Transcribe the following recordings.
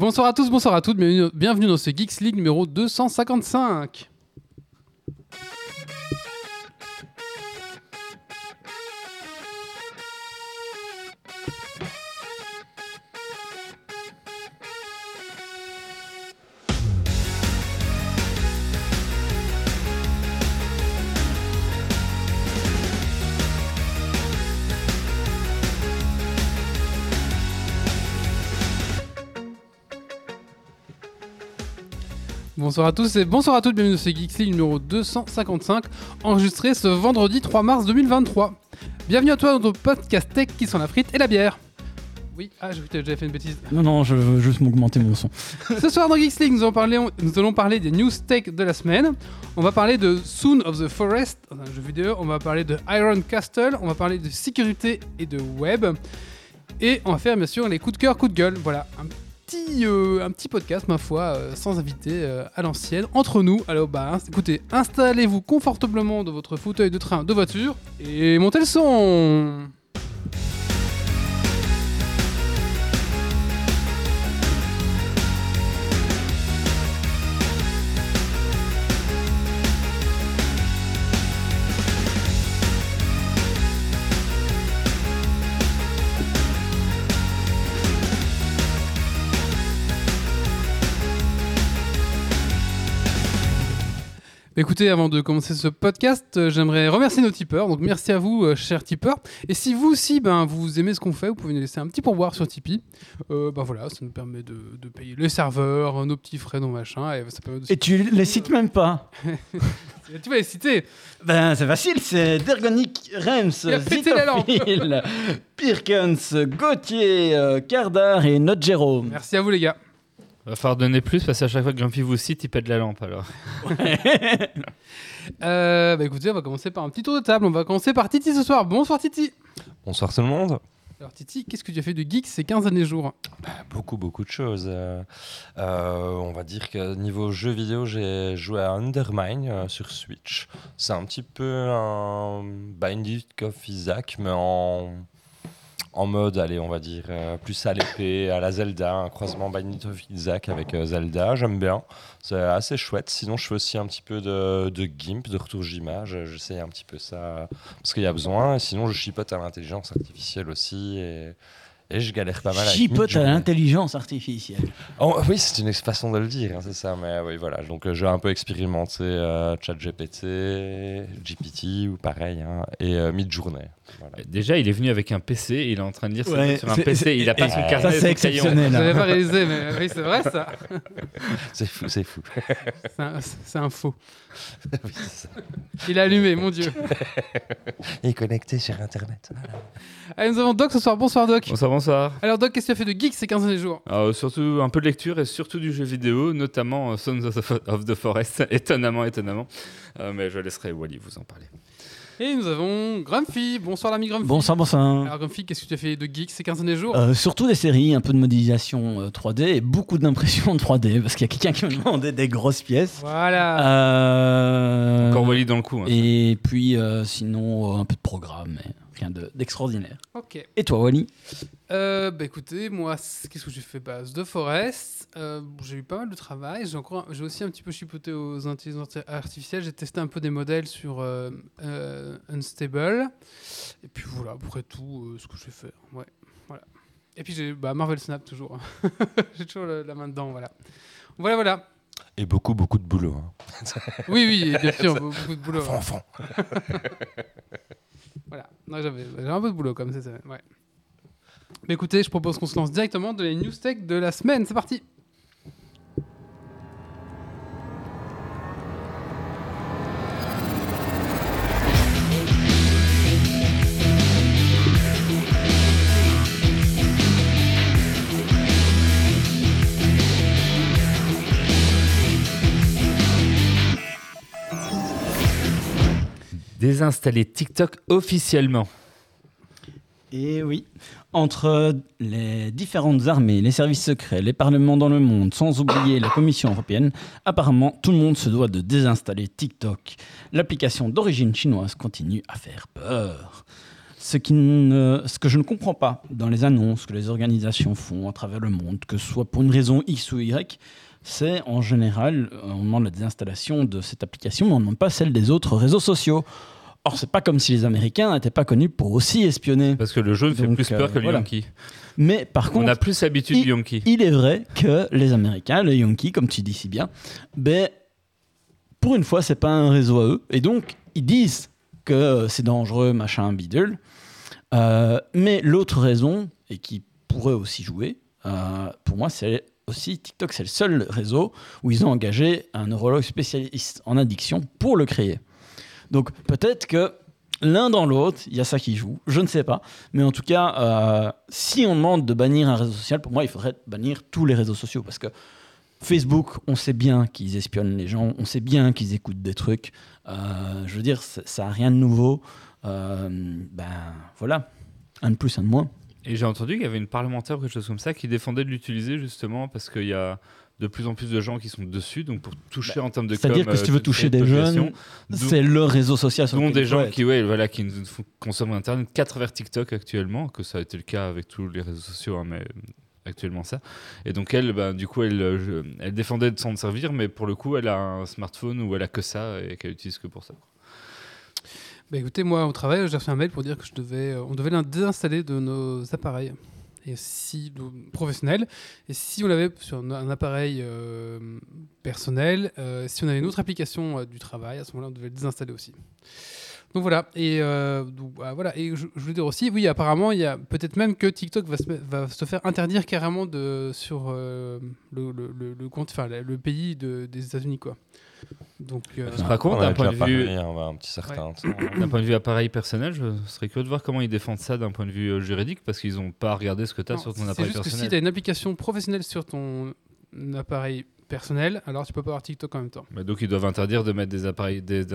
Bonsoir à tous, bonsoir à toutes, bienvenue, dans ce Geeks League numéro 255. Bonsoir à tous et bonsoir à toutes, bienvenue dans ce numéro 255, enregistré ce vendredi 3 mars 2023. Bienvenue à toi dans ton podcast tech qui sont la frite et la bière. Oui, ah, j'ai déjà fait une bêtise. Non, non, je veux juste m'augmenter mon son. Ce soir dans Geeks League, nous allons, parler, nous allons parler des news tech de la semaine. On va parler de Soon of the Forest, un jeu vidéo. On va parler de Iron Castle. On va parler de sécurité et de web. Et on va faire bien sûr les coups de cœur, coups de gueule. Voilà, un euh, un petit podcast, ma foi, euh, sans invité, euh, à l'ancienne, entre nous. Alors, bah, ins- écoutez, installez-vous confortablement dans votre fauteuil de train, de voiture, et montez le son Écoutez, avant de commencer ce podcast, euh, j'aimerais remercier nos tipeurs. Donc merci à vous, euh, chers tipeurs. Et si vous aussi, ben, vous aimez ce qu'on fait, vous pouvez nous laisser un petit pourboire sur Tipeee. Euh, ben voilà, ça nous permet de, de payer les serveurs, nos petits frais, nos machins. Et ça Et tu les cites même pas Tu vas les citer. Ben, c'est facile, c'est Dergonic, Rems. Zitophil, Pirkens, Gauthier, Cardar et Notre Jérôme. Merci à vous, les gars. Va falloir donner plus parce qu'à chaque fois que Grumpy vous cite, il pète la lampe alors. Euh, bah écoutez, on va commencer par un petit tour de table. On va commencer par Titi ce soir. Bonsoir Titi. Bonsoir tout le monde. Alors Titi, qu'est-ce que tu as fait de geek ces 15 années jours Beaucoup, beaucoup de choses. Euh, euh, on va dire que niveau jeux vidéo, j'ai joué à Undermine euh, sur Switch. C'est un petit peu un Binding of Isaac, mais en, en mode, allez, on va dire, euh, plus à l'épée, à la Zelda, un croisement Isaac avec euh, Zelda. J'aime bien. C'est assez chouette. Sinon, je fais aussi un petit peu de, de GIMP, de retouche d'image. J'essaye un petit peu ça euh, parce qu'il y a besoin. Sinon, je chipote à l'intelligence artificielle aussi. Je galère pas mal avec Chipote à l'intelligence artificielle. Oh, oui, c'est une façon de le dire, hein, c'est ça. Mais oui, voilà. Donc, euh, j'ai un peu expérimenté euh, ChatGPT, GPT ou pareil, hein, et euh, Midjourney. Voilà. Déjà, il est venu avec un PC et il est en train de lire Ouais, sur un PC. Il a pas et- son carnet, Ça, et c'est exceptionnel. Je hein. n'avais pas réalisé, mais oui, c'est vrai ça. C'est fou, c'est fou. C'est un, c'est un faux. Oui, c'est ça. Il a allumé, mon dieu. Et connecté sur Internet. Allez, nous avons Doc ce soir. Bonsoir Doc. Bonsoir, bonsoir. Alors Doc, qu'est-ce que tu as fait de geek ces 15 derniers jours Euh, surtout un peu de lecture et surtout du jeu vidéo, notamment euh, Sons of the- of the Forest, étonnamment, étonnamment. Euh, mais je laisserai Wally vous en parler. Et nous avons Grumpy. Bonsoir l'ami Grumpy. Bonsoir, bonsoir. Alors Grumpy, qu'est-ce que tu as fait de geek ces 15 derniers jours Euh, surtout des séries, un peu de modélisation euh, 3D et beaucoup d'impression 3D parce qu'il y a quelqu'un qui me demandait des grosses pièces. Voilà. Euh, Encore Wally dans le coup. hein. Et puis euh, sinon euh, un peu de programme, mais rien de- d'extraordinaire. Ok. et toi, Wally? Euh, bah écoutez, moi, qu'est-ce que j'ai fait? Bah, The Forest. Euh, j'ai eu pas mal de travail. J'ai aussi un petit peu chipoté aux intelligences artificielles. J'ai testé un peu des modèles sur euh, euh, Unstable. Et puis voilà, après tout, ce que je vais faire. Ouais, voilà. Et puis j'ai bah, Marvel Snap toujours. j'ai toujours le- la main dedans, voilà. Voilà, voilà. Et beaucoup, beaucoup de boulot. hein. Oui, oui, bien sûr, beaucoup de boulot. Enfant. Voilà. Non, j'avais j'avais un peu de boulot comme ça. Ouais. Mais écoutez, je propose qu'on se lance directement de les news tech de la semaine. C'est parti. Désinstaller TikTok officiellement. Et oui, entre les différentes armées, les services secrets, les parlements dans le monde, sans oublier la Commission européenne, apparemment tout le monde se doit de désinstaller TikTok. L'application d'origine chinoise continue à faire peur. ce, qui ce que je ne comprends pas dans les annonces que les organisations font à travers le monde, que ce soit pour une raison X ou Y, c'est en général, on demande la désinstallation de cette application, mais on ne demande pas celle des autres réseaux sociaux. Or, c'est pas comme si les Américains n'étaient pas connus pour aussi espionner. Parce que le jaune fait Donc, plus peur euh, que le voilà. Mais par On contre, a plus l'habitude du Yankee. il est vrai que les Américains, les Yankees, comme tu dis si bien, ben, pour une fois, c'est pas un réseau à eux. Et donc, ils disent que c'est dangereux, machin, bidule. Euh, mais l'autre raison, et qui pourrait aussi jouer, euh, pour moi, c'est aussi TikTok, c'est le seul réseau où ils ont engagé un neurologue spécialiste en addiction pour le créer. Donc peut-être que l'un dans l'autre, il y a ça qui joue, je ne sais pas. Mais en tout cas, euh, si on demande de bannir un réseau social, pour moi, il faudrait bannir tous les réseaux sociaux. Parce que Facebook, on sait bien qu'ils espionnent les gens, on sait bien qu'ils écoutent des trucs. Euh, je veux dire, ça ça a rien de nouveau. Euh, ben voilà, un de plus, un de moins. Et j'ai entendu qu'il y avait une parlementaire ou quelque chose comme ça qui défendait de l'utiliser justement parce qu'il y a de plus en plus de gens qui sont dessus. Donc pour toucher en termes de Bah, C'est-à-dire que si euh, tu veux toute toucher des jeunes, c'est le réseau social sur dont des gens qui, ouais, voilà, qui consommer Internet qu'à travers TikTok actuellement, que ça a été le cas avec tous les réseaux sociaux, hein, mais euh, actuellement ça. Et donc elle, ben, du coup, elle, euh, elle défendait de s'en servir, mais pour le coup, elle a un smartphone où elle a que ça et qu'elle utilise que pour ça. Bah écoutez, moi au travail, j'ai reçu un mail pour dire que je devais, euh, on devait l'un désinstaller de nos appareils et si professionnels. Et si on l'avait sur un, appareil euh, personnel, euh, si on avait une autre application du travail, à ce moment-là, on devait le désinstaller aussi. Donc voilà. Et bah, voilà. Et je, je voulais dire aussi, oui, apparemment, il y a peut-être même que TikTok va se, faire interdire carrément de sur le, le- le- le compte, le pays de- des États-Unis, quoi. Donc euh, Tu te rends compte, On d'un point vue, hein, un petit certain temps. D'un point de vue appareil personnel, je serais curieux de voir comment ils défendent ça d'un point de vue euh, juridique parce qu'ils n'ont pas regardé ce que tu as Non, sur ton C'est appareil juste que si personnel. tu as une application professionnelle sur ton appareil personnel, alors tu peux pas avoir TikTok en même temps. Mais donc ils doivent interdire de mettre des appareils, des,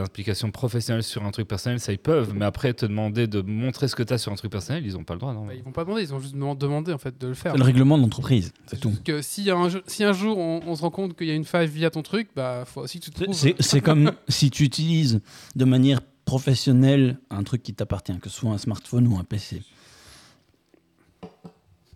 professionnelles sur un truc personnel, ça ils peuvent, mais après te demander de montrer ce que tu as sur un truc personnel, ils n'ont pas le droit, non Bah, ils vont pas demander, ils ont juste demandé en fait de le faire. C'est le règlement de l'entreprise, c'est tout. Que si un, jour- si un jour on, on se rend compte qu'il y a une faille via ton truc, bah faut aussi que tu te trouves. C'est c'est comme si tu utilises de manière professionnelle un truc qui t'appartient, que ce soit un smartphone ou un PC.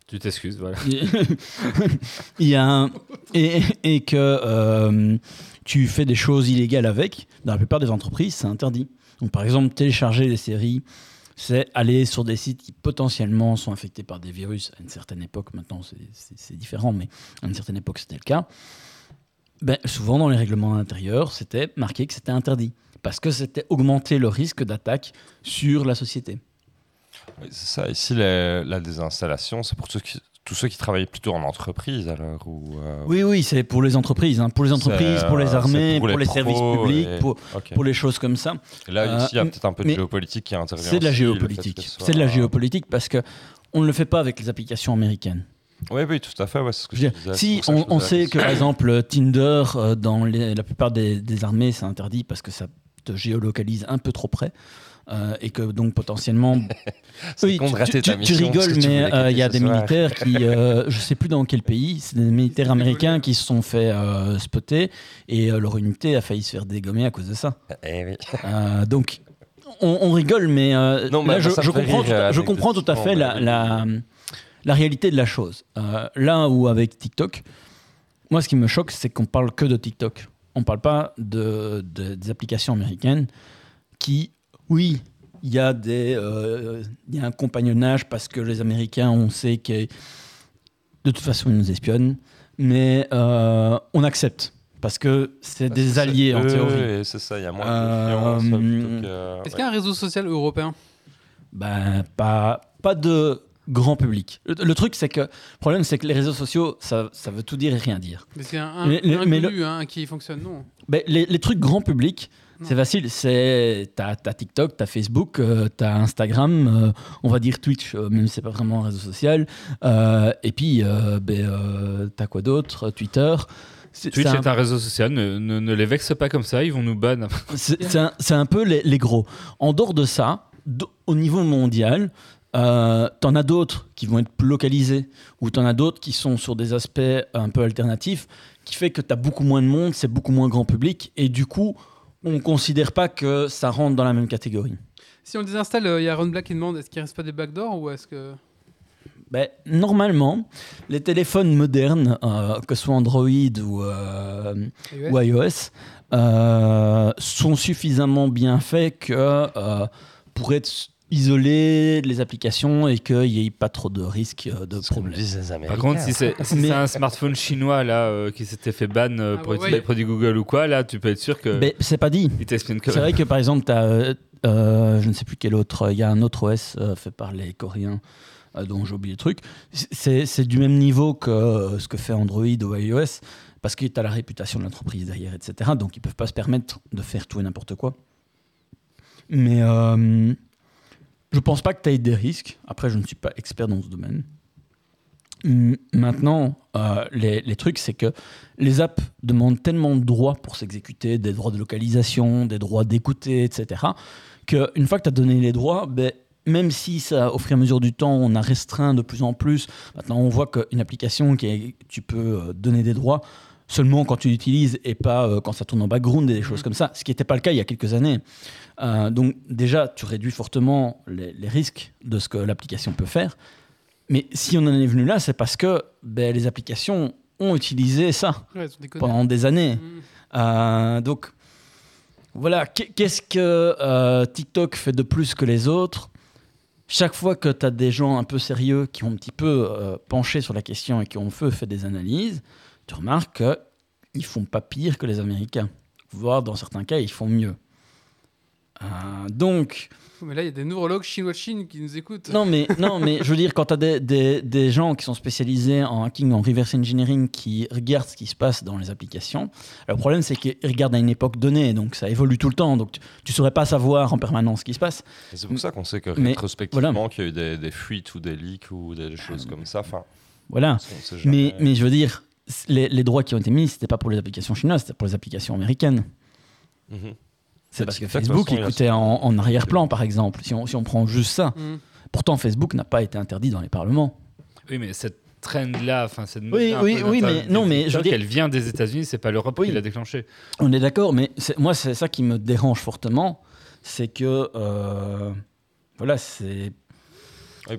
Tu t'excuses, voilà. Il y a un- et, et que euh, tu fais des choses illégales avec, dans la plupart des entreprises, c'est interdit. Donc, par exemple, télécharger des séries, c'est aller sur des sites qui potentiellement sont infectés par des virus. À une certaine époque, maintenant c'est- différent, mais à une certaine époque c'était le cas. Ben, souvent dans les règlements intérieurs, c'était marqué que c'était interdit. Parce que c'était augmenter le risque d'attaque sur la société. Oui, c'est ça. Ici, les- la désinstallation, c'est pour ceux qui- tous ceux qui travaillent plutôt en entreprise, alors. Ou, euh, Oui, oui, c'est pour les entreprises. hein. Pour les entreprises, pour les euh, armées, c'est pour, les, services publics, et- pour, ok. pour les choses comme ça. Et là, Euh, ici, il y a peut-être un peu de géopolitique qui intervient. C'est de la géopolitique. soit- C'est de la géopolitique parce que on ne le fait pas avec les applications américaines. Oui, oui, tout à fait. Ouais, ce que Je je disais, si pour on, on la sait que par exemple Tinder euh, dans les- la plupart des, des armées c'est interdit parce que ça te géolocalise un peu trop près euh, et que donc potentiellement Oui, con de tu- rater tu, ta tu rigoles mais euh, il y a des soir. militaires qui euh, je sais plus dans quel pays c'est des militaires américains qui se sont fait euh, spotter et leur unité a failli se faire dégommer à cause de ça Eh oui. Euh, donc, on, on rigole, mais Non, là, mais je, comprends, tout, à- je comprends tout à fait la, anecdotiquement, la, la réalité de la chose. Là où avec TikTok, moi, ce qui me choque, c'est qu'on parle que de TikTok. On parle pas de, de- des applications américaines qui, oui, il y a des, euh, il y a un compagnonnage parce que les Américains, on sait que de toute façon, ils nous espionnent, mais euh, on accepte parce que c'est Parce des c'est alliés en théorie. et C'est ça, il y a moins Euh, de confiance. que- Est-ce ouais. qu'il y a un réseau social européen? Ben, pas, pas de grand public. Le, le truc, c'est que le problème, c'est que les réseaux sociaux, ça, ça veut tout dire et rien dire. Y a un, Mais- un mais hein, qui fonctionne, non? Ben, les, les trucs grand public. C'est facile. C'est t'as t'as TikTok, t'as Facebook, euh, t'as Instagram, euh, on va dire Twitch, euh, même si c'est pas vraiment un réseau social. Euh, et puis, euh, ben, euh, t'as quoi d'autre Twitter? Twitch c'est un- est un réseau social, ne, ne, ne les vexe pas comme ça, ils vont nous ban. C'est c'est un, c'est un peu les, les gros. En dehors de ça, au niveau mondial, euh, t'en as d'autres qui vont être plus localisés, ou t'en as d'autres qui sont sur des aspects un peu alternatifs, qui fait que t'as beaucoup moins de monde, c'est beaucoup moins grand public, et du coup, on considère pas que ça rentre dans la même catégorie. Si on le désinstalle, euh, il y a Ron Black qui demande est-ce qu'il reste pas des backdoors ou est-ce que. Ben, normalement, les téléphones modernes, euh, que ce soit Android ou, euh, iOS ou iOS, euh, sont suffisamment bien faits que pour être isolés les applications et qu'il n'y ait pas trop de risques euh, de problèmes. Par contre, si c'est si Mais- c'est un smartphone chinois là euh, qui s'était fait ban euh, Ah pour ouais, utiliser ouais. les produits Google ou quoi, là, tu peux être sûr que Mais c'est pas dit. C'est vrai que par exemple, tu as, je ne sais plus quel autre, il y a un autre OS euh, fait par les Coréens euh, dont j'ai oublié le truc. C'est du même niveau que euh, ce que fait Android ou iOS parce que tu as la réputation de l'entreprise derrière, etc. Donc ils peuvent pas se permettre de faire tout et n'importe quoi. Mais euh, je pense pas que tu aies des risques. Après, je ne suis pas expert dans ce domaine. Maintenant, euh, les, les trucs, c'est que les apps demandent tellement de droits pour s'exécuter, des droits de localisation, des droits d'écouter, etc., qu'une fois que tu as donné les droits, ben, même si ça, au fur et à mesure du temps, on a restreint de plus en plus, maintenant on voit qu'une application qui est- tu peux euh, donner des droits seulement quand tu l'utilises et pas euh, quand ça tourne en background et des choses comme ça, ce qui n'était pas le cas il y a quelques années. Euh, donc déjà, tu réduis fortement les, les risques de ce que l'application peut faire. Mais si on en est venu là, c'est parce que ben, les applications ont utilisé ça Ouais, pendant des années. Mm. Euh, donc, voilà, Qu'est- qu'est-ce que euh, TikTok fait de plus que les autres? Chaque fois que tu as des gens un peu sérieux qui ont un petit peu penché sur la question et qui ont fait, fait des analyses, tu remarques qu'ils font pas pire que les Américains. Voire, dans certains cas, ils font mieux. Euh, donc, Mais là, il y a des neurologues chinois-Chine qui nous écoutent. non, mais, non, mais je veux dire, quand tu as des, des, des gens qui sont spécialisés en hacking, en reverse engineering, qui regardent ce qui se passe dans les applications, le problème, c'est qu'ils regardent à une époque donnée, donc ça évolue tout le temps. Donc tu ne saurais pas savoir en permanence ce qui se passe. C'est pour ça qu'on sait que Mais, rétrospectivement, qu'il y a eu des, des fuites ou des leaks ou des choses comme ça. Enfin, Voilà. jamais. Mais, mais je veux dire, les, les droits qui ont été mis, c'était pas pour les applications chinoises, c'était pour les applications américaines. Mhm. C'est parce que Facebook écoutait en, en arrière-plan, par exemple, si on, si on prend juste ça. Mm. Pourtant, Facebook n'a pas été interdit dans les parlements. Oui, mais cette trend-là, enfin cette Oui, oui, oui, mais- non, mais je veux dire- elle vient des États-Unis, c'est pas l'Europe Oui. qui l'a déclenchée. On est d'accord, mais c'est- moi, c'est ça qui me dérange fortement, c'est que, euh, voilà, c'est...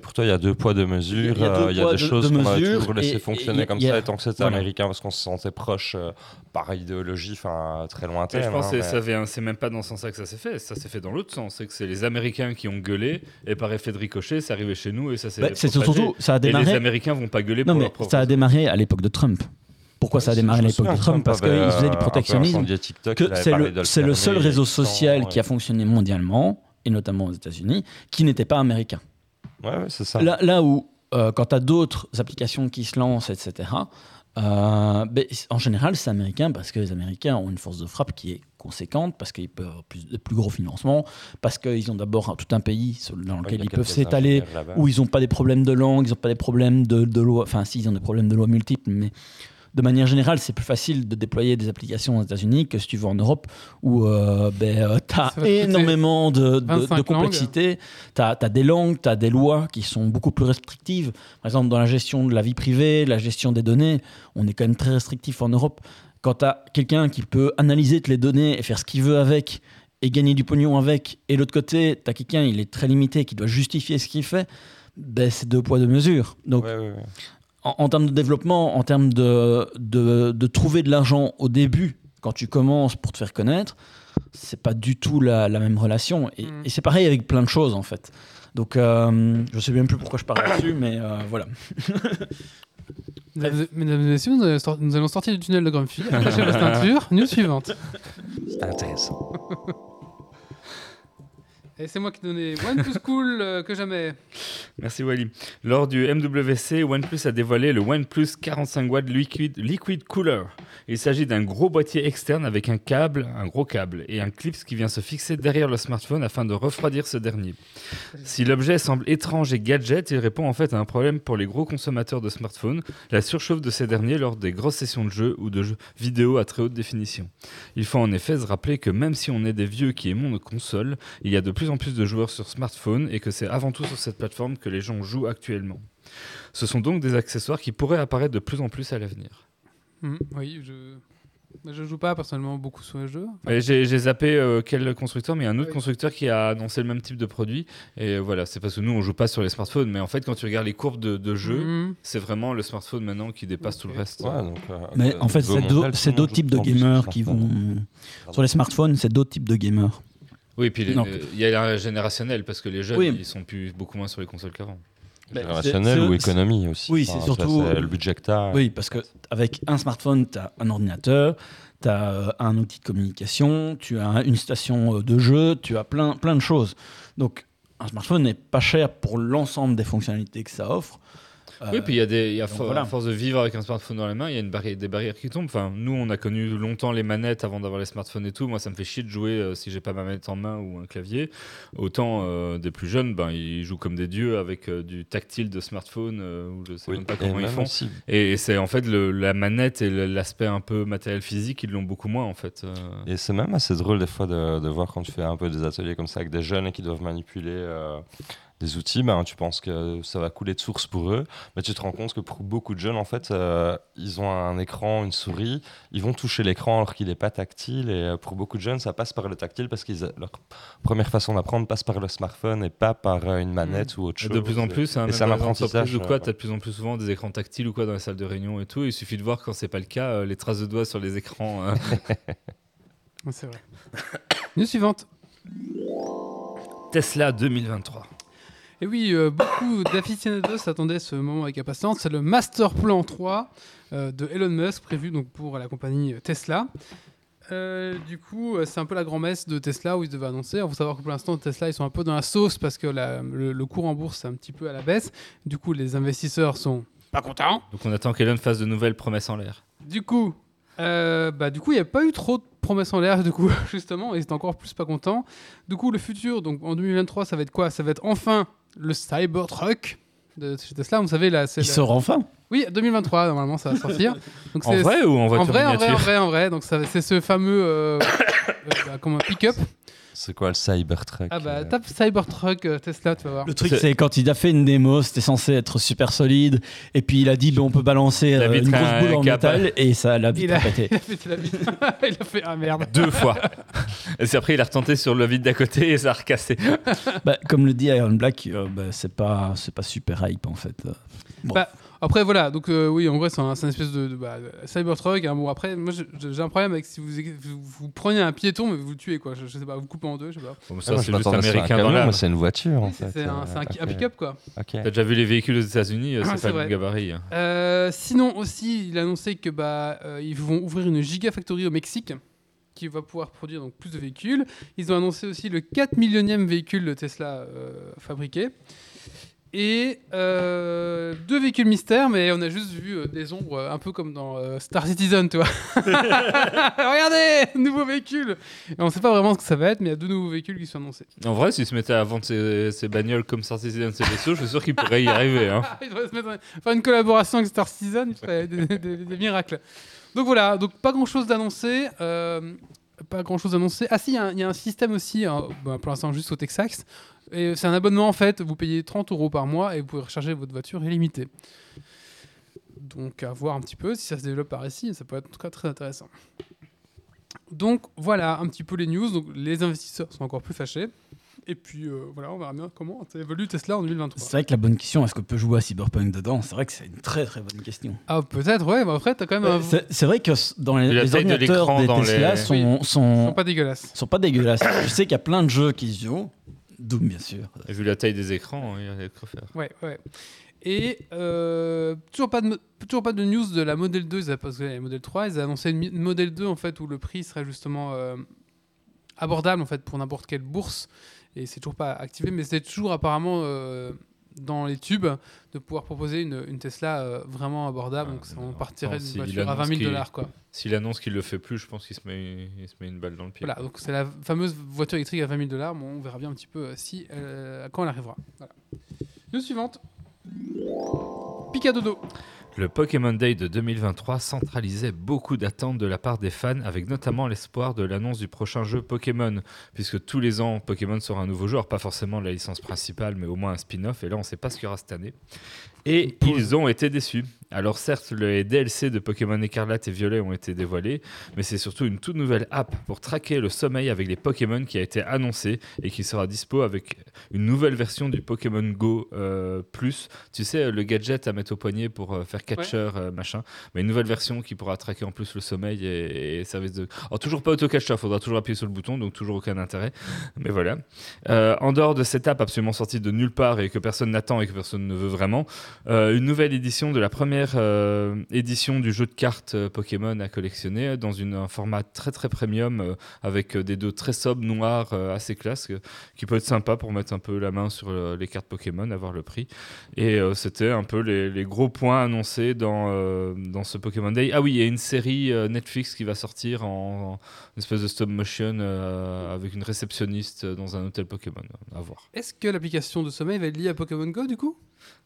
Pour toi, il y a deux poids, deux mesures. Il y a deux euh, y a, des choses qu'on a toujours laissé et- fonctionner et comme ça, et tant que c'était voilà. américain, parce qu'on se sentait proche euh, par idéologie, enfin, très lointaine. je pense hein, que mais- ça vient- c'est même pas dans ce sens-là que ça s'est fait, ça s'est fait dans l'autre sens. C'est que c'est les Américains qui ont gueulé, et par effet de ricochet, c'est arrivé chez nous, et ça s'est Bah, c'est surtout, ça a Et les démarré... Américains vont pas gueuler Non, pour mais leur ça a démarré à l'époque de Trump. Pourquoi ça a démarré à l'époque de Trump Parce avait, qu'il faisait euh, du peu protectionnisme. c'est le, seul réseau social qui a fonctionné mondialement, et notamment aux États-Unis, qui n'était pas américain. Ouais, ouais, c'est ça. Là, là où, euh, quand tu as d'autres applications qui se lancent, etc., euh, ben, en général, c'est américain parce que les Américains ont une force de frappe qui est conséquente, parce qu'ils peuvent avoir plus, de plus gros financements, parce qu'ils ont d'abord tout un pays dans lequel ils peuvent s'étaler, où ils n'ont pas des problèmes de langue, ils n'ont pas des problèmes de, de loi, enfin si, ils ont des problèmes de loi multiples, mais de manière générale, c'est plus facile de déployer des applications aux États-Unis que si tu vas en Europe, où euh, ben, tu Ça as énormément de, de- 25 de complexité, tu as, des langues, tu as des lois qui sont beaucoup plus restrictives. Par exemple, dans la gestion de la vie privée, la gestion des données, on est quand même très restrictif en Europe. Quand tu as quelqu'un qui peut analyser toutes les données et faire ce qu'il veut avec, et gagner du pognon avec, et l'autre côté, tu as quelqu'un, il est très limité, qui doit justifier ce qu'il fait, ben, c'est deux poids, deux mesures. Donc, Ouais, ouais, ouais. En, en termes de développement, en termes de, de, de trouver de l'argent au début, quand tu commences pour te faire connaître, c'est pas du tout la, la même relation. Et, Mm. et c'est pareil avec plein de choses, en fait. Donc, euh, je sais même plus pourquoi je parle là-dessus, mais euh, voilà. Mesdames et messieurs, nous allons sortir du tunnel de Grumpy. Attachez vos ceintures. News suivante. C'est intéressant. C'est moi qui donnais One plus cool euh, que jamais. Merci Wally. Lors du MWC, OnePlus a dévoilé le OnePlus 45 watts Liquid, Liquid Cooler. Il s'agit d'un gros boîtier externe avec un câble, un gros câble, et un clip qui vient se fixer derrière le smartphone afin de refroidir ce dernier. Si l'objet semble étrange et gadget, il répond en fait à un problème pour les gros consommateurs de smartphones, la surchauffe de ces derniers lors des grosses sessions de jeux ou de jeux vidéo à très haute définition. Il faut en effet se rappeler que même si on est des vieux qui aimons nos consoles, il y a de plus en plus de joueurs sur smartphone et que c'est avant tout sur cette plateforme que les gens jouent actuellement. Ce sont donc des accessoires qui pourraient apparaître de plus en plus à l'avenir. Hmm, oui, je... Je joue pas personnellement beaucoup sur les jeux. Enfin, Mais J'ai j'ai zappé euh, quel constructeur, mais il y a un autre Oui. constructeur qui a annoncé le même type de produit. Et voilà, c'est parce que nous, on joue pas sur les smartphones. Mais en fait, quand tu regardes les courbes de, de jeu, mhm. c'est vraiment le smartphone maintenant qui dépasse tout le reste. Ouais, donc, euh, Mais euh, en fait, c'est d'autres types de en gamers qui vont. Sur les smartphones, c'est d'autres types de gamers. Oui, puis euh, il y a la générationnel parce que les jeunes, Oui. ils sont plus beaucoup moins sur les consoles qu'avant. Générationnel C'est- ou économie aussi. Oui, c'est surtout, euh, le budget que t'as. Oui, parce qu'avec un smartphone, tu as un ordinateur, tu as un outil de communication, tu as une station euh, de jeu, tu as plein, plein de choses. Donc, un smartphone n'est pas cher pour l'ensemble des fonctionnalités que ça offre. Oui, Euh, puis il y a des, y a donc for- voilà. à force de vivre avec un smartphone dans les mains, il y a une des barrières qui tombent. Enfin, nous, on a connu longtemps les manettes avant d'avoir les smartphones et tout. Moi, ça me fait chier de jouer euh, si j'ai pas ma manette en main ou un clavier. Autant euh, des plus jeunes, ben ils jouent comme des dieux avec du tactile de smartphone ou je sais Oui, même pas comment ils font. aussi, Et c'est en fait le- la manette et l'aspect un peu matériel physique, ils l'ont beaucoup moins en fait. Et c'est même assez drôle des fois de, de voir quand tu fais un peu des ateliers comme ça avec des jeunes qui doivent manipuler euh, des outils, ben, tu penses que ça va couler de source pour eux, mais tu te rends compte que pour beaucoup de jeunes, en fait, euh, ils ont un écran, une souris, ils vont toucher l'écran alors qu'il n'est pas tactile, et euh, pour beaucoup de jeunes, ça passe par le tactile parce que leur première façon d'apprendre passe par le smartphone et pas par euh, une manette ou autre Et chose. de plus en plus, hein, c'est un apprentissage, entreprises ou quoi, tu as de plus en plus souvent des écrans tactiles ou quoi dans les salles de réunion et tout. Il suffit de voir quand c'est pas le cas, euh, les traces de doigts sur les écrans. euh. Ouais, C'est vrai. News suivante. Tesla 2023. Et oui, euh, beaucoup d'aficionados attendaient ce moment avec impatience. C'est le Master Plan 3 euh, de Elon Musk prévu donc pour la compagnie Tesla. Euh, du coup, euh, c'est un peu la grand-messe de Tesla où ils devaient annoncer. Il faut savoir que pour l'instant, Tesla, ils sont un peu dans la sauce parce que la- le, le cours en bourse est un petit peu à la baisse. Du coup, les investisseurs sont pas contents. Donc on attend qu'Elon fasse de nouvelles promesses en l'air. Du coup, euh, bah, du coup, il n'y a pas eu trop de promesses en l'air, du coup, justement, et étaient encore plus pas contents. Du coup, le futur, donc en 2023, ça va être quoi? Ça va être enfin le Cybertruck de chez Tesla. Vous savez, là, c'est Il le- sort enfin? Oui, 2023, normalement, ça va sortir. Donc, En c'est- vrai ou en en voiture vrai, en vrai, en vrai, en vrai. Donc, c'est ce fameux euh, euh, bah, pick-up. C'est quoi le Cybertruck Ah bah, euh, tape Cybertruck euh, Tesla, tu vas voir. Le truc, C'est- quand il a fait une démo, c'était censé être super solide, et puis il a dit, ben, on peut balancer La euh, vitre une a grosse un boule en cap. métal, et ça l'a vite Il a, pété. il a fait la vie. il a fait ah merde. Deux fois. et c'est après, il a retenté sur le vide d'à côté et ça a recassé. Bah, comme le dit Iron Black, euh, bah, c'est pas, c'est pas super hype en fait. Euh, bon. Bah, Après, voilà, donc euh, oui, en vrai, c'est un, une espèce de, de- bah, Cybertruck. hein. Bon, après, moi, j'ai un problème avec si vous, vous, vous prenez un piéton, mais vous le tuez, quoi. Je, je sais pas, vous le coupez en deux, je sais pas. Bon, Ah, ça, c'est juste sur un américain dans c'est une voiture en fait. c'est un, euh, un, un pick-up, quoi. Ok. T'as déjà vu les véhicules aux États-Unis euh, Ah, C'est pas le vrai. même gabarit. hein. Euh, sinon, aussi, il a annoncé que bah, euh, ils vont ouvrir une Gigafactory au Mexique qui va pouvoir produire donc, plus de véhicules. Ils ont annoncé aussi le 4 millionième véhicule de Tesla euh, fabriqué. Et euh, deux véhicules mystères, mais on a juste vu euh, des ombres, euh, un peu comme dans euh, Star Citizen, tu vois. Regardez, nouveau véhicule Et on ne sait pas vraiment ce que ça va être, mais il y a deux nouveaux véhicules qui sont annoncés. En vrai, s'il se mettait à vendre ses, ses bagnoles comme Star Citizen, ses vaisseaux, je suis sûr qu'il pourrait y arriver. hein. il devrait se mettre en- faire une collaboration avec Star Citizen, il ferait des, des- des- des miracles. Donc voilà, donc pas grand chose d'annoncé. Pas grand chose d'annoncé. Ah si, il y a un- système aussi, hein, bah, pour l'instant juste au Texas. Et c'est un abonnement en fait, vous payez 30 euros par mois et vous pouvez recharger votre voiture illimitée. Donc à voir un petit peu si ça se développe par ici, ça peut être en tout cas très intéressant. Donc voilà un petit peu les news. Les investisseurs sont encore plus fâchés. Et puis euh, voilà, on verra bien comment ça évolue Tesla en 2023. C'est vrai que la bonne question, est-ce qu'on peut jouer à Cyberpunk dedans? C'est vrai que c'est une très très bonne question. Ah peut-être, ouais, mais après t'as quand même un... Euh, C'est vrai que dans les, les taille de ordinateurs l'écran des dans Tesla les- sont, Ils sont, sont pas dégueulasses. sont pas dégueulasses. Je sais qu'il y a plein de jeux qui se jouent, Doom bien sûr. Et vu la taille des écrans, il y a de quoi faire. Ouais, ouais. Et euh, toujours, pas de, toujours pas de news de la Model 2, ils avaient- parce que la Model 3, ils ont annoncé une, Model 2 en fait où le prix serait justement euh, abordable en fait pour n'importe quelle bourse. Et c'est toujours pas activé, mais c'est toujours apparemment euh, dans les tubes de pouvoir proposer une, une Tesla euh, vraiment abordable. Ah, donc on partirait d'une voiture à 20 000 annonce qu'il- dollars. S'il annonce qu'il le fait plus, je pense qu'il se met, il se met une balle dans le pied. Voilà, donc c'est la fameuse voiture électrique à 20 000 dollars. Bon, on verra bien un petit peu euh, si, euh, quand elle arrivera. Voilà. News suivante. Picadodo. Le Pokémon Day de 2023 centralisait beaucoup d'attentes de la part des fans, avec notamment l'espoir de l'annonce du prochain jeu Pokémon, puisque tous les ans Pokémon sera un nouveau jeu, Alors, pas forcément la licence principale, mais au moins un spin-off, et là on ne sait pas ce qu'il y aura cette année. Et ils ont été déçus. Alors certes, les DLC de Pokémon Écarlate et Violet ont été dévoilés, mais c'est surtout une toute nouvelle app pour traquer le sommeil avec les Pokémon qui a été annoncée et qui sera dispo avec une nouvelle version du Pokémon Go euh, Plus. Tu sais, le gadget à mettre au poignet pour euh, faire catcher, euh, machin. Mais une nouvelle version qui pourra traquer en plus le sommeil et, et service de... Alors toujours pas auto-catcher, faudra toujours appuyer sur le bouton, donc toujours aucun intérêt. Mais voilà. En dehors de cette app absolument sortie de nulle part et que personne n'attend et que personne ne veut vraiment, euh, une nouvelle édition de la première euh, édition du jeu de cartes euh, Pokémon à collectionner dans une, un format très très premium avec des dos très sobres, noirs, assez classe, qui peut être sympa pour mettre un peu la main sur les cartes Pokémon, avoir le prix. Et c'était un peu les, les gros points annoncés dans, dans ce Pokémon Day. Ah oui, il y a une série Netflix qui va sortir en, en espèce de stop motion avec une réceptionniste dans un hôtel Pokémon. À voir. Est-ce que l'application de sommeil va être liée à Pokémon Go du coup?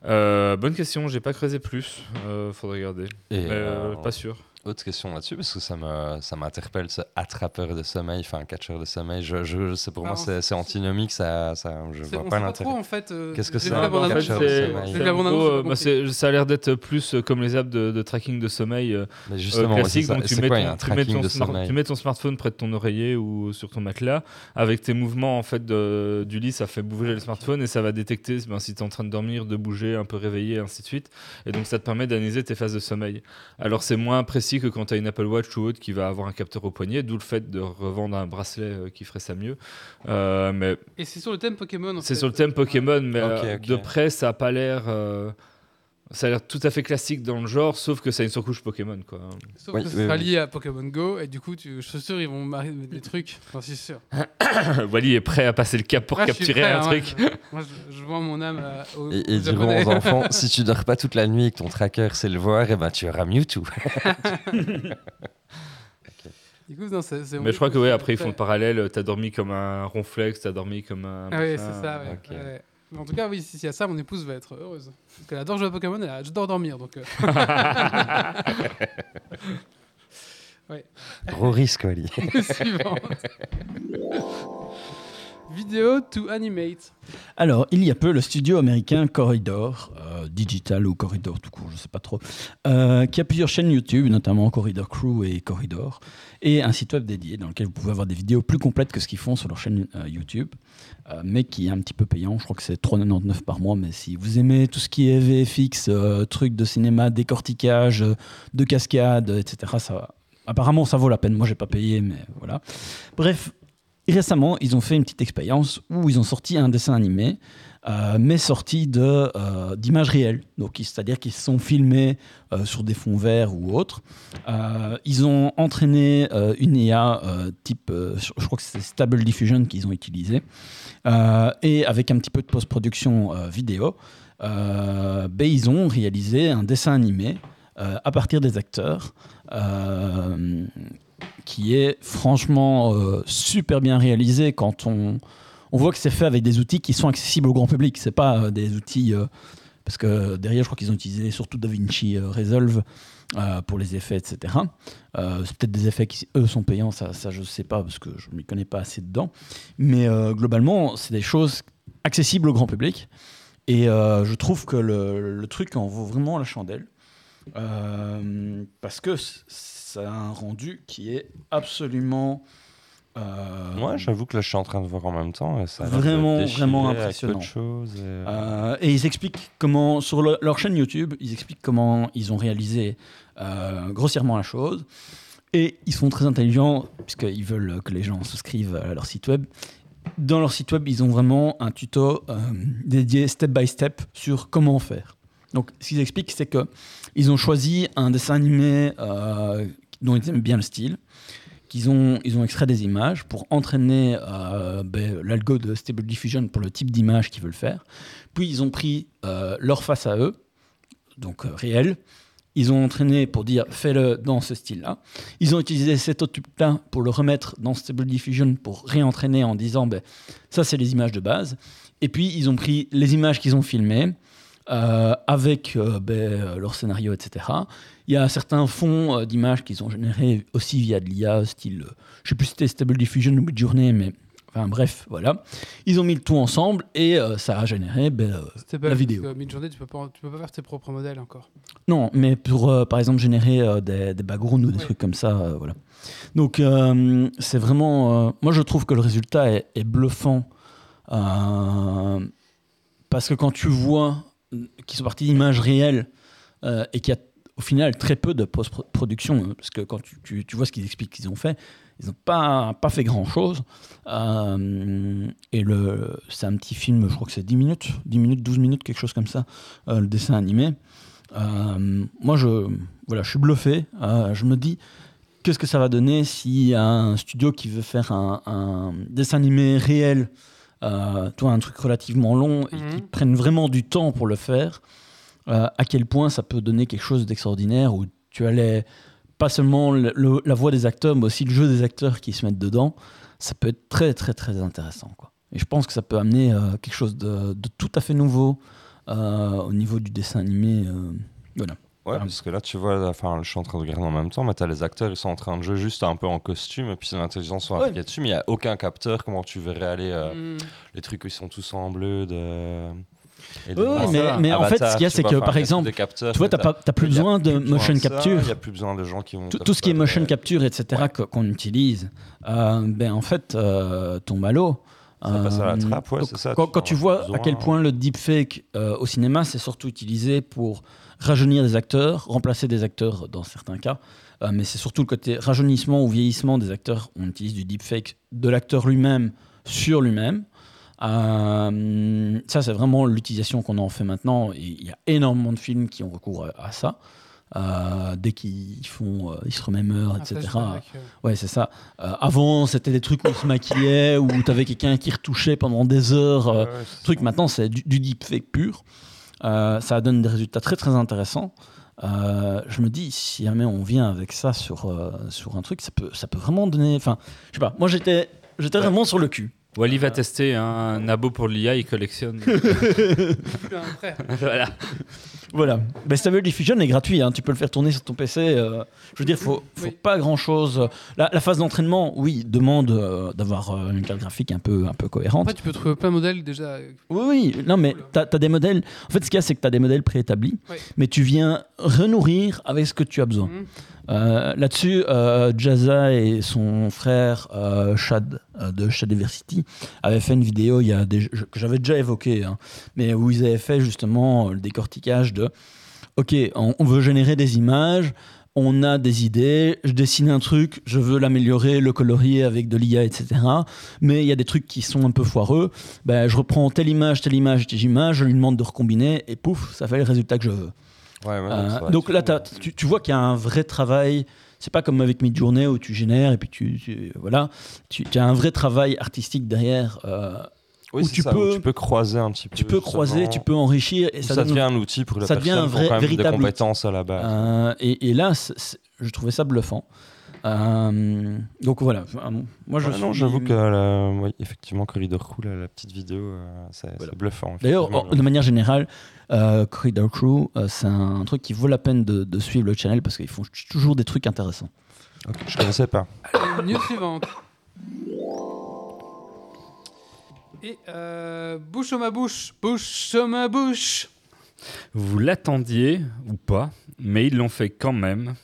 Euh, bonne question, j'ai pas creusé plus. Euh, faudrait regarder. Et Mais, euh, euh, pas sûr. Autre question là-dessus, parce que ça me- ça m'interpelle, ce attrapeur de sommeil, enfin catcheur de sommeil. Je, je, je sais pour moi, c'est c'est antinomique, ça, ça, je vois on pas l'intérêt. trop en fait. euh, Qu'est-ce que c'est un catcheur de sommeil pas bah, ça a l'air d'être plus euh, comme les apps de, de tracking de sommeil euh, Mais euh, justement, classiques. donc tu mets, quoi, ton, tu, mets tracking ton de smart- sommeil tu mets ton smartphone près de ton oreiller ou sur ton matelas. Avec tes mouvements en fait de- du lit, ça fait bouger le smartphone et ça va détecter ben, si tu es en train de dormir, de bouger, un peu réveillé, ainsi de suite. Et donc ça te permet d'analyser tes phases de sommeil. Alors c'est moins précis que quand tu as une Apple Watch ou autre qui va avoir un capteur au poignet, d'où le fait de revendre un bracelet euh, qui ferait ça mieux. Euh, mais Et c'est sur le thème Pokémon. en c'est sur le thème Pokémon, mais euh, de près, ça a pas l'air. Euh, ça a l'air tout à fait classique dans le genre, sauf que ça a une surcouche Pokémon, quoi. Sauf Oui, que ce oui, sera oui. lié à Pokémon Go et du coup, tu, je suis sûr ils vont marier des trucs. J'en suis sûr. Wally est prêt à passer le cap pour Ouais, suis capturer prêt, un hein, truc. Moi, je, moi, je- je vends mon âme à- aux, Et, aux et diront aux enfants, si tu dors pas toute la nuit et que ton tracker sait le voir, eh ben, tu auras Mewtwo. Du coup, non, c'est- c'est- Mais je crois que ouais, après ils font le Ouais. parallèle. T'as dormi comme un ronflex, t'as dormi comme un. Ah oui, c'est ça, ouais. ouais. Mais en tout cas, oui, si s'il y a ça, mon épouse va être heureuse. Parce qu'elle adore jouer à Pokémon, elle adore dormir. Donc, euh, Gros risque, Oli. suivante. Vidéo to animate. Alors, il y a peu, le studio américain Corridor, euh, Digital ou Corridor tout court, je ne sais pas trop, euh, qui a plusieurs chaînes YouTube, notamment Corridor Crew et Corridor, et un site web dédié dans lequel vous pouvez avoir des vidéos plus complètes que ce qu'ils font sur leur chaîne euh, YouTube, euh, mais qui est un petit peu payant. Je crois que c'est 3,99 par mois, mais si vous aimez tout ce qui est VFX, euh, trucs de cinéma, décortiquage, euh, de cascade, etc., apparemment ça vaut la peine. Moi, j'ai pas payé, mais voilà. Bref, récemment, ils ont fait une petite expérience où ils ont sorti un dessin animé, mais sorti de, d'images réelles. Donc, c'est-à-dire qu'ils se sont filmés sur des fonds verts ou autres. Ils ont entraîné une IA type, je crois que c'est Stable Diffusion qu'ils ont utilisé, et avec un petit peu de post-production euh, vidéo, euh, ben, ils ont réalisé un dessin animé euh, à partir des acteurs. euh, qui est franchement euh, super bien réalisé quand on, on voit que c'est fait avec des outils qui sont accessibles au grand public. C'est pas euh, des outils euh, parce que derrière, je crois qu'ils ont utilisé surtout DaVinci euh, Resolve euh, pour les effets, etc. Euh, c'est peut-être des effets qui eux sont payants, ça, ça je sais pas parce que je ne m'y connais pas assez dedans. Mais euh, globalement, c'est des choses accessibles au grand public. Et je trouve que le, le truc en vaut vraiment la chandelle. Parce que ça a un rendu qui est absolument. Moi, j'avoue que là, je suis en train de voir en même temps. Et ça Vraiment, vraiment impressionnant. choses et, et ils expliquent comment, sur le- leur chaîne YouTube, ils expliquent comment ils ont réalisé grossièrement la chose. Et ils sont très intelligents, puisqu'ils veulent que les gens souscrivent à leur site web. Dans leur site web, ils ont vraiment un tuto euh, dédié step by step sur comment faire. Donc, ce qu'ils expliquent, c'est que ils ont choisi un dessin animé euh, dont ils aiment bien le style, qu'ils ont, ils ont extrait des images pour entraîner euh, ben, l'algo de Stable Diffusion pour le type d'image qu'ils veulent faire. Puis ils ont pris euh, leur face à eux, donc euh, réel. Ils ont entraîné pour dire fais-le dans ce style-là. Ils ont utilisé cet autre type-là pour le remettre dans Stable Diffusion pour réentraîner en disant ben, ça c'est les images de base. Et puis ils ont pris les images qu'ils ont filmées, euh, avec euh, ben, euh, leur scénario, etc. Il y a certains fonds d'images qu'ils ont générés aussi via de l'IA, style, je sais plus si c'était Stable Diffusion ou Midjourney, mais enfin bref, voilà. Ils ont mis le tout ensemble et euh, ça a généré ben, euh, C'était la parce vidéo. que Midjourney, tu peux pas, tu peux pas faire tes propres modèles encore. Non, mais pour euh, par exemple générer euh, des, des backgrounds ou des Ouais. trucs comme ça, voilà. Donc c'est vraiment, moi je trouve que le résultat est, est bluffant parce que quand tu vois qu'ils sont partis d'images réelles et qu'il y a au final très peu de post-production, hein, parce que quand tu, tu- tu vois ce qu'ils expliquent qu'ils ont fait, ils n'ont pas, pas fait grand-chose. Euh, et le, c'est un petit film, je crois que c'est 10 minutes, 10 minutes, 12 minutes, quelque chose comme ça, euh, le dessin animé. Euh, moi, je, voilà, je suis bluffé. Je me dis, qu'est-ce que ça va donner a un studio qui veut faire un, un dessin animé réel, toi, un truc relativement long, et Mhm. qui prennent vraiment du temps pour le faire, à quel point ça peut donner quelque chose d'extraordinaire où tu allais pas seulement le- le- la voix des acteurs, mais aussi le jeu des acteurs qui se mettent dedans. Ça peut être très, très, très intéressant. Quoi. Et je pense que ça peut amener euh, quelque chose de, de tout à fait nouveau euh, au niveau du dessin animé. euh, voilà. Ouais, parce que là, tu vois, enfin, je suis en train de regarder en même temps, mais t'as les acteurs, ils sont en train de jouer juste un peu en costume, et puis c'est l'intelligence sont Ouais. appliquée dessus, mais il n'y a aucun capteur. Comment tu verrais aller Mm. Les trucs où ils sont tous en bleu de. Et Ah, mais- ça, mais en fait, ce qu'il y a, c'est que, par exemple, capteurs, Tu vois, t'as plus besoin de besoin motion de capture. Il n'y a plus besoin de gens qui vont. Tout, ce qui est motion capture, etc., qu'on utilise, euh, ben en fait, euh, ton malo. Ça passe à la trappe, ouais, donc, c'est ça, Quand, tu quand vois besoin. à quel point le deepfake euh, au cinéma, c'est surtout utilisé pour rajeunir des acteurs, remplacer des acteurs dans certains cas, euh, mais c'est surtout le côté rajeunissement ou vieillissement des acteurs. On utilise du deepfake de l'acteur lui-même sur lui-même. Euh, ça, c'est vraiment l'utilisation qu'on en fait maintenant. Et il y a énormément de films qui ont recours à, à ça. Euh, dès qu'ils font, euh, ils se remémorent, etc. euh, Ouais, c'est ça. Euh, avant, c'était des trucs où ils se maquillaient, où tu avais quelqu'un qui retouchait pendant des heures. Ouais, ouais, c'est truc ça. maintenant, c'est du, du deepfake pur. Ça donne des résultats très très intéressants. Je me dis, si jamais on vient avec ça sur, sur un truc, ça peut, ça peut vraiment donner. Enfin, je sais pas, moi j'étais, j'étais vraiment sur le cul. Wally va tester un abo pour l'IA, il collectionne. voilà. Voilà. Ben, Stable Diffusion est gratuit, hein, tu peux le faire tourner sur ton PC. euh, je veux dire, faut, faut Oui. pas grand chose. La, la phase d'entraînement, oui, demande euh, d'avoir euh, une carte graphique un peu, un peu cohérente. Après, tu peux trouver plein de modèles déjà. Oui, oui, non, mais Cool. tu as, des modèles. En fait, ce qu'il y a, c'est que tu as des modèles préétablis, Ouais. mais tu viens renourrir avec ce que tu as besoin. Mhm. Euh, Là-dessus, euh, Jazza et son frère euh, Chad de Chad Diversity avaient fait une vidéo que j'avais déjà évoqué, hein, mais où ils avaient fait justement le décortiquage de OK, on, on veut générer des images. On a des idées, je dessine un truc, je veux l'améliorer, le colorier avec de l'IA, etc. Mais il y a des trucs qui sont un peu foireux. Ben, je reprends telle image, telle image, telle image, je lui demande de recombiner et pouf, ça fait le résultat que je veux. Ouais, ouais, Euh, donc là, tu, tu vois qu'il y a un vrai travail. C'est pas comme avec Midjourney où tu génères et puis tu, tu- voilà. Tu, tu as un vrai travail artistique derrière. euh, Oui, où tu ça, peux- où tu peux croiser un petit peu. tu peux croiser, tu peux enrichir et ça, devient un outil pour la ça devient personne un vrai- quand même véritable des compétences à la base. euh, et, et là, je trouvais ça bluffant. Euh, donc voilà. Moi, je Ouais, non, j'avoue que la- oui, effectivement, Corridor Crew, la, petite vidéo, euh, c'est Voilà. bluffant. D'ailleurs, de manière générale, euh, Crew, euh, c'est un truc qui vaut la peine de, de suivre le channel parce qu'ils font toujours des trucs intéressants. Ok, je connaissais pas. Allez, news suivante. Et euh, bouche à ma bouche, bouche à ma bouche. Vous l'attendiez ou pas, mais ils l'ont fait quand même.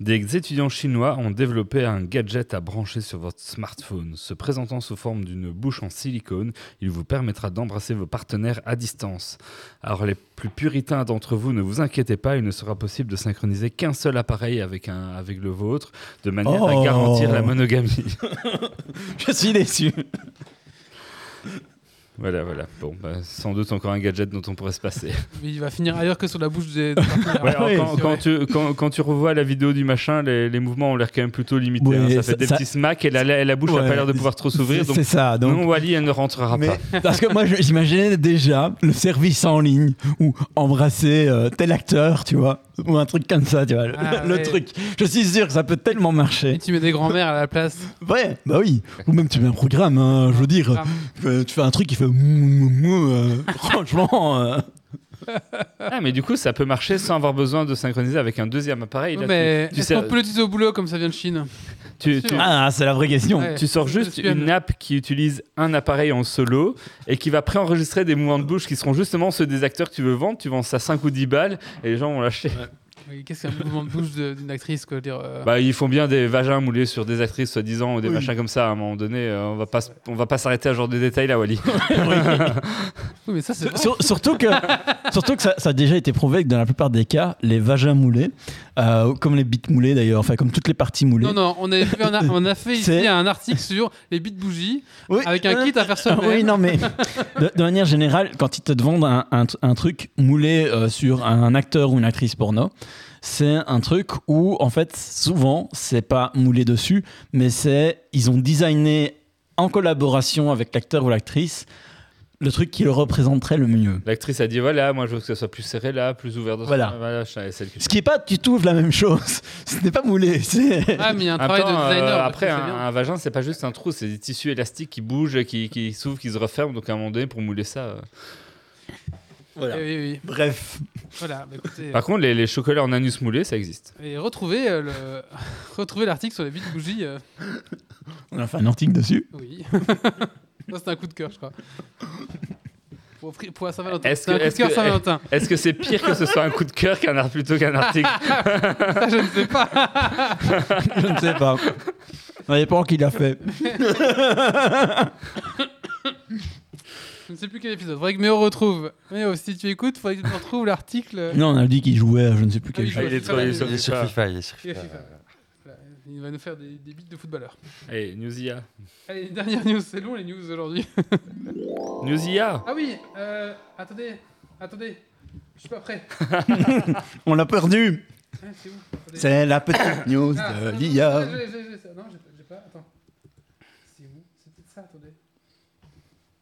Des étudiants chinois ont développé un gadget à brancher sur votre smartphone. Se présentant sous forme d'une bouche en silicone, il vous permettra d'embrasser vos partenaires à distance. Alors les plus puritains d'entre vous, ne vous inquiétez pas, il ne sera possible de synchroniser qu'un seul appareil avec, un, avec le vôtre, de manière à Oh. garantir la monogamie. Je suis déçu. Voilà, voilà. Bon, bah, sans doute encore un gadget dont on pourrait se passer. Mais il va finir ailleurs que sur la bouche des. Ouais, quand, tu, quand, quand tu revois la vidéo du machin, les, les mouvements ont l'air quand même plutôt limités. Hein. Ça ça- fait des ça- petits smacks et la, la, la bouche n'a Ouais, pas l'air de pouvoir trop s'ouvrir. C'est ça. Donc, non, Wally, elle ne rentrera Mais- pas. parce que moi, j'imaginais déjà le service en ligne ou embrasser euh, tel acteur, tu vois, ou un truc comme ça, tu vois. le- Ah, le ouais. truc. Je suis sûr que ça peut tellement Et marcher. tu mets des grands-mères à la place. Ouais, bah oui. Ou même tu mets un programme, hein, je veux dire, euh, tu fais un truc qui fait mou, mou, mou, euh, franchement. euh, Ah, mais du coup, ça peut marcher sans avoir besoin de synchroniser avec un deuxième appareil. Là, mais tu, tu est-ce sais- qu'on peut l'utiliser au boulot comme ça vient de Chine tu- tu-. Ah, c'est la vraie question. Ouais. tu sors juste une un- app qui utilise un appareil en solo et qui va préenregistrer des mouvements de bouche qui seront justement ceux des acteurs que tu veux vendre. Tu vends ça 5 ou 10 balles et les gens vont l'acheter. Qu'est-ce qu'un mouvement de bouche d'une actrice quoi, dire, euh, Bah, ils font bien des vagins moulés sur des actrices soi-disant ou des machins comme ça à un moment donné. euh, on va pas, on va pas s'arrêter à ce genre de détails là, Wally. Oui, mais ça c'est vrai. Sur- surtout que, surtout que ça, ça a déjà été prouvé que dans la plupart des cas, les vagins moulés, euh, comme les bites moulées d'ailleurs, enfin comme toutes les parties moulées. Non, non, on, avait fait un, on a fait ici un article sur les bits bougies Oui, avec un kit à faire soi-même. Oui, non, mais de, de manière générale, quand ils te vendent un, un- un truc moulé euh, sur un acteur ou une actrice porno, c'est un truc où, en fait, souvent, c'est pas moulé dessus, mais c'est. Ils ont designé en collaboration avec l'acteur ou l'actrice le truc qui le représenterait le mieux. L'actrice a dit voilà, moi je veux que ça soit plus serré là, plus ouvert dans ce- Voilà. celle Ce qui est pas du tout la même chose. Ce n'est pas moulé. C'est. Ah, mais il y a un travail temps, de euh, designer. après, un, un vagin, c'est pas juste un trou, c'est des tissus élastiques qui bougent, qui, qui s'ouvrent, qui se referment. Donc à un moment donné, pour mouler ça. euh. Voilà. Eh oui, oui. Bref. Voilà, bah, écoutez. Par contre, les, les chocolats en anus moulés, ça existe. Et retrouvez euh, le... retrouvez l'article sur les bits bougies. euh, On a fait un article dessus. Oui. Ça, c'était un coup de cœur, je crois. Pour, pour la Saint-Valentin. Est-ce C'est un que- coup de est-ce cœur que- Saint-Valentin. Est-ce que c'est pire que ce soit un coup de cœur qu'un art plutôt qu'un article Ça, je ne sais pas. Je ne sais pas. Ça dépend qui l'a fait. Je ne sais plus quel épisode. Faudrait que Méo retrouve. Méo, si tu écoutes, faudrait que tu retrouves l'article. Non, on a dit qu'il jouait à je ne sais plus Ah quel je jeu. il est sur FIFA. Il est sur FIFA. Il va nous faire des, des bits de footballeurs. Allez, Newsia. Allez, dernière news. C'est long les news aujourd'hui. Newsia Ah oui, euh, attendez, attendez. Je suis pas prêt. On l'a perdu. Ah, c'est où? Attendez. C'est la petite news Ah, de non, non, l'IA. Non, j'ai j'ai pas. Attends. C'est où C'est peut-être ça, attendez. Non, pas ça. Non, non, non.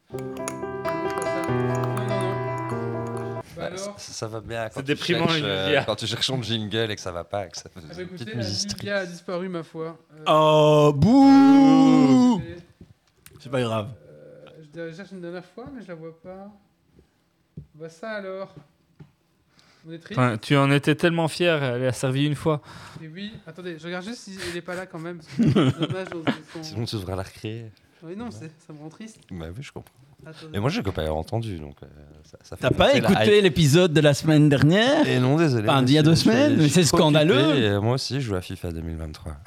Bah Bah, alors ça, ça va bien quand C'est tu, déprimant, cherches, euh, quand tu cherches ton jingle et que ça va pas, que ça fait Ah bah une écoutez, petite musique. A disparu, ma foi. Euh, Oh, bouh c'est- pas grave. euh, je la cherche une dernière fois, mais je la vois pas. Bah ça alors. On est triste. Enfin, Tu en étais tellement fier, elle a servi une fois. Et oui, attendez, je regarde juste si elle est pas là quand même. dommage, Sinon, tu devras la recréer. Oui, non, ça me rend triste. Bah oui, je comprends. Attendez. Et moi, j'ai pas entendu, donc euh, ça, T'as pas écouté l'épisode de la semaine dernière. Et non, désolé. Enfin, d'il y a deux je semaines, je mais c'est scandaleux. et moi aussi, je joue à FIFA 2023.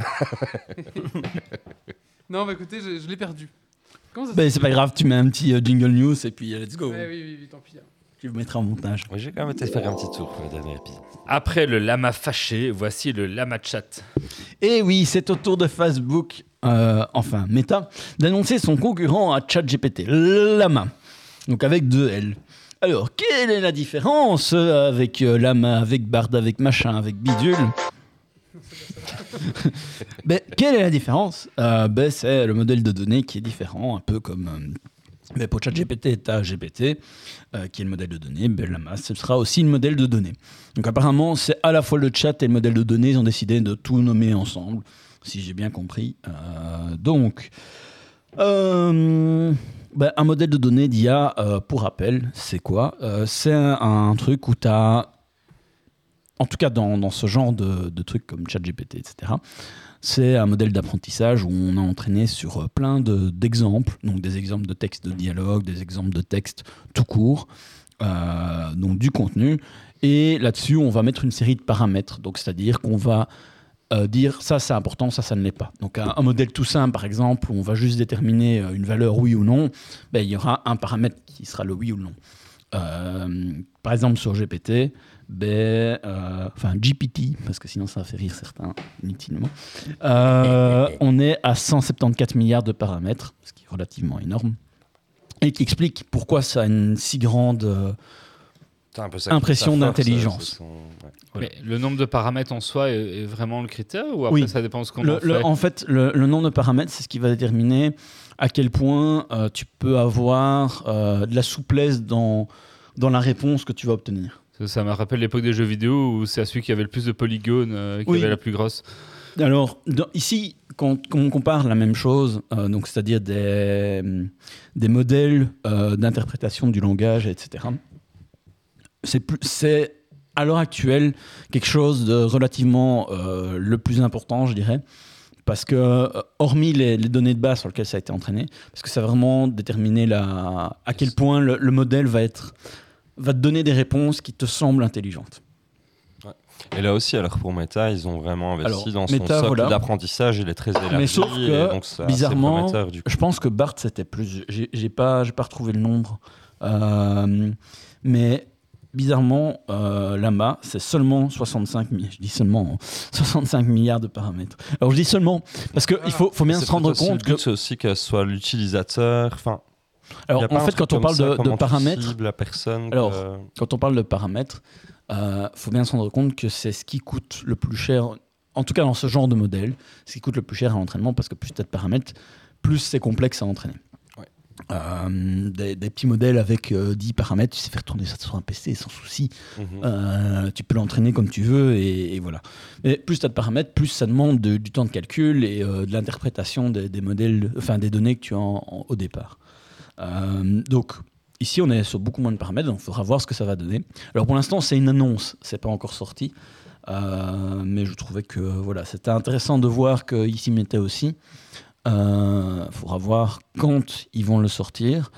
Non, bah écoutez, je, je l'ai perdu. Comment ça Ben, c'est pas grave, tu mets un petit euh, jingle news et puis euh, let's go. Ouais, oui, oui, oui, tant pis. hein. Tu le mettras en montage. Oui, j'ai quand même été faire un petit tour pour le dernier épisode. Après le lama fâché, voici le lama chat. Et oui, c'est au tour de Facebook, euh, enfin Meta, d'annoncer son concurrent à ChatGPT, Lama. Donc avec deux L. Alors, quelle est la différence euh, avec euh, Lama, avec Bard, avec machin, avec Bidule? Ben, Quelle est la différence? Euh, ben, C'est le modèle de données qui est différent, un peu comme euh, ben, pour ChatGPT, as GPT, euh, qui est le modèle de données. Ben, Lama, ce sera aussi le modèle de données. Donc apparemment, c'est à la fois le chat et le modèle de données. Ils ont décidé de tout nommer ensemble, si j'ai bien compris. Euh, donc, euh, ben, un modèle de données d'IA, pour rappel, c'est quoi? C'est un, un truc où tu as, en tout cas dans, dans ce genre de, de trucs comme ChatGPT, etc., c'est un modèle d'apprentissage où on a entraîné sur euh, plein de- d'exemples, donc des exemples de textes de dialogue, des exemples de textes tout court, euh, donc du contenu. Et là-dessus, on va mettre une série de paramètres. Donc, c'est-à-dire qu'on va euh, dire ça, c'est important, ça, ça ne l'est pas. Donc, un, modèle tout simple, par exemple, où on va juste déterminer une valeur oui ou non, ben, il y aura un paramètre qui sera le oui ou non. Par exemple, sur GPT, ben, euh, enfin GPT, parce que sinon ça va faire rire certains inutilement, euh, on est à 174 milliards de paramètres, ce qui est relativement énorme, et qui explique pourquoi ça a une si grande... euh, C'est un peu ça qui Impression d'intelligence. son- ouais. Le nombre de paramètres en soi est, est vraiment le critère ou après Oui. ça dépend de ce qu'on Le- en le- fait? en fait, le, le nombre de paramètres, c'est ce qui va déterminer à quel point euh, tu peux avoir euh, de la souplesse dans, dans la réponse que tu vas obtenir. Ça- Ça me rappelle l'époque des jeux vidéo où c'est à celui qui avait le plus de polygones euh, qui Oui. avait la plus grosse. Alors, dans- ici, quand, quand on compare la même chose, euh, donc c'est-à-dire des, des modèles euh, d'interprétation du langage, etc., c'est à l'heure actuelle quelque chose de relativement euh, le plus important, je dirais. Parce que, euh, hormis les, les données de base sur lesquelles ça a été entraîné, parce que ça va vraiment déterminer la, à quel point le, le modèle va, être, va te donner des réponses qui te semblent intelligentes. Et là aussi, alors pour Meta, ils ont vraiment investi Alors, dans son Meta, socle voilà. d'apprentissage, il est très élargi. Mais sauf que, donc bizarrement. Je pense que Bart, c'était plus. J'ai pas, pas retrouvé le nombre. Euh, mais bizarrement, euh, Lama, c'est seulement 65 milliards. Je dis seulement hein, 65 milliards de paramètres. Alors je dis seulement parce qu'il faut, faut bien se rendre aussi compte que. c'est aussi que ce soit l'utilisateur. Enfin, Alors en fait, quand on parle ça, de, paramètres, cibles la personne. Alors, que- quand on parle de paramètres, euh, faut bien se rendre compte que c'est ce qui coûte le plus cher, en tout cas dans ce genre de modèle, ce qui coûte le plus cher à l'entraînement, parce que plus tu as de paramètres, plus c'est complexe à entraîner. Ouais. Euh, des, des petits modèles avec euh, 10 paramètres, tu sais faire tourner ça sur un PC sans souci. Mhm. Euh, tu peux l'entraîner comme tu veux et, et voilà. Mais plus tu as de paramètres, plus ça demande de- du temps de calcul et euh, de l'interprétation des, des modèles, enfin des données que tu as en- en- au départ. Euh, donc ici, on est sur beaucoup moins de paramètres, donc il faudra voir ce que ça va donner. Alors pour l'instant, c'est une annonce, c'est pas encore sorti. Euh, mais je trouvais que voilà, c'était intéressant de voir qu'ils s'y mettaient aussi. Il faudra voir quand ils vont le sortir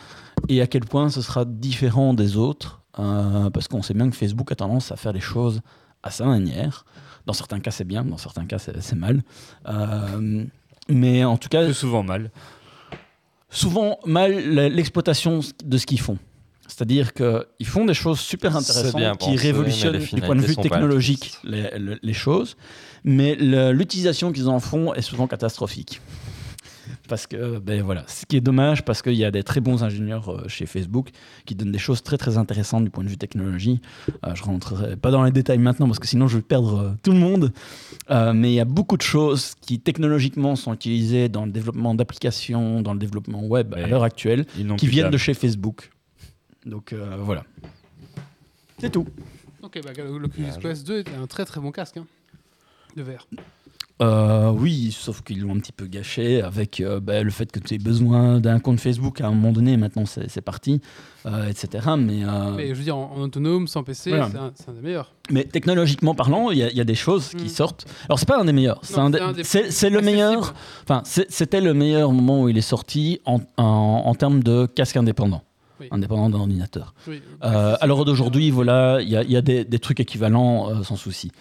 et à quel point ce sera différent des autres, euh, parce qu'on sait bien que Facebook a tendance à faire les choses à sa manière. Dans certains cas, c'est bien, dans certains cas, c'est mal. Euh, mais en tout cas, Plus souvent mal. Souvent mal l'exploitation de ce qu'ils font. C'est-à-dire qu'ils font des choses super intéressantes qui révolutionnent du point de vue technologique les, le- les choses, mais l'utilisation qu'ils en font est souvent catastrophique. Parce que, ben voilà, ce qui est dommage, parce qu'il y a des très bons ingénieurs euh, chez Facebook qui donnent des choses très très intéressantes du point de vue technologie. Euh, je rentrerai pas dans les détails maintenant parce que sinon je vais perdre euh, tout le monde. Euh, mais il y a beaucoup de choses qui technologiquement sont utilisées dans le développement d'applications, dans le développement web à l'heure actuelle, qui viennent de chez Facebook. Donc euh, voilà. C'est tout. Ok, bah, l'Oculus joué. Quest 2 est un très très bon casque. Hein, de verre. Euh, oui, sauf qu'ils l'ont un petit peu gâché avec euh, bah, le fait que tu aies besoin d'un compte Facebook à un moment donné, maintenant c'est parti, euh, etc. Mais, Mais je veux dire, en, en autonome, sans PC, Voilà. c'est un, des meilleurs. mais technologiquement parlant, il y, a- il y a des choses qui Mm. sortent. Alors c'est pas un des meilleurs, c'est le meilleur. Enfin, c'était le meilleur moment où il est sorti en, en, en termes de casque indépendant, Oui. indépendant d'un ordinateur. Oui. Euh, alors d'aujourd'hui, voilà, il y a, il y a des, des trucs équivalents sans souci.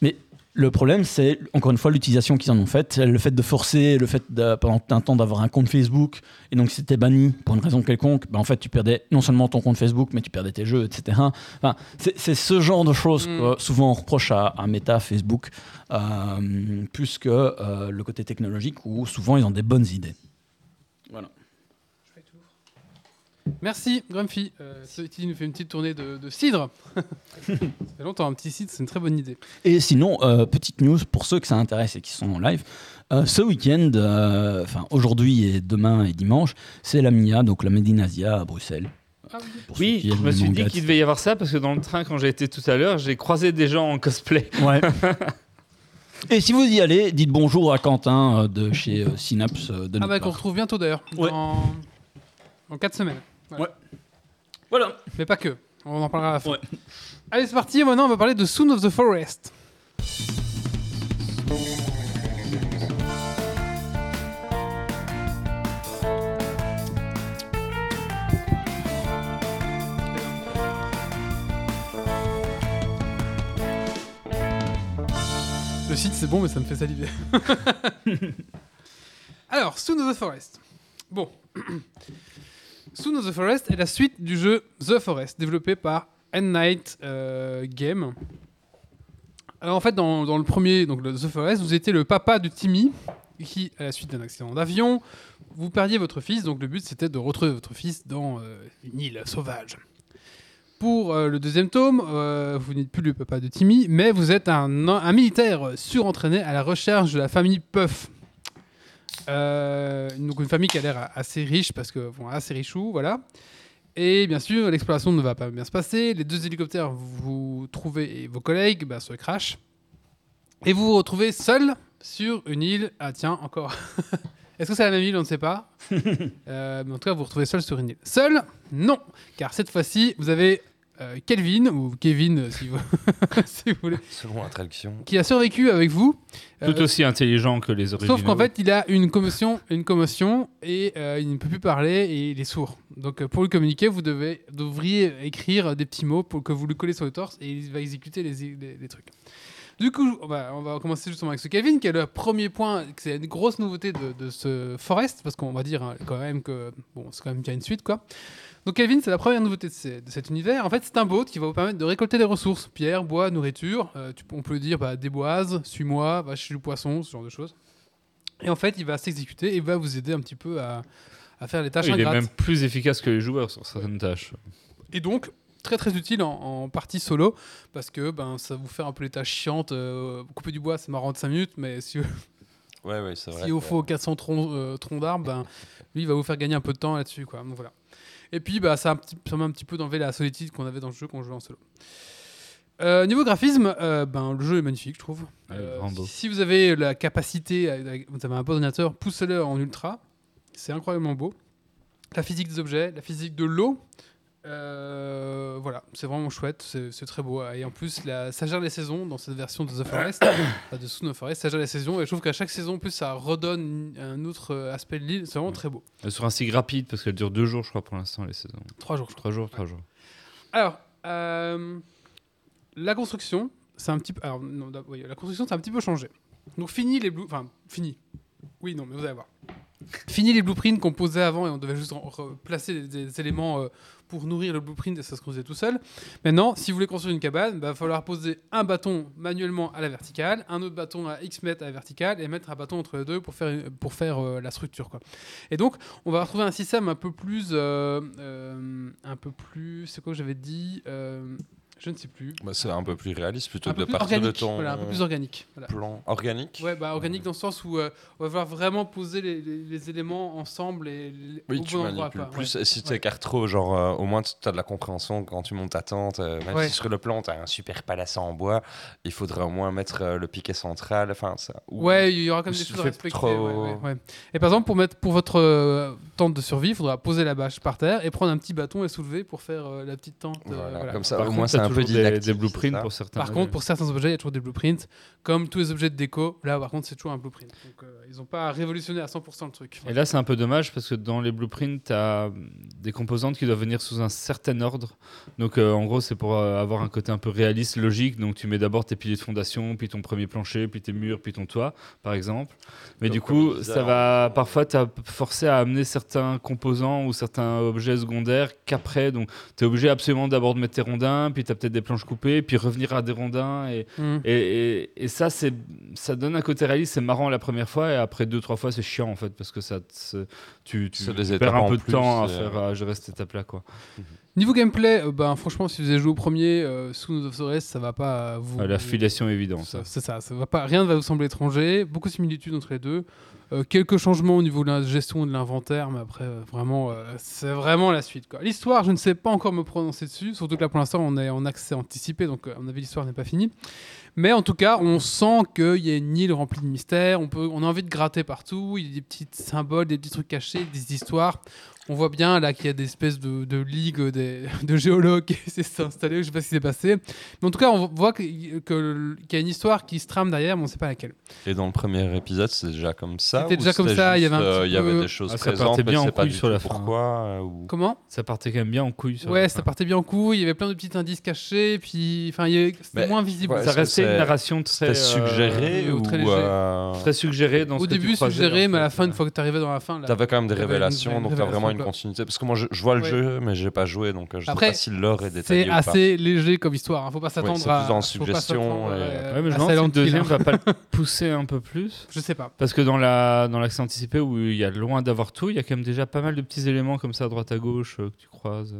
Mais le problème, c'est encore une fois l'utilisation qu'ils en ont faite, le fait de forcer, le fait de, pendant un temps d'avoir un compte Facebook, et donc si c'était banni pour une raison quelconque, ben, en fait tu perdais non seulement ton compte Facebook, mais tu perdais tes jeux, etc. Enfin, c'est c'est ce genre de choses Mm. que souvent on reproche à, à Meta, Facebook, euh, plus que euh, le côté technologique où souvent ils ont des bonnes idées. Voilà. Merci, Grumpy. Euh, Soiti nous fait une petite tournée de, de cidre. ça fait longtemps, un petit cidre, c'est une très bonne idée. Et sinon, euh, petite news pour ceux que ça intéresse et qui sont en live. euh, ce week-end, euh, enfin aujourd'hui et demain et dimanche, c'est la MIA, donc la Medinasia à Bruxelles. Ah oui. Je me suis dit qu'il devait y avoir ça parce que dans le train, quand j'ai été tout à l'heure, j'ai croisé des gens en cosplay. Ouais. et si vous y allez, dites bonjour à Quentin de chez Synapse de Ah bah qu'on retrouve bientôt d'ailleurs, Ouais. dans, dans 4 semaines. Voilà. Mais pas que, on en parlera à la fin. Ouais. Allez, c'est parti, maintenant on va parler de Soon of the Forest. Le site c'est bon mais ça me fait saliver. Alors, Soon of the Forest. Bon. Soon of the Forest est la suite du jeu The Forest, développé par End Night euh, Game. Alors en fait, dans, le premier, donc The Forest, vous étiez le papa de Timmy, qui, à la suite d'un accident d'avion, vous perdiez votre fils. Donc le but, c'était de retrouver votre fils dans euh, une île sauvage. Pour euh, le deuxième tome, vous n'êtes plus le papa de Timmy, mais vous êtes un militaire surentraîné à la recherche de la famille Puff. Euh, donc une famille qui a l'air assez riche parce que bon, assez richou, voilà. Et bien sûr, l'exploration ne va pas bien se passer. Les deux hélicoptères, vous trouvez et vos collègues bah, se crashent. Et vous vous retrouvez seul sur une île. Ah tiens, encore. Est-ce que c'est la même île? On ne sait pas. Euh, mais en tout cas, vous vous retrouvez seul sur une île. Seul? Non, car cette fois-ci, vous avez Kelvin, ou Kevin euh, si vous, si vous voulez, Selon la traduction. qui a survécu avec vous. Tout Euh, aussi intelligent que les originaux. Sauf qu'en fait, il a une commotion, une commotion et euh, il ne peut plus parler et il est sourd. Donc, euh, pour lui communiquer, vous devez, devriez écrire des petits mots pour que vous le collez sur le torse et il va exécuter les, les- les trucs. Du coup, on va, on va commencer justement avec ce Kevin, qui est le premier point, c'est une grosse nouveauté de, de ce Forest, parce qu'on va dire hein, quand même que bon, c'est quand même qu'il y a une suite, quoi. Donc Kelvin, c'est la première nouveauté de, ces- de cet univers. En fait, c'est un boat qui va vous permettre de récolter des ressources, pierre, bois, nourriture. Euh, tu- on peut dire bah, déboise, suis-moi, va chez le poisson, ce genre de choses. Et en fait, il va s'exécuter et va vous aider un petit peu à, à faire les tâches il est même plus efficace que les joueurs sur certaines tâches. Et donc, très très utile en, en partie solo, parce que ben, ça vous fait un peu les tâches chiantes. euh, couper du bois, c'est marrant de 5 minutes, mais si, Ouais, ouais, c'est vrai. s'il vous que- faut 400 troncs, euh, troncs d'arbres, ben, lui, il va vous faire gagner un peu de temps là-dessus. Quoi. Donc, voilà. Et puis, bah, ça, a un m'a un petit peu d'enlever la solitude qu'on avait dans le jeu quand on jouait en solo. Euh, niveau graphisme, euh, ben, le jeu est magnifique, je trouve. Euh, si vous avez la capacité, vous avez un bon ordinateur, poussez-le en ultra. C'est incroyablement beau. La physique des objets, la physique de l'eau. Euh, voilà, c'est vraiment chouette, c'est très beau. Et en plus, la, ça gère les saisons dans cette version de The Forest, de of Forest, ça gère les saisons. Et je trouve qu'à chaque saison, en plus, ça redonne un autre aspect de l'île. C'est vraiment très beau. Sur un cycle rapide, parce qu'elle dure deux jours, je crois, pour l'instant, les saisons. Trois jours, je crois. Trois jours, trois jours. Alors, euh, la construction, c'est un petit peu. Alors, non, oui, la construction, c'est un petit peu changé. Donc, fini les blue. Enfin, fini. Oui, non, mais vous allez voir. Fini les blueprints qu'on posait avant et on devait juste placer des, éléments euh, pour nourrir le blueprint et ça se construisait tout seul. Maintenant, si vous voulez construire une cabane, il va falloir poser un bâton manuellement à la verticale, un autre bâton à X mètres à la verticale et mettre un bâton entre les deux pour faire, pour faire euh, la structure. Quoi. Et donc, on va retrouver un système un peu plus. euh, un peu plus. C'est quoi que j'avais dit Je ne sais plus. Bah, c'est un peu plus réaliste plutôt Un de partir de ton Voilà, un peu plus organique. Voilà. plan organique. Ouais, bah organique dans le sens où euh, on va falloir vraiment poser les, les- les éléments ensemble et les- Oui, au tu bon endroit. manipules quoi. plus. Ouais. Si tu Ouais. écartes trop, genre, euh, au moins tu as de la compréhension quand tu montes ta tente. euh, même Ouais. si sur le plan, tu as un super palace en bois, il faudrait au moins mettre euh, le piquet central. Enfin, ça. ou- Ouais, il y aura comme ou des choses à respecter. trop- ouais, ouais, ouais. Et par exemple, pour, mettre, pour votre euh, tente de survie, il faudra poser la bâche par terre et prendre un petit bâton et soulever pour faire euh, la petite tente. euh, Voilà, comme ça, Par au moins, c'est un peu des- blueprints pour certains. Par contre, pour certains objets, il y a toujours des blueprints. Comme tous les objets de déco, là, par contre, c'est toujours un blueprint. Donc, euh, ils n'ont pas révolutionné à 100% le truc. Et là, c'est un peu dommage parce que dans les blueprints, tu as des composantes qui doivent venir sous un certain ordre. Donc, euh, en gros, c'est pour euh, avoir un côté un peu réaliste, logique. Donc, tu mets d'abord tes piliers de fondation, puis ton premier plancher, puis tes murs, puis ton toit, par exemple. Mais Donc, du coup, ça va parfois te forcer à amener certains composants ou certains objets secondaires qu'après. Donc, tu es obligé absolument d'abord de mettre tes rondins, puis tu as peut-être des planches coupées, puis revenir à des rondins. Et, Mhm. et, et- et ça, c'est, ça donne un côté réaliste, c'est marrant la première fois, et après deux, trois fois, c'est chiant en fait, parce que ça, te- tu, tu perds un peu de plus, temps à, euh. faire, à gérer cette étape-là. Quoi. Niveau gameplay, euh, ben, franchement, si vous avez joué au premier euh, Soon of the Forest, ça va pas vous. Ah, la filiation évidente. Ça, ça. C'est ça, ça va pas, rien ne va vous sembler étranger, beaucoup de similitudes entre les deux. Euh, quelques changements au niveau de la gestion de l'inventaire, mais après, euh, vraiment, euh, c'est vraiment la suite. L'histoire, je ne sais pas encore me prononcer dessus, surtout que là, pour l'instant, on est en accès anticipé, donc à mon avis, l'histoire n'est pas finie. Mais en tout cas, on sent qu'il y a une île remplie de mystères, on, peut, on a envie de gratter partout, il y a des petits symboles, des petits trucs cachés, des histoires. On voit bien là qu'il y a des espèces de, de ligues des- de géologues qui s'est installé, je sais pas ce qui s'est passé. Mais en tout cas, on voit que- qu'il y a une histoire qui se trame derrière, mais on ne sait pas laquelle. Et dans le premier épisode, c'est déjà comme ça C'était déjà comme ça, il y avait un euh, petit il y avait peu- des choses Ah, ça présentes, partait bien en couille du sur tout la fin, pourquoi. euh, ou- Comment? Ça partait quand même bien en couille. sur Ouais, la ça fin. partait bien en couille, il y avait plein de petits indices cachés, puis enfin, il y avait- c'était moins visible. ouais, Ça restait une narration très, euh, suggéré ou ou très léger. euh, très suggérée dans Au début, croisais, suggéré, en mais à la fin, une fois que tu arrivais dans la fin, là, T'avais quand même des révélations, donc t'as vraiment une continuité. Parce que moi, je, je vois le Ouais. jeu, mais j'ai pas joué, donc euh, je Après, sais pas si l'or est détaillé c'est pas. assez léger comme histoire. hein. Faut pas s'attendre c'est plus à. dans faut pas suggestion et- euh, Ouais, mais je si Silent le deuxième va pas le pousser un peu plus. Je sais pas. Parce que dans la dans l'accès anticipé où il y a loin d'avoir tout, il y a quand même déjà pas mal de petits éléments comme ça à droite à gauche euh, que tu croises.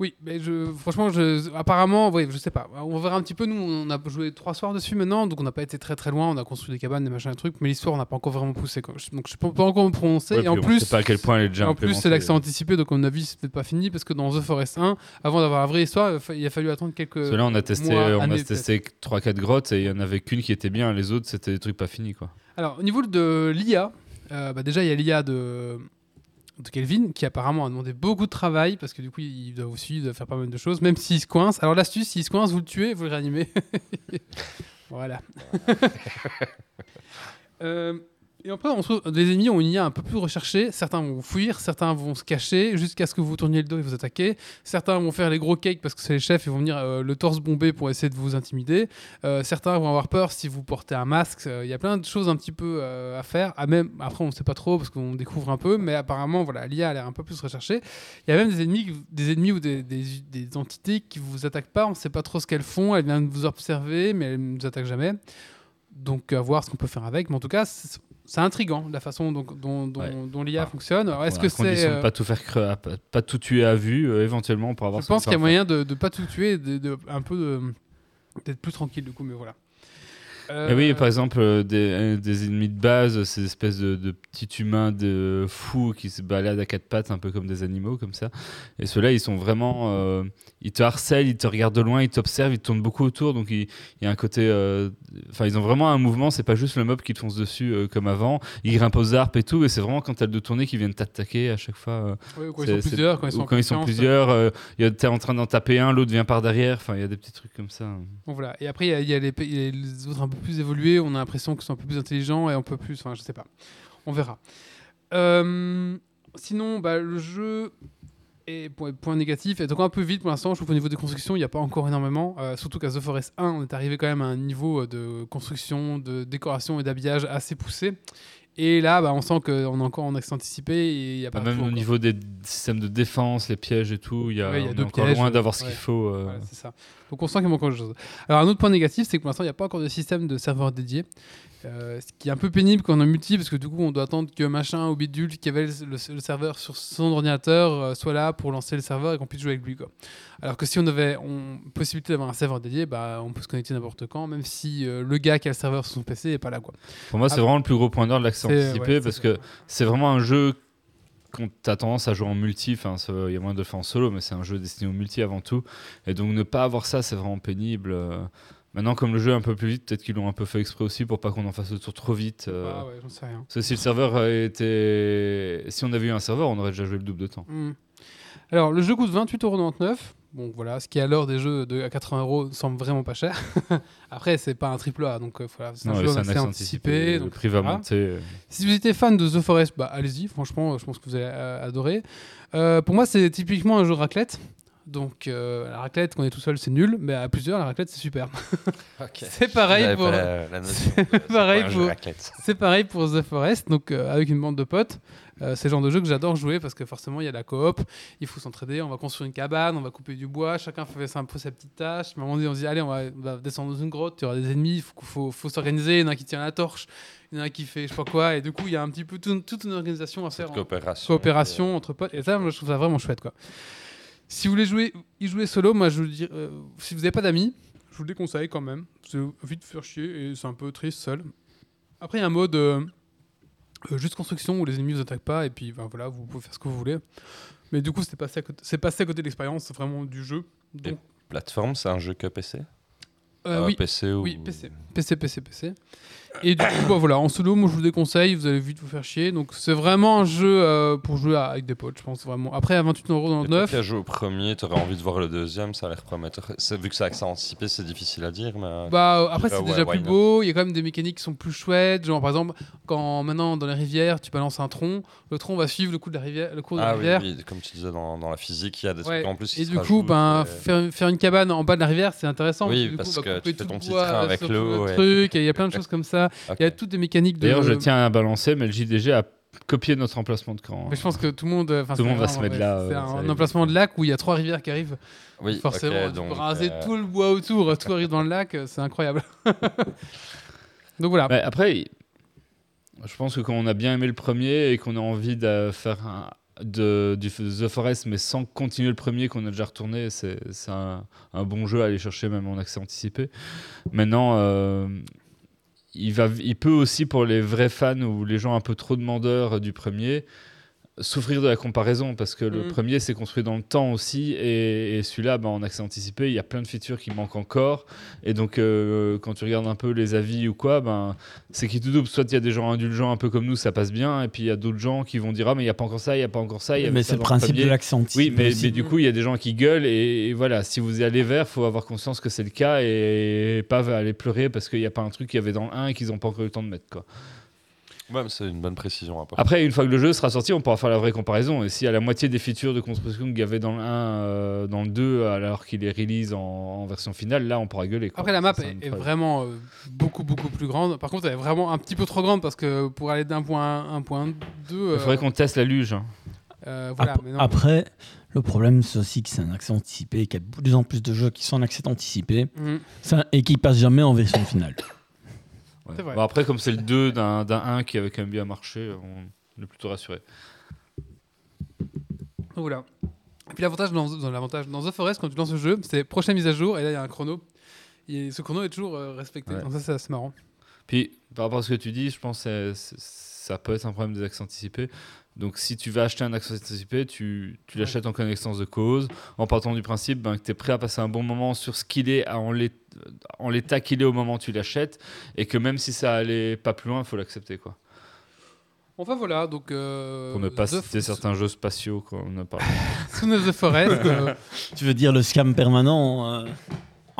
Oui, mais je, franchement, je, apparemment, oui, je sais pas. On verra un petit peu. Nous, on a joué trois soirs dessus maintenant, donc on n'a pas été très très loin. On a construit des cabanes, des machins, des trucs, mais l'histoire, on n'a pas encore vraiment poussé. Quoi. Je- Donc je peux pas encore me prononcer. Ouais, et en plus, sait pas à quel point elle est déjà en plus, c'est l'accès anticipé, donc à mon avis, c'est peut-être pas fini parce que dans The Forest 1, avant d'avoir la vraie histoire, il a fallu attendre quelques. Là, on a testé, mois, on a testé 3-4 grottes et il y en avait qu'une qui était bien, les autres c'était des trucs pas finis quoi. Alors, au niveau de l'IA, euh, bah, déjà, il y a l'IA de, de Kelvin, qui apparemment a demandé beaucoup de travail, parce que du coup, il doit aussi il doit faire pas mal de choses, même s'il se coince. Alors l'astuce, s'il se coince, vous le tuez, vous le réanimez. voilà. Euh, et après, on se des ennemis ont une IA un peu plus recherchée. Certains vont fuir, certains vont se cacher jusqu'à ce que vous tourniez le dos et vous attaquer. Certains vont faire les gros cakes parce que c'est les chefs et vont venir euh, le torse bombé pour essayer de vous intimider. Euh, certains vont avoir peur si vous portez un masque. Euh, Il y a plein de choses un petit peu à faire. Ah, même, après, on ne sait pas trop parce qu'on découvre un peu, mais apparemment, voilà, l'IA a l'air un peu plus recherchée. Il y a même des ennemis, des ennemis ou des, entités qui vous attaquent pas. On ne sait pas trop ce qu'elles font. Elles viennent vous observer, mais elles ne nous attaquent jamais. Donc, à voir ce qu'on peut faire avec. Mais en tout cas, c'est intriguant la façon dont, dont, dont- Ouais. dont l'IA Ah. fonctionne. Alors, est-ce que c'est. euh, pas tout faire creux- pas, pas tout tuer à vue, euh, éventuellement pour avoir je pense qu'il y a moyen de ne pas tout tuer, de, de- un peu de- d'être plus tranquille du coup, mais voilà. Et oui, Euh, par exemple, euh, des, euh, des ennemis de base, ces espèces de, de petits humains de fous qui se baladent à quatre pattes, un peu comme des animaux, comme ça. Et ceux-là, ils sont vraiment. Ils te harcèlent, ils te regardent de loin, ils t'observent, ils te tournent beaucoup autour. Donc, il, il y a un côté. euh, Enfin, ils ont vraiment un mouvement, c'est pas juste le mob qui te fonce dessus euh, comme avant. Ils grimpent aux arbres et tout, et c'est vraiment quand t'as le dos tourné qu'ils viennent t'attaquer à chaque fois. euh, ou quand ils sont plusieurs, quand ils sont quand ils sont plusieurs, t'es en train d'en taper un, l'autre vient par derrière. Enfin, il y a des petits trucs comme ça. Bon, voilà. Et après, il y a, y les, il y a les autres un peu plus évolués. On a l'impression qu'ils sont un peu plus intelligents et un peu plus. Enfin, je sais pas. On verra. Sinon, bah, le jeu est point, point négatif. est encore un peu vite pour l'instant. Je trouve qu'au niveau des constructions, il n'y a pas encore énormément. Euh, surtout qu'à The Forest 1, on est arrivé quand même à un niveau de construction, de décoration et d'habillage assez poussé. Et là, bah, on sent qu'on est encore en accès anticipé et y a pas Bah, même tout au encore. niveau des systèmes de défense, les pièges et tout, il y a, Ouais, il y a on est d'autres encore pièges, loin d'avoir ce ouais. qu'il faut. euh. Ça. Donc on sent qu'il manque encore des choses. Alors un autre point négatif, c'est que pour l'instant, il n'y a pas encore de système de serveur dédié. Euh, ce qui est un peu pénible quand on est multi, parce que du coup, on doit attendre que machin ou bidule qui avait le, le- le serveur sur son ordinateur euh, soit là pour lancer le serveur et qu'on puisse jouer avec lui. Quoi. Alors que si on avait on, possibilité d'avoir un serveur dédié, bah, on peut se connecter n'importe quand, même si euh, le gars qui a le serveur sur son PC n'est pas là. Quoi. Pour moi, c'est Ah, vraiment le plus gros point d'or de l'accès anticipé ouais, parce que c'est vraiment un jeu qu'on a tendance à jouer en multi. Il y a moins de le faire en solo, mais c'est un jeu destiné au multi avant tout. Et donc, ne pas avoir ça, c'est vraiment pénible. Euh, Maintenant, comme le jeu est un peu plus vite, peut-être qu'ils l'ont un peu fait exprès aussi pour pas qu'on en fasse le tour trop vite. euh. Ah ouais, j'en sais rien. Parce que si le serveur était. Si on avait eu un serveur, on aurait déjà joué le double de temps. Hmm. Alors, le jeu coûte 28,99€. Bon, voilà, ce qui à l'heure des jeux de, à 80 euros semble vraiment pas cher. Après, c'est pas un triple A, donc euh, voilà, c'est un Non, jeu accès anticipé. Le donc prix va monter. Si vous étiez fan de The Forest, bah, allez-y, franchement, je pense que vous allez euh, adorer. Euh, pour moi, c'est typiquement un jeu raclette. Donc, euh, la raclette, quand on est tout seul, c'est nul, mais à plusieurs, la raclette, c'est super. c'est pareil pour. c'est pareil pour-. C'est pareil pour The Forest, donc euh, avec une bande de potes. Euh, c'est le genre de jeu que j'adore jouer parce que forcément il y a la coop, il faut s'entraider, on va construire une cabane, on va couper du bois, chacun fait un peu sa petite tâche. À un moment donné, on se dit allez, on va, on va descendre dans une grotte, il y aura des ennemis, il faut, faut, faut s'organiser, il y en a un qui tient la torche, il y en a un qui fait je sais pas quoi, et du coup il y a un petit peu tout- toute une organisation à faire. Cette en- coopération. coopération entre potes. Et ça, moi, je trouve ça vraiment chouette, quoi. Si vous voulez jouer, y jouer solo, moi, je vous dis, euh, si vous n'avez pas d'amis, je vous le déconseille quand même. C'est vite faire chier et c'est un peu triste seul. Après, il y a un mode euh, euh, juste construction où les ennemis vous attaquent pas et puis ben, voilà, vous pouvez faire ce que vous voulez. Mais du coup, c'est passé à côté, c'est passé à côté de l'expérience, vraiment du jeu. Donc, Plateforme, c'est un jeu que PC euh, oui, PC ou... oui, PC. PC, PC, PC. Et du coup, bah, voilà, en solo, moi je vous le déconseille, vous allez vite vous faire chier. Donc c'est vraiment un jeu euh, pour jouer à- avec des potes, je pense vraiment. Après, à 28 euros dans Et le toi 9, qui as joué au premier, tu aurais envie de voir le deuxième, ça a l'air prometteur. Vu que c'est accès anticipé, c'est difficile à dire, mais... Bah, après, dirais, c'est déjà plus beau. Il y a quand même des mécaniques qui sont plus chouettes. Genre, par exemple, quand maintenant dans les rivières, tu balances un tronc, le tronc va suivre le, coup de la rivière, le cours de la ah oui, rivière. oui, comme tu disais dans, dans la physique, il y a des Ouais. trucs en plus qui Et se du coup, ben, et- faire, faire une cabane en bas de la rivière, c'est intéressant. Oui, parce coup, que tu fais ton petit train avec l'eau, et il y a plein de choses comme ça. Il y a toutes des mécaniques de. D'ailleurs, je tiens à balancer, mais le JDG a copié notre emplacement de camp. Mais je pense que tout le monde, Tout le monde va se mettre là, C'est euh, un, emplacement de lac où il y a trois rivières qui arrivent. Oui, Forcément, donc, raser euh, tout le bois autour, tout arrive dans le lac, c'est incroyable. Donc voilà. Après, je pense que quand on a bien aimé le premier et qu'on a envie de faire un- de, du The Forest, mais sans continuer le premier qu'on a déjà retourné, c'est c'est un, un bon jeu à aller chercher même en accès anticipé. Maintenant, euh, il, va, il peut aussi pour les vrais fans ou les gens un peu trop demandeurs du premier souffrir de la comparaison parce que le Mhm. premier c'est construit dans le temps aussi et, et celui-là bah, en accès anticipé il y a plein de features qui manquent encore et donc euh, quand tu regardes un peu les avis ou quoi ben c'est qui tout double soit il y a des gens indulgents un peu comme nous ça passe bien et puis il y a d'autres gens qui vont dire ah mais il y a pas encore ça il y a pas encore ça y Mais c'est le principe de l'accent oui anticipé mais, aussi. mais du coup il y a des gens qui gueulent et, et voilà si vous y allez vers faut avoir conscience que c'est le cas et pas aller pleurer parce qu'il n'y a pas un truc qu'il y avait dans le 1 et qu'ils n'ont pas encore eu le temps de mettre quoi Ouais, c'est une bonne précision. Après. après, une fois que le jeu sera sorti, on pourra faire la vraie comparaison. Et s'il y a la moitié des features de construction qu'il y avait dans le 1, euh, dans le 2, alors qu'il est release en, en version finale, là, on pourra gueuler. quoi. Après, la map Ça, est, vraiment euh, beaucoup, beaucoup plus grande. Par contre, elle est vraiment un petit peu trop grande parce que pour aller d'un point à un point 2. Il faudrait qu'on teste la luge. hein. voilà, Ap- mais non. Après, le problème, c'est aussi que c'est un accès anticipé, qu'il y a de plus en plus de jeux qui sont en accès anticipé ça, et qui passent jamais en version finale. Ouais. C'est vrai. Bon, après, comme c'est le 2 d'un d'un 1 qui avait quand même bien marché, on est plutôt rassuré. Voilà. Et puis l'avantage dans, dans, l'avantage dans The Forest, quand tu lances le jeu, c'est prochaine mise à jour, et là il y a un chrono. Et ce chrono est toujours euh, respecté. Ouais. Donc ça, c'est assez marrant. Puis, par rapport à ce que tu dis, je pense que ça peut être un problème des accès anticipés. Donc, si tu vas acheter un accès anticipé, tu, tu Ouais. l'achètes en connaissance de cause, en partant du principe ben, que tu es prêt à passer un bon moment sur ce qu'il est, à- en l'é- en l'état qu'il est au moment où tu l'achètes, et que même si ça allait pas plus loin, il faut l'accepter. quoi. Enfin voilà, donc. euh, Pour ne pas The citer certains jeux spatiaux qu'on a parlé. Son of the Forest. euh, tu veux dire le scam permanent euh,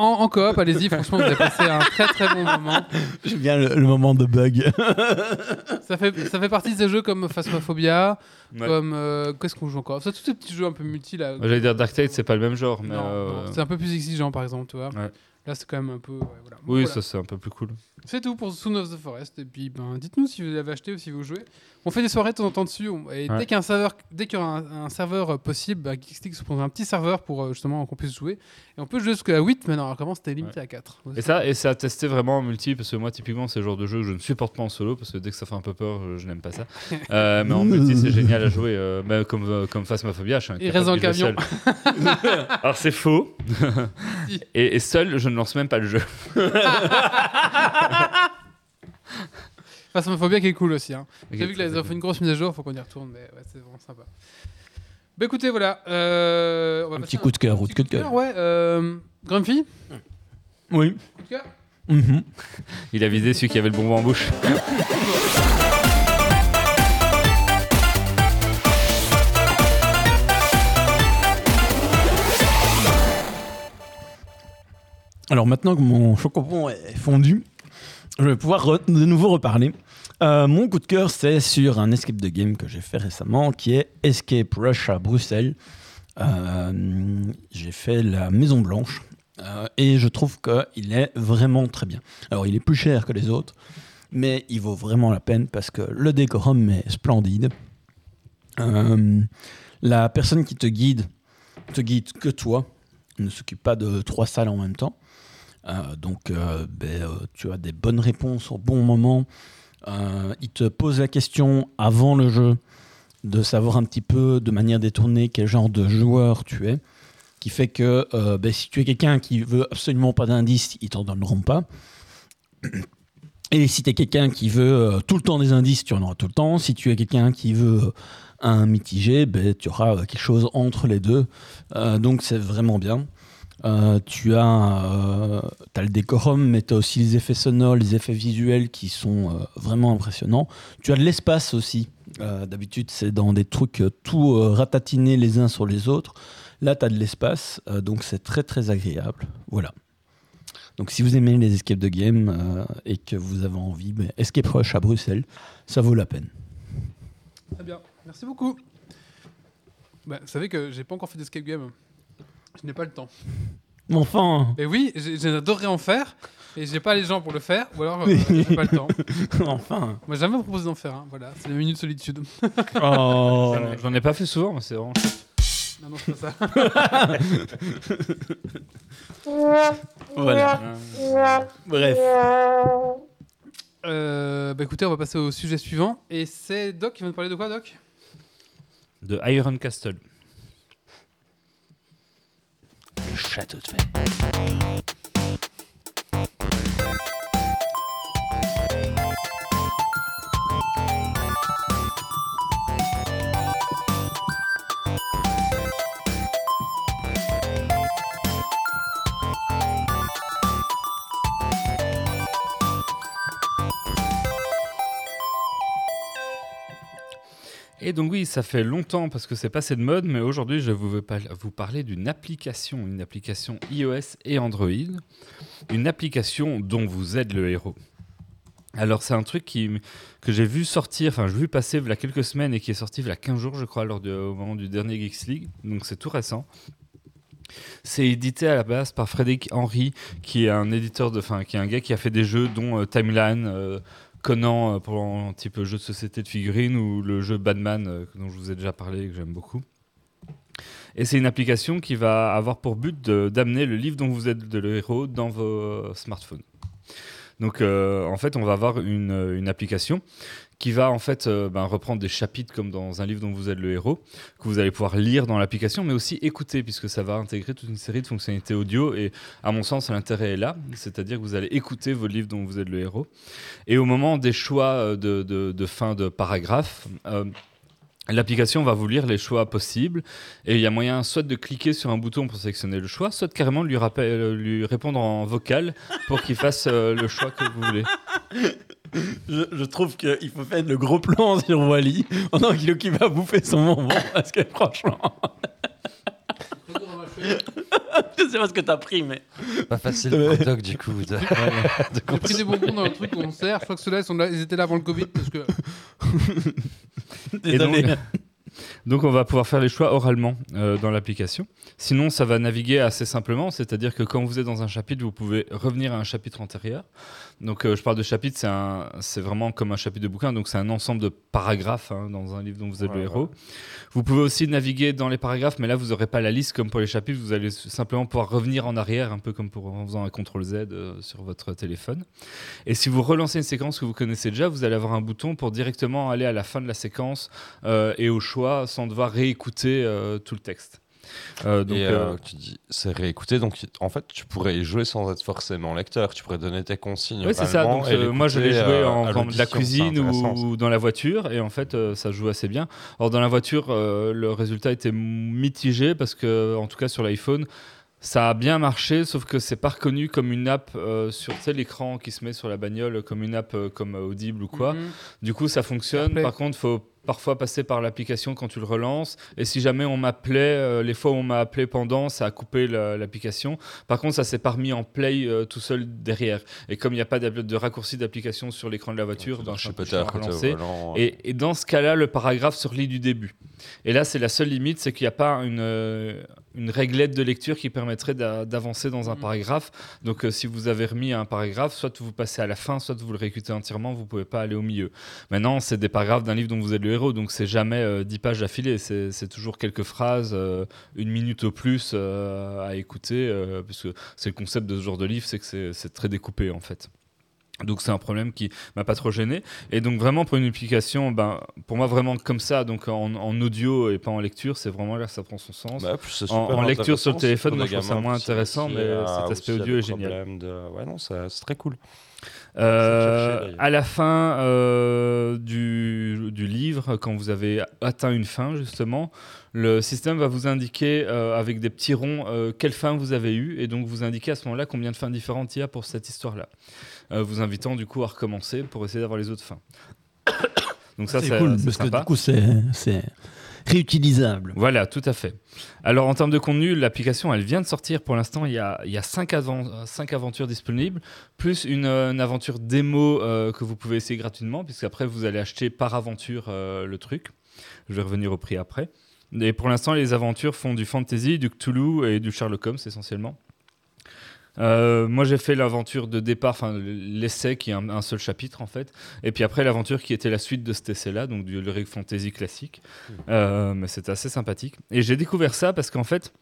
en, en coop, allez-y, franchement, vous avez passé un très très bon moment. J'aime bien le, le moment de bug. Ça fait, ça fait partie de ces jeux comme Phasmophobia, Ouais. comme. euh, Qu'est-ce qu'on joue encore? Ça, tous ces petits jeux un peu multi là. J'allais dire Dark Tide, c'est pas le même genre. Mais Non, euh, c'est un peu plus exigeant par exemple, tu vois. Ouais. Là, c'est quand même un peu. ouais, voilà. Oui, Voilà. ça c'est un peu plus cool. C'est tout pour Soon of the Forest. Et puis, ben, dites-nous si vous l'avez acheté ou si vous jouez. On fait des soirées de temps en temps dessus. on- Et Ouais. dès qu'il y a un serveur, dès qu'il y aura un, un serveur euh, possible, bah, Geekstick se prendra un petit serveur pour euh, justement qu'on puisse jouer. Et on peut jouer jusqu'à 8 maintenant. Alors, comment c'était limité à 4 Et ça, et c'est à tester vraiment en multi, parce que moi, typiquement, c'est le genre de jeu que je ne supporte pas en solo, parce que dès que ça fait un peu peur, je, je n'aime pas ça. Euh, mais en multi, c'est génial à jouer. euh, mais comme, euh, comme Phasmophobia, je suis Il reste dans le seul. Alors, c'est faux. Et, et seul, je ne lance même pas le jeu. Phasmophobia qui est cool aussi. Hein. J'ai Ok, vu que là, très ils ont fait une grosse mise à jour. Faut qu'on y retourne. Mais ouais, c'est vraiment sympa. Bah écoutez, voilà. euh, on va Un petit coup de cœur, un ou petit de coup de cœur. Ouais. Euh, Grumpy, Oui. coup de cœur Mhm. Il a visé celui qui avait le bonbon en bouche. Alors maintenant que mon chocopon est fondu, je vais pouvoir de nouveau reparler. Euh, mon coup de cœur, c'est sur un escape de game que j'ai fait récemment, qui est Escape Rush à Bruxelles. Euh, j'ai fait la Maison Blanche euh, et je trouve qu'il est vraiment très bien. Alors il est plus cher que les autres, mais il vaut vraiment la peine parce que le décorum est splendide. La personne qui te guide te guide que toi, ne s'occupe pas de trois salles en même temps. Euh, donc, euh, ben, euh, tu as des bonnes réponses au bon moment. Il te pose la question avant le jeu de savoir un petit peu de manière détournée quel genre de joueur tu es, qui fait que ben, si tu es quelqu'un qui veut absolument pas d'indices, ils t'en donneront pas. Et si tu es quelqu'un qui veut tout le temps des indices, tu en auras tout le temps. Si tu es quelqu'un qui veut un mitigé, ben, tu auras quelque chose entre les deux. Donc c'est vraiment bien. Euh, tu as, euh, le décorum, mais tu as aussi les effets sonores, les effets visuels qui sont euh, vraiment impressionnants. Tu as de l'espace aussi. Euh, D'habitude, c'est dans des trucs tout ratatinés les uns sur les autres. Là, tu as de l'espace, donc c'est très très agréable. Voilà. Donc si vous aimez les escape de game et que vous avez envie, ben, Escape Rush à Bruxelles, ça vaut la peine. Très bien. Merci beaucoup. Bah, vous savez que j'ai pas encore fait d'escape game. Je n'ai pas le temps. Mais Enfin, Et oui, j'adorerais en faire. Et j'ai pas les gens pour le faire. Ou alors, euh, j'ai pas le temps. enfin. Moi, j'ai jamais proposé d'en faire. un. Voilà, c'est la minute solitude. Oh. J'en ai- J'en ai pas fait souvent, mais c'est vraiment. non, non, c'est pas ça. Voilà. Bref. Euh, bah écoutez, on va passer au sujet suivant. Et c'est Doc qui va nous parler de quoi, Doc? De Iron Castle. Le château Et donc oui, ça fait longtemps parce que c'est passé de mode, mais aujourd'hui je veux pas- vous parler d'une application, une application iOS et Android, une application dont vous êtes le héros. Alors c'est un truc qui, que j'ai vu sortir, enfin j'ai vu passer il y a quelques semaines et qui est sorti il y a 15 jours je crois au moment du dernier Geeks League, donc c'est tout récent. C'est édité à la base par Frédéric Henry, qui est un éditeur de, enfin qui est un gars qui a fait des jeux dont euh, Timeline, euh, Conan euh, pour un type jeu de société de figurines ou le jeu Batman euh, dont je vous ai déjà parlé et que j'aime beaucoup. Et c'est une application qui va avoir pour but d'amener le livre dont vous êtes de le héros dans vos euh, smartphones. Donc en fait, on va avoir une, une application qui va en fait euh, ben, reprendre des chapitres comme dans un livre dont vous êtes le héros, que vous allez pouvoir lire dans l'application, mais aussi écouter, puisque ça va intégrer toute une série de fonctionnalités audio. Et à mon sens, l'intérêt est là, c'est-à-dire que vous allez écouter vos livres dont vous êtes le héros. Et au moment des choix euh, de, fin de paragraphe, euh, L'application va vous lire les choix possibles et il y a moyen soit de cliquer sur un bouton pour sélectionner le choix, soit carrément lui, lui répondre en vocal pour qu'il fasse le choix que vous voulez. Je, je trouve qu'il faut faire le gros plan sur Wally pendant qu'il occupe à bouffer son bonbon parce que franchement, je sais pas ce que t'as pris, mais. Pas facile pour Doc du coup. de- de J'ai pris des bonbons dans le truc qu'on sert. Je crois que ceux-là, ils, sont là- ils étaient là avant le Covid parce que Et donc, Désolé. donc on va pouvoir faire les choix oralement euh, dans l'application. Sinon, ça va naviguer assez simplement, c'est-à-dire que quand vous êtes dans un chapitre, vous pouvez revenir à un chapitre antérieur. Donc euh, je parle de chapitre, c'est un- c'est vraiment comme un chapitre de bouquin, donc c'est un ensemble de paragraphes hein, dans un livre dont vous êtes le héros. ouais. Vous pouvez aussi naviguer dans les paragraphes, mais là vous n'aurez pas la liste comme pour les chapitres, vous allez simplement pouvoir revenir en arrière, un peu comme pour, en faisant un CTRL Z euh, sur votre téléphone. Et si vous relancez une séquence que vous connaissez déjà, vous allez avoir un bouton pour directement aller à la fin de la séquence euh, et au choix sans devoir réécouter tout le texte. Euh, donc, et euh, euh, tu dis, c'est réécouté, donc en fait, tu pourrais y jouer sans être forcément lecteur. Tu pourrais donner tes consignes. Oui, c'est ça. Donc, euh, moi, je l'ai joué en la cuisine ou dans la voiture, et en fait, euh, ça joue assez bien. Alors, dans la voiture, euh, le résultat était mitigé parce que, en tout cas, sur l'iPhone, ça a bien marché, sauf que c'est pas reconnu comme une app euh, sur tu sais, l'écran qui se met sur la bagnole, comme une app euh, comme Audible ou quoi. Mhm. Du coup, ça fonctionne. Par contre, il faut parfois passer par l'application quand tu le relances. Et si jamais on m'appelait, euh, les fois où on m'a appelé pendant, ça a coupé la- l'application. Par contre, ça s'est pas remis en play euh, tout seul derrière. Et comme il n'y a pas de, raccourci d'application sur l'écran de la voiture, ben, je peu peut-être et dans ce cas-là, le paragraphe se relit du début. Et là, c'est la seule limite, c'est qu'il n'y a pas une, euh, une réglette de lecture qui permettrait d'a- d'avancer dans un Mhm. paragraphe. Donc, euh, si vous avez remis un paragraphe, soit vous passez à la fin, soit vous le réécoutez entièrement, vous ne pouvez pas aller au milieu. Maintenant, c'est des paragraphes d'un livre dont vous êtes le héros, donc c'est jamais euh, 10 pages d'affilée, c'est c'est toujours quelques phrases, euh, une minute au plus à écouter, puisque c'est le concept de ce genre de livre, c'est que c'est très découpé en fait. Donc c'est un problème qui m'a pas trop gêné. Et donc vraiment pour une application, ben, pour moi vraiment comme ça, donc en, en audio et pas en lecture, c'est vraiment là que ça prend son sens. Bah, En- lecture sur le téléphone, moi, je trouve ça moins intéressant, mais cet aspect audio est génial. de- Ouais, non, c'est très cool. Euh, à la fin euh, du, du livre, quand vous avez atteint une fin, justement, le système va vous indiquer euh, avec des petits ronds euh, quelle fin vous avez eue et donc vous indiquer à ce moment-là combien de fins différentes il y a pour cette histoire-là. Euh, vous invitant du coup à recommencer pour essayer d'avoir les autres fins. donc ça, c'est cool parce que du coup, c'est réutilisable. Voilà, tout à fait. Alors, en termes de contenu, l'application, elle vient de sortir pour l'instant. Il y a, il y a cinq, cinq aventures disponibles, plus une, euh, aventure démo euh, que vous pouvez essayer gratuitement, puisqu'après, vous allez acheter par aventure euh, le truc. Je vais revenir au prix après. Et pour l'instant, les aventures font du fantasy, du Cthulhu et du Sherlock Holmes essentiellement. Euh, moi, j'ai fait l'aventure de départ, enfin l'essai qui est un, un seul chapitre en fait, et puis après l'aventure qui était la suite de cet essai-là, donc du lyric fantasy classique. Euh, mais c'était assez sympathique. Et j'ai découvert ça parce qu'en fait,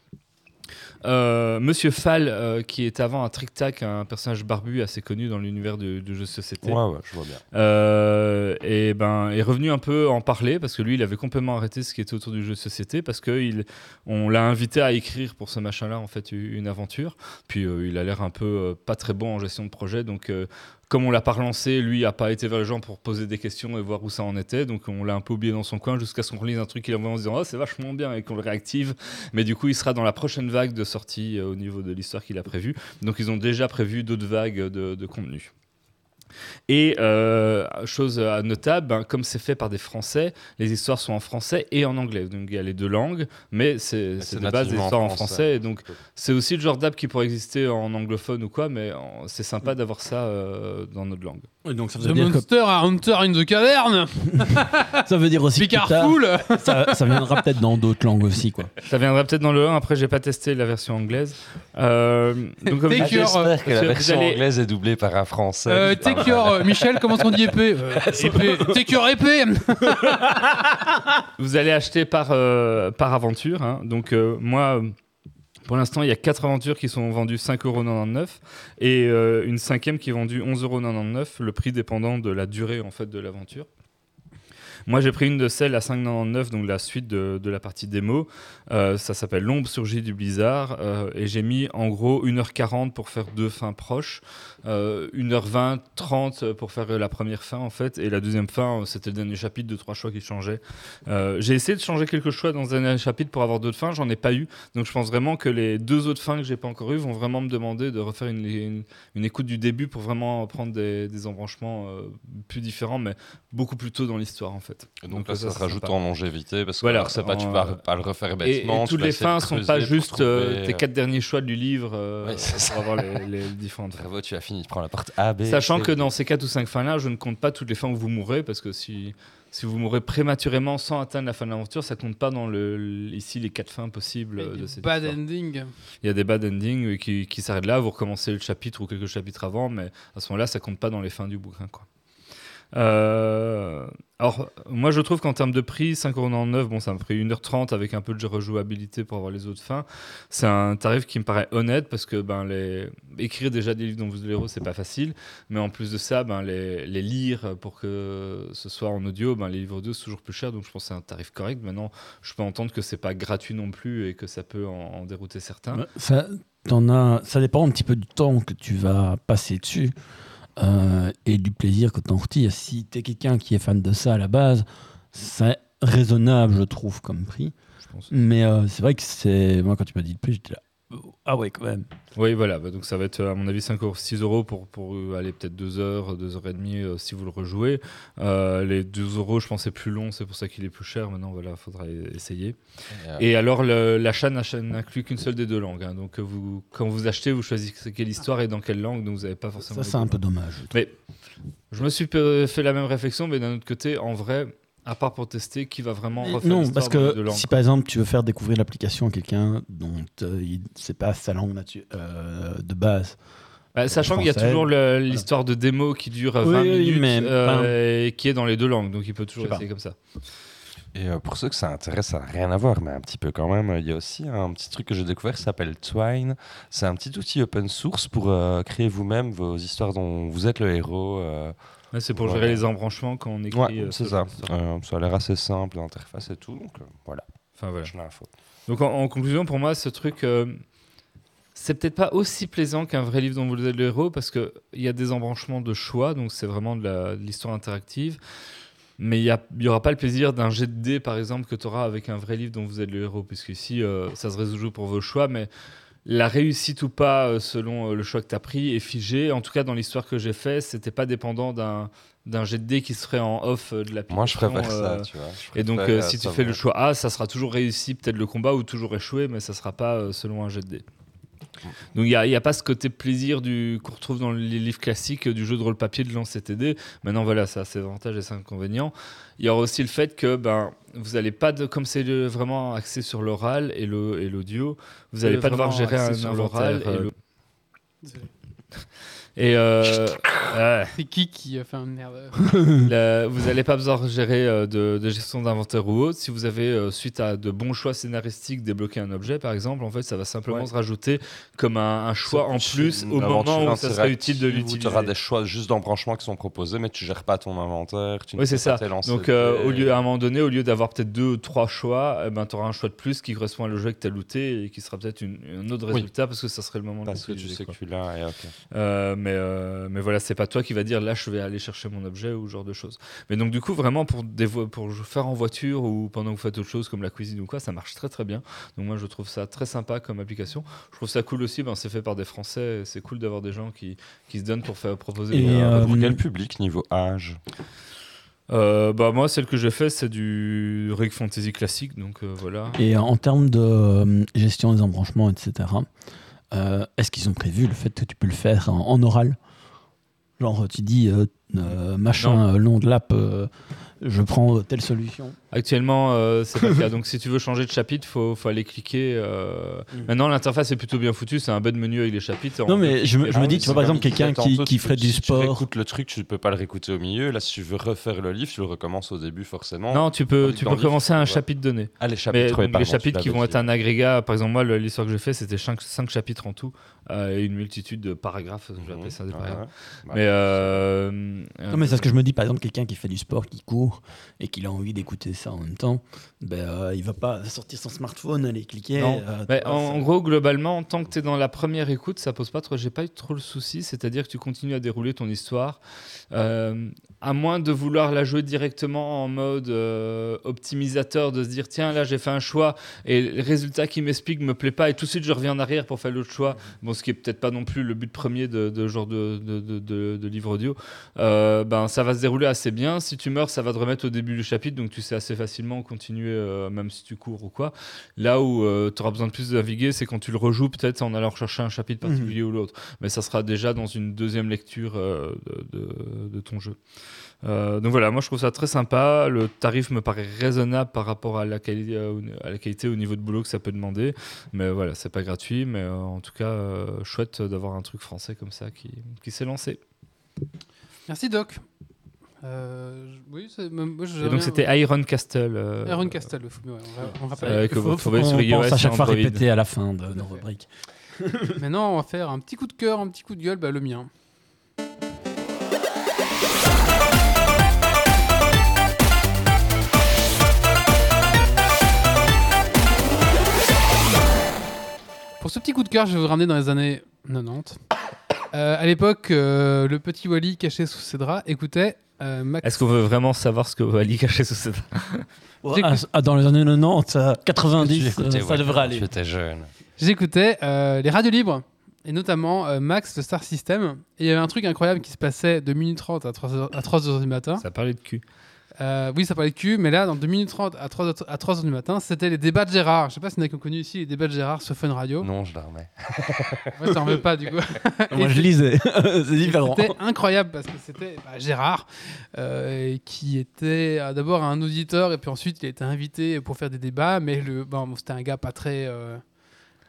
Monsieur Fall, euh, qui est avant un Trick Tac, un personnage barbu assez connu dans l'univers du, du jeu de société, Ouais, ouais, je vois bien. euh, et ben est revenu un peu en parler parce que lui il avait complètement arrêté ce qui était autour du jeu de société parce que il, on l'a invité à écrire pour ce machin là en fait une aventure. Puis euh, il a l'air un peu euh, pas très bon en gestion de projet donc euh, comme on l'a pas relancé, lui a pas été vers les gens pour poser des questions et voir où ça en était, donc on l'a un peu oublié dans son coin jusqu'à ce qu'on relise un truc qu'il a envoyé en se disant oh c'est vachement bien et qu'on le réactive, mais du coup il sera dans la prochaine vague de sortie euh, au niveau de l'histoire qu'il a prévue, donc ils ont déjà prévu d'autres vagues de contenu. Et euh, chose à notable, ben, comme c'est fait par des Français, les histoires sont en français et en anglais. Donc il y a les deux langues, mais c'est Mais c'est c'est de base des histoires en français. français. Et donc c'est aussi le genre d'app qui pourrait exister en anglophone ou quoi, mais en- c'est sympa d'avoir ça euh, dans notre langue. Et donc ça The dire Monster à Hunter in the Cavern ça veut dire aussi Picard Full ça, ça viendra peut-être dans d'autres langues aussi. Quoi. Ça viendra peut-être dans le 1, après j'ai pas testé la version anglaise. Euh, donc comme Ah, J'espère que la version allez- anglaise est doublée par un français. Euh, your, euh, Michel, comment on dit épée Euh, épée. Take your épée Vous allez acheter par, euh, par aventure. hein. Donc, euh, moi, pour l'instant, il y a 4 aventures qui sont vendues 5,99€ et euh, une cinquième qui est vendue 11,99€, le prix dépendant de la durée en fait, de l'aventure. Moi, j'ai pris une de celles à 5,99€, donc la suite de, de la partie démo. Euh, ça s'appelle L'ombre surgit du blizzard. euh, et j'ai mis en gros 1h40 pour faire deux fins proches, 1h20, 30 pour faire la première fin en fait. Et la deuxième fin, euh, c'était le dernier chapitre de trois choix qui changeaient. Euh, j'ai essayé de changer quelques choix dans un dernier chapitre pour avoir d'autres fins, j'en ai pas eu. Donc je pense vraiment que les deux autres fins que j'ai pas encore eues vont vraiment me demander de refaire une, une- une écoute du début pour vraiment prendre des, des embranchements euh, plus différents, mais beaucoup plus tôt dans l'histoire en fait. Et donc, là, euh, ça, se c'est rajoute en longévité parce que Voilà, alors, c'est pas, tu vas euh, pas le refaire bêtement. et toutes les fins sont pas juste euh, trouver, tes quatre derniers choix du livre euh, Ouais, ça. pour avoir les, les différentes fins. Bravo, tu as fini, tu prends la porte A, B. Sachant C, que dans ces 4 ou 5 fins-là, je ne compte pas toutes les fins où vous mourrez, parce que si, si vous mourrez prématurément sans atteindre la fin de l'aventure, ça compte pas dans le, ici les 4 fins possibles de cette Bad histoire. ending. Il y a des bad endings qui, qui s'arrêtent là, vous recommencez le chapitre ou quelques chapitres avant, mais à ce moment-là, ça compte pas dans les fins du bouquin. Quoi. Euh, alors, moi je trouve qu'en termes de prix, 5,99€, bon, ça me pris 1h30 avec un peu de rejouabilité pour avoir les autres fins. C'est un tarif qui me paraît honnête parce que ben, les... écrire déjà des livres dont vous êtes c'est pas facile, mais en plus de ça, ben, les, lire pour que ce soit en audio, ben, les livres audio c'est toujours plus cher, donc je pense que c'est un tarif correct. Maintenant, je peux entendre que c'est pas gratuit non plus et que ça peut en, dérouter certains. Ouais, Ça, ça dépend un petit peu du temps que tu vas passer dessus euh, et du plaisir que tu en retires. Si tu es quelqu'un qui est fan de ça à la base, c'est raisonnable, je trouve, comme prix. Je pense. Mais euh, c'est vrai que c'est. Moi, quand tu m'as dit le prix, j'étais là. Ah ouais, quand même. Oui, voilà. Bah, donc ça va être, à mon avis, 5 euros, 6 euros pour, pour euh, aller peut-être 2 heures, 2 heures et demie euh, si vous le rejouez. Euh, les 2 euros, je pense, c'est plus long, c'est pour ça qu'il est plus cher. Maintenant, voilà, il faudra e- essayer. Et, euh, Et alors, le- l'achat n'inclut qu'une seule des deux langues. hein. Donc, vous, quand vous achetez, vous choisissez quelle histoire et dans quelle langue. Donc, vous n'avez pas forcément. Ça, c'est un peu dommage. Mais je me suis fait la même réflexion, mais d'un autre côté, en vrai, à part pour tester, qui va vraiment refaire Non, parce que si par exemple tu veux faire découvrir l'application à quelqu'un dont euh, il- c'est pas sa langue euh, de base, Bah, sachant qu'il y a toujours l'histoire de démo qui dure Oui, 20 oui, minutes mais, euh, et qui est dans les deux langues, donc il peut toujours essayer comme ça. Et euh, pour ceux que ça intéresse, ça n'a rien à voir, mais un petit peu quand même. Il y a aussi un petit truc que j'ai découvert qui s'appelle Twine. C'est un petit outil open source pour euh, créer vous-même vos histoires dont vous êtes le héros. Ouais, c'est pour Voilà. gérer les embranchements quand on écrit. Ouais, euh, c'est ce ça. Euh, ça a l'air assez simple, l'interface et tout. Donc euh, voilà, Enfin, voilà. Donc en, en conclusion, pour moi, ce truc, c'est peut-être pas aussi plaisant qu'un vrai livre dont vous êtes le héros parce qu'il y a des embranchements de choix, donc c'est vraiment de l'histoire interactive. Mais il n'y aura pas le plaisir d'un jet de dés, par exemple, que tu auras avec un vrai livre dont vous êtes le héros, puisque ici, ça se résout pour vos choix, mais la réussite ou pas, euh, selon euh, le choix que tu as pris, est figée. En tout cas, dans l'histoire que j'ai fait, c'était pas dépendant d'un d'un jet de dés qui serait en off euh, de l'application. Moi, je préfère euh, ça, tu vois. Et donc, euh, si tu fais va. le choix A, ça sera toujours réussi, peut-être le combat, ou toujours échoué, mais ça sera pas selon un jet de dés. Donc, il n'y a, il y a pas ce côté plaisir du, qu'on retrouve dans les livres classiques euh, du jeu de rôle papier de lancer TD. Maintenant, voilà, ça a ses avantages et ses inconvénients. Il y aura aussi le fait que ben, vous n'allez pas, de, comme c'est vraiment axé sur l'oral et le- et l'audio, vous n'allez pas devoir gérer un inventaire. l'oral, Et, euh, le- et, euh, ouais. C'est qui qui a fait un La- vous n'allez pas besoin de gérer euh, de, de gestion d'inventaire ou autre. Si vous avez, euh, suite à de bons choix scénaristiques, débloqué un objet, par exemple, en fait, ça va simplement Ouais. se rajouter comme un, un choix en plus au moment où ça serait utile de l'utiliser. Tu auras des choix juste d'embranchements qui sont proposés, mais tu gères pas ton inventaire. Tu ne Oui, c'est ça. Donc, euh, au lieu, à un moment donné, au lieu d'avoir peut-être deux ou trois choix, eh ben, tu auras un choix de plus qui correspond à le jeu que tu as looté et qui sera peut-être un autre Oui. résultat parce que ça serait le moment Parce de que tu sais que tu l'as. et ok. Euh, mais Mais, euh, mais voilà, c'est pas toi qui va dire là, je vais aller chercher mon objet ou ce genre de choses. Mais donc, du coup, vraiment, pour, des vo- pour faire en voiture ou pendant que vous faites autre chose comme la cuisine ou quoi, ça marche très très bien. Donc, moi, je trouve ça très sympa comme application. Je trouve ça cool aussi, ben, c'est fait par des Français. C'est cool d'avoir des gens qui, qui se donnent pour faire proposer. Et, des- euh, pour quel public niveau âge Euh, bah, moi, celle que j'ai fait, c'est du Rig Fantasy classique. Donc, euh, voilà. Et en termes de euh, gestion des embranchements, etc., euh, est-ce qu'ils ont prévu le fait que tu peux le faire en, en oral? Genre, tu dis, euh, euh, machin, nom de l'app, euh, je prends telle solution. Actuellement, euh, c'est pas le cas. Donc, si tu veux changer de chapitre, faut, faut aller cliquer. euh. Mm. Maintenant, l'interface est plutôt bien foutue. C'est un bas de menu avec les chapitres. Non, mais je, me- je me dis, tu vois, par exemple, quelqu'un qui, qui ferait du si Tu sport. écoutes le truc, tu peux pas le réécouter au milieu. Là, si tu veux refaire le livre, tu le recommences au début forcément. Non, tu peux, tu peux livre, recommencer un ouais. chapitre donné. Ah, les Mais chapitres, donc, les chapitres qui vont dit. être un agrégat, par exemple, moi, le- l'histoire que j'ai fait, c'était 5, chapitres en tout, euh, et une multitude de paragraphes, je vais appeler ça des Mhm. paragraphes. Mais, euh, Non, mais c'est ce que je me dis, par exemple, quelqu'un qui fait du sport, qui court et qu'il a envie d'écouter ça en même temps, ben, euh, il va pas sortir son smartphone, aller cliquer. Non. euh, vois, en, gros, globalement, tant que tu es dans la première écoute, ça pose pas trop. J'ai pas eu trop le souci, c'est-à-dire que tu continues à dérouler ton histoire, euh, à moins de vouloir la jouer directement en mode euh, optimisateur, de se dire tiens là j'ai fait un choix et le résultat qui m'explique me plaît pas et tout de suite je reviens en arrière pour faire l'autre choix. Bon, ce qui est peut-être pas non plus le but premier de, de ce genre de, de, de- de- de livre audio. Euh, ben ça va se dérouler assez bien. Si tu meurs, ça va te remettre au début du chapitre, donc tu sais assez facilement continuer, euh, même si tu cours ou quoi. Là où tu auras besoin de plus de naviguer, c'est quand tu le rejoues, peut-être en allant chercher un chapitre Mhm. particulier ou l'autre. Mais ça sera déjà dans une deuxième lecture euh, de, de- de ton jeu. Euh, donc voilà, moi je trouve ça très sympa. Le tarif me paraît raisonnable par rapport à la, quali- euh, au- à la qualité au niveau de boulot que ça peut demander. Mais voilà, c'est pas gratuit. Mais euh, en tout cas, euh, chouette d'avoir un truc français comme ça qui, qui s'est lancé. Merci Doc. Euh, oui, même- moi, Et donc c'était Iron Castle. euh, Iron Castle, le fou- ouais, on, va- on rappelle. Euh, que faut- sur iOS pense à chaque fois répéter à la fin de nos rubriques. Maintenant, on va faire un petit coup de cœur, un petit coup de gueule, bah, le mien. Pour ce petit coup de cœur, je vais vous ramener dans les années 90. Euh, à l'époque, euh, le petit Wally caché sous ses draps écoutait euh, Max. Est-ce qu'on veut vraiment savoir ce que Ali cachait sous cette. Ouais, ah, ah, dans les années 90, euh, Tu 90, écoutais, euh, ça ouais, devrait aller. Jeune. J'écoutais euh, les radios libres, et notamment euh, Max de Star System. Et il y avait un truc incroyable qui se passait de 2 minutes 30 à 3h, à 3h du matin. Ça parlait de cul. Euh, oui, ça parlait de cul, mais là, dans 2 minutes 30 à 3h, à 3h du matin, c'était les débats de Gérard. Je sais pas si vous avez connu ici les débats de Gérard sur Fun Radio. Non, je la remets. Moi, je t'en veux pas, du coup. Moi, je lisais. c'est différent. C'était incroyable parce que c'était bah, Gérard euh, qui était euh, d'abord un auditeur et puis ensuite il a été invité pour faire des débats, mais le, bon, c'était un gars pas très. euh,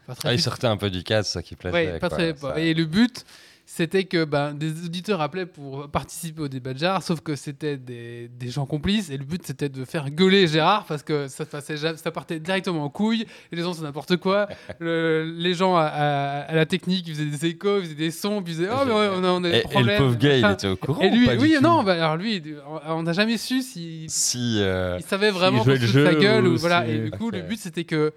pas très Ah, il sortait un peu du cadre, ça qui plaisait. Ouais, pas quoi, très. ça. Et le but, c'était que ben, des auditeurs appelaient pour participer au débat de Gérard, sauf que c'était des, des gens complices. Et le but, c'était de faire gueuler Gérard parce que ça, passait, ça partait directement en couille. Et les gens, c'est n'importe quoi. Le- les gens à, à- à la technique, ils faisaient des échos, ils faisaient des sons, puis ils disaient Oh, mais on a, on a des Et, et problèmes. le pauvre gars, il était au courant Et lui, ou pas du oui, non, bah, alors lui, on- n'a jamais su s'il Si. euh, il savait vraiment jouait qu'on le de sa jeu gueule. ou Ou, voilà. si- Et du coup, le but, c'était que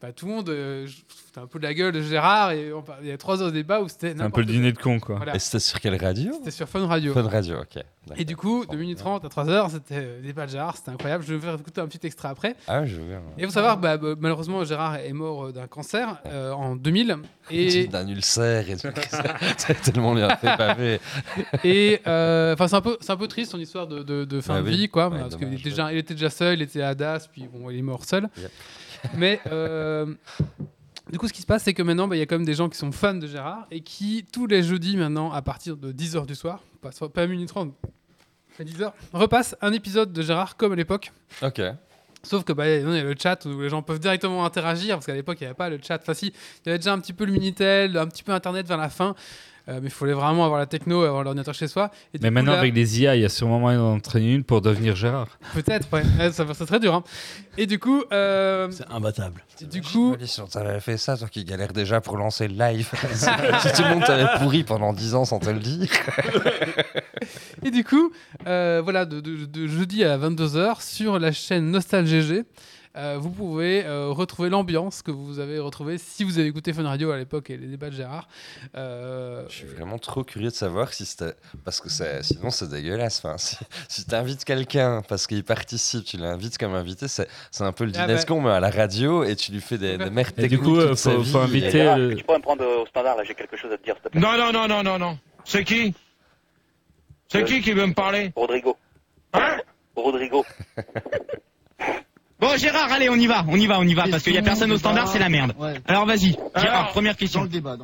bah, tout le monde euh, foutait un peu de la gueule de Gérard. Et on parlait- il y a trois heures de débat où c'était un peu le dîner de con, quoi. Voilà. Et c'était sur quelle radio C'était sur Fun Radio. Fun Radio, ok. Et du coup, de 1 30 à 3 heures, c'était euh, débat de Gérard, c'était incroyable. Je vais vous faire écouter un petit extrait après. Ah, je veux. Et vous savoir, bah, bah, malheureusement, Gérard est mort euh, d'un cancer euh, en 2000. Et, D'un ulcère et tout. C'est tellement bien fait pavé. et euh, enfin, c'est un peu, c'est un peu triste son histoire de, de- de fin Ah de oui. vie, quoi, Ouais, parce qu'il dommage, était déjà, il était déjà seul, il était à Das, puis bon, il est mort seul. Yep. Mais euh, du coup, ce qui se passe, c'est que maintenant, bah, il y a quand même des gens qui sont fans de Gérard et qui tous les jeudis maintenant, à partir de 10h du soir, pas, pas à minuit 30, à 10h, repassent un épisode de Gérard comme à l'époque. Ok. Sauf que bah, il y a le chat où les gens peuvent directement interagir, parce qu'à l'époque, il n'y avait pas le chat. Enfin, si, il y avait déjà un petit peu le Minitel, un petit peu Internet vers la fin. Euh, mais il fallait vraiment avoir la techno, avoir l'ordinateur chez soi. Et Mais coup, maintenant, là, avec les IA, il y a sûrement moyen d'en entraîner une pour devenir Gérard. Peut-être, ouais. Ouais, ça, c'est très dur. hein. Et du coup, euh, C'est imbattable. du coup, Si on t'avait fait ça, toi qui galères déjà pour lancer le live. si tout le monde t'avait pourri pendant 10 ans sans te le dire. et du coup, euh, voilà, de, de- de jeudi à 22h sur la chaîne Nostal GG. Euh, vous pouvez euh, retrouver l'ambiance que vous avez retrouvée si vous avez écouté Fun Radio à l'époque et les débats de Gérard. Euh, Je suis vraiment trop curieux de savoir si c'était. Parce que sinon, c'est dégueulasse. Enfin, si si tu invites quelqu'un parce qu'il participe, tu l'invites comme invité, c'est un peu le Ah Dinesco, mais à la radio, et tu lui fais des, des merdes Et du techniques. coup, sa faut, vie, faut et- inviter. Le- Tu pourrais me prendre au standard, là, j'ai quelque chose à te dire, s'il te plaît. Non, non, non, non, non, non. C'est qui? C'est Euh, qui qui veut me parler? Rodrigo. Hein? Rodrigo. Bon Gérard, allez, on y va, on y va, on y va, parce qu'il y a personne au standard, c'est la merde. Alors vas-y, Gérard, Alors, première question. Déjà,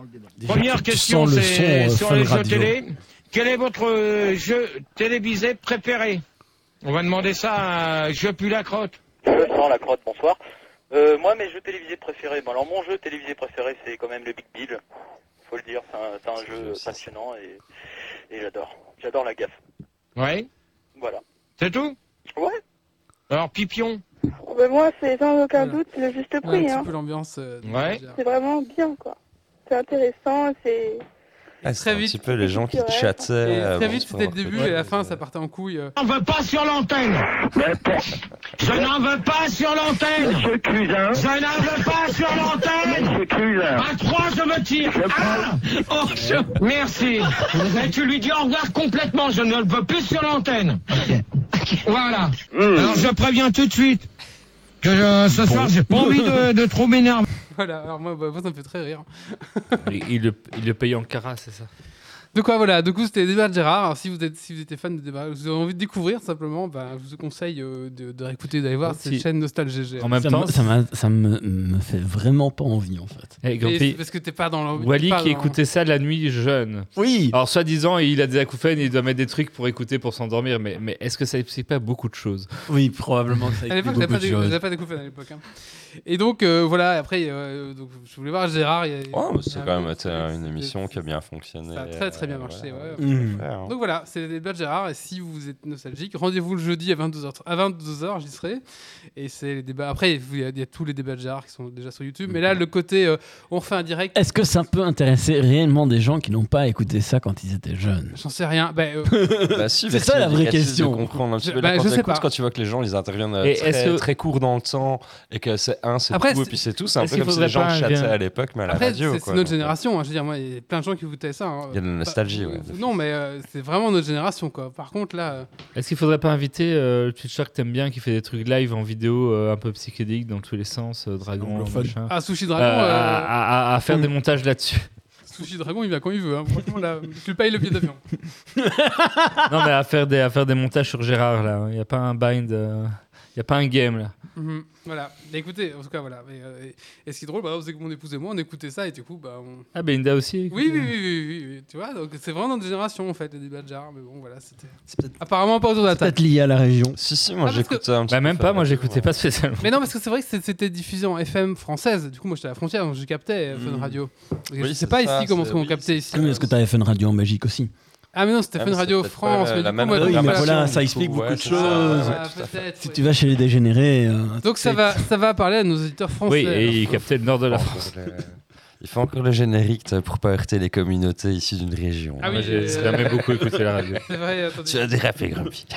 Première tu question, sens le c'est son, euh, sur les jeux télé. Quel est votre euh, jeu télévisé préféré On va demander ça à Je pue la crotte. Je sens la crotte, bonsoir. Euh, moi, mes jeux télévisés préférés. Bon, alors, mon jeu télévisé préféré, c'est quand même le Big Bill. Faut le dire, c'est un, c'est un jeu passionnant et, et j'adore. J'adore la gaffe. Ouais, Voilà. c'est tout? Ouais. Alors Pipion Ben moi, c'est sans aucun Voilà. doute le juste un prix. petit Hein. peu l'ambiance. euh, Ouais. C'est vraiment bien, quoi. C'est intéressant, c'est... Ah, Très c'est un vite. petit peu les gens qui chattaient. Et euh, très bon, vite, c'était le début et à la fin, mais- ça partait en couille. euh. Je n'en veux pas sur l'antenne Je n'en veux pas sur l'antenne Je n'en veux pas sur l'antenne À trois, je me tire Un Oh, je- Merci Et tu lui dis au revoir complètement, je ne le veux plus sur l'antenne Voilà Alors je préviens tout de suite que euh, ce soir, j'ai pas envie de, de trop m'énerver. Voilà, alors moi, bah, moi, ça me fait très rire. il, il le, il le paye en cara, c'est ça? Donc quoi, voilà, du coup c'était les débats de Gérard. Alors, si vous êtes si vous étiez fan de débats, vous avez envie de découvrir simplement, bah, je vous conseille euh, de, de réécouter, d'aller voir Si. cette chaîne Nostalgie GG. En même Ça, temps, me, ça, ça me, me fait vraiment pas envie en fait. Eh, Et Grumpy, c'est parce que t'es pas dans l'envie. Wally qui dans- écoutait ça la nuit jeune. Oui Alors, soi-disant, il a des acouphènes, il doit mettre des trucs pour écouter, pour s'endormir, mais, mais est-ce que ça explique pas beaucoup de choses? Oui, probablement que ça À explique l'époque, j'avais beaucoup pas, de découvert à l'époque. hein. Et donc, euh, voilà, après, euh, donc, je voulais voir Gérard. il y a- y c'est quand même une émission qui a bien fonctionné. Ça a très très bien marché, voilà. ouais. Mmh. Hein. Donc voilà, c'est les débats de Gérard. Et si vous êtes nostalgique, rendez-vous le jeudi à 22h. À 22h, j'y serai. Et c'est les débats. Après, il y, a, il y a tous les débats de Gérard qui sont déjà sur YouTube. Mais là, le côté, euh, on fait un direct. Est-ce que ça peut intéresser réellement des gens qui n'ont pas écouté ça quand ils étaient jeunes? J'en sais rien. Ben, euh, Bah si, C'est ça, la vraie question. De comprendre un petit Je- peu. bah, Là, quand je sais pas. quand tu vois que les gens ils interviennent euh, Et très, est-ce que- très court dans le temps et que c'est un, c'est Après, tout, et puis c'est tout. C'est un peu comme si les gens chattaient à l'époque, mais à la radio. c'est notre génération. hein. Je veux dire, moi, il y a plein de gens qui écoutaient ça. hein. Il y a de la nostalgie, Pas- ouais, euh, Non, mais euh, c'est vraiment notre génération, quoi. Par contre, là. euh, Est-ce qu'il faudrait pas inviter euh, le Twitcher que t'aimes bien, qui fait des trucs live en vidéo euh, un peu psychédéliques dans tous les sens, euh, Dragon, anglophone. machin Ah, Sushi Dragon. à, euh, à- à- à faire des montages là-dessus. Sushi Dragon, il vient quand il veut. hein. Franchement, là, je lui paye le billet d'avion. non, mais à faire des, à faire des montages sur Gérard, là. Il n'y a pas un bind, il n'y a pas un game, là. Mhm. Voilà. Mais écoutez, en tout cas, voilà. Mais, euh, et, et ce qui est drôle, bah, c'est que mon épouse et moi, on écoutait ça et du coup, bah, on... Ah, Belinda aussi Oui, oui, oui, oui, oui, oui, Tu vois, donc c'est vraiment notre génération, en fait, les débats de Gérard. Mais bon, voilà, c'était. Apparemment pas autour de la table. peut-être lié à la région. Si, si, Ah, moi parce j'écoute ça un petit Bah, peu même pas, moi j'écoutais pas spécialement. Mais non, parce que c'est vrai que c'était diffusé en FM française. Du coup, moi, j'étais à la frontière, donc je captais euh, Fun Mm. Radio. Et je Oui, sais c'est pas ça, ici comment on oui, captait ici. Oui, mais est-ce que fait une radio en Belgique aussi? Ah, mais non, c'était Ah, Fun Radio France. la- mais la du coup, même moi, Oui, mais voilà, ça coup, explique ouais, beaucoup de choses. ça, ouais, Ah, Si tu vas chez les dégénérés. euh, Donc ça va, ça va parler à nos auditeurs français. Oui, et il captait le nord de la France. Il fait encore le générique pour pas heurter les communautés issues d'une région. Ah oui, Moi j'ai euh, jamais beaucoup écouté la radio. C'est vrai, attendez. Tu as dérapé, Grumpy.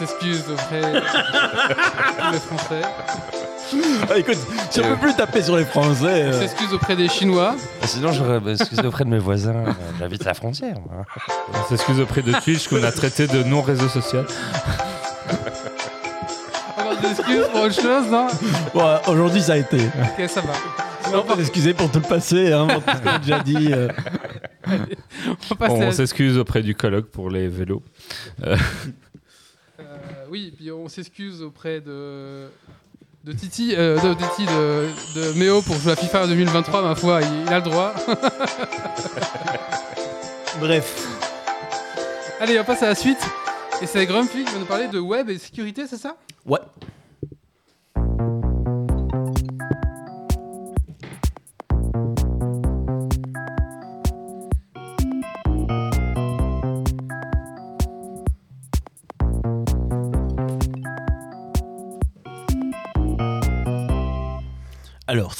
On s'excuse auprès de tous les Français. Ah, écoute, si on peut plus taper sur les Français. On euh, s'excuse auprès des Chinois. Et Sinon, j'aurais bah, excusé auprès de mes voisins. euh, J'habite la frontière. moi. On s'excuse auprès de Twitch qu'on a traité de non-réseau social. Encore des excuses pour autre chose, non? Bon, Aujourd'hui, ça a été. Ok, ça va. On peut s'excuser pour tout le passé, hein, pour tout ce qu'on a déjà dit. euh. On va passer Bon, à- on s'excuse auprès du colloque pour les vélos. Euh, oui, puis on s'excuse auprès de de Titi, euh, de, Titi de, de Méo pour jouer à FIFA 2023. Ma foi, il, il a le droit. Bref. Allez, on passe à la suite. Et c'est Grumpy qui va nous parler de web et sécurité, c'est ça? Ouais.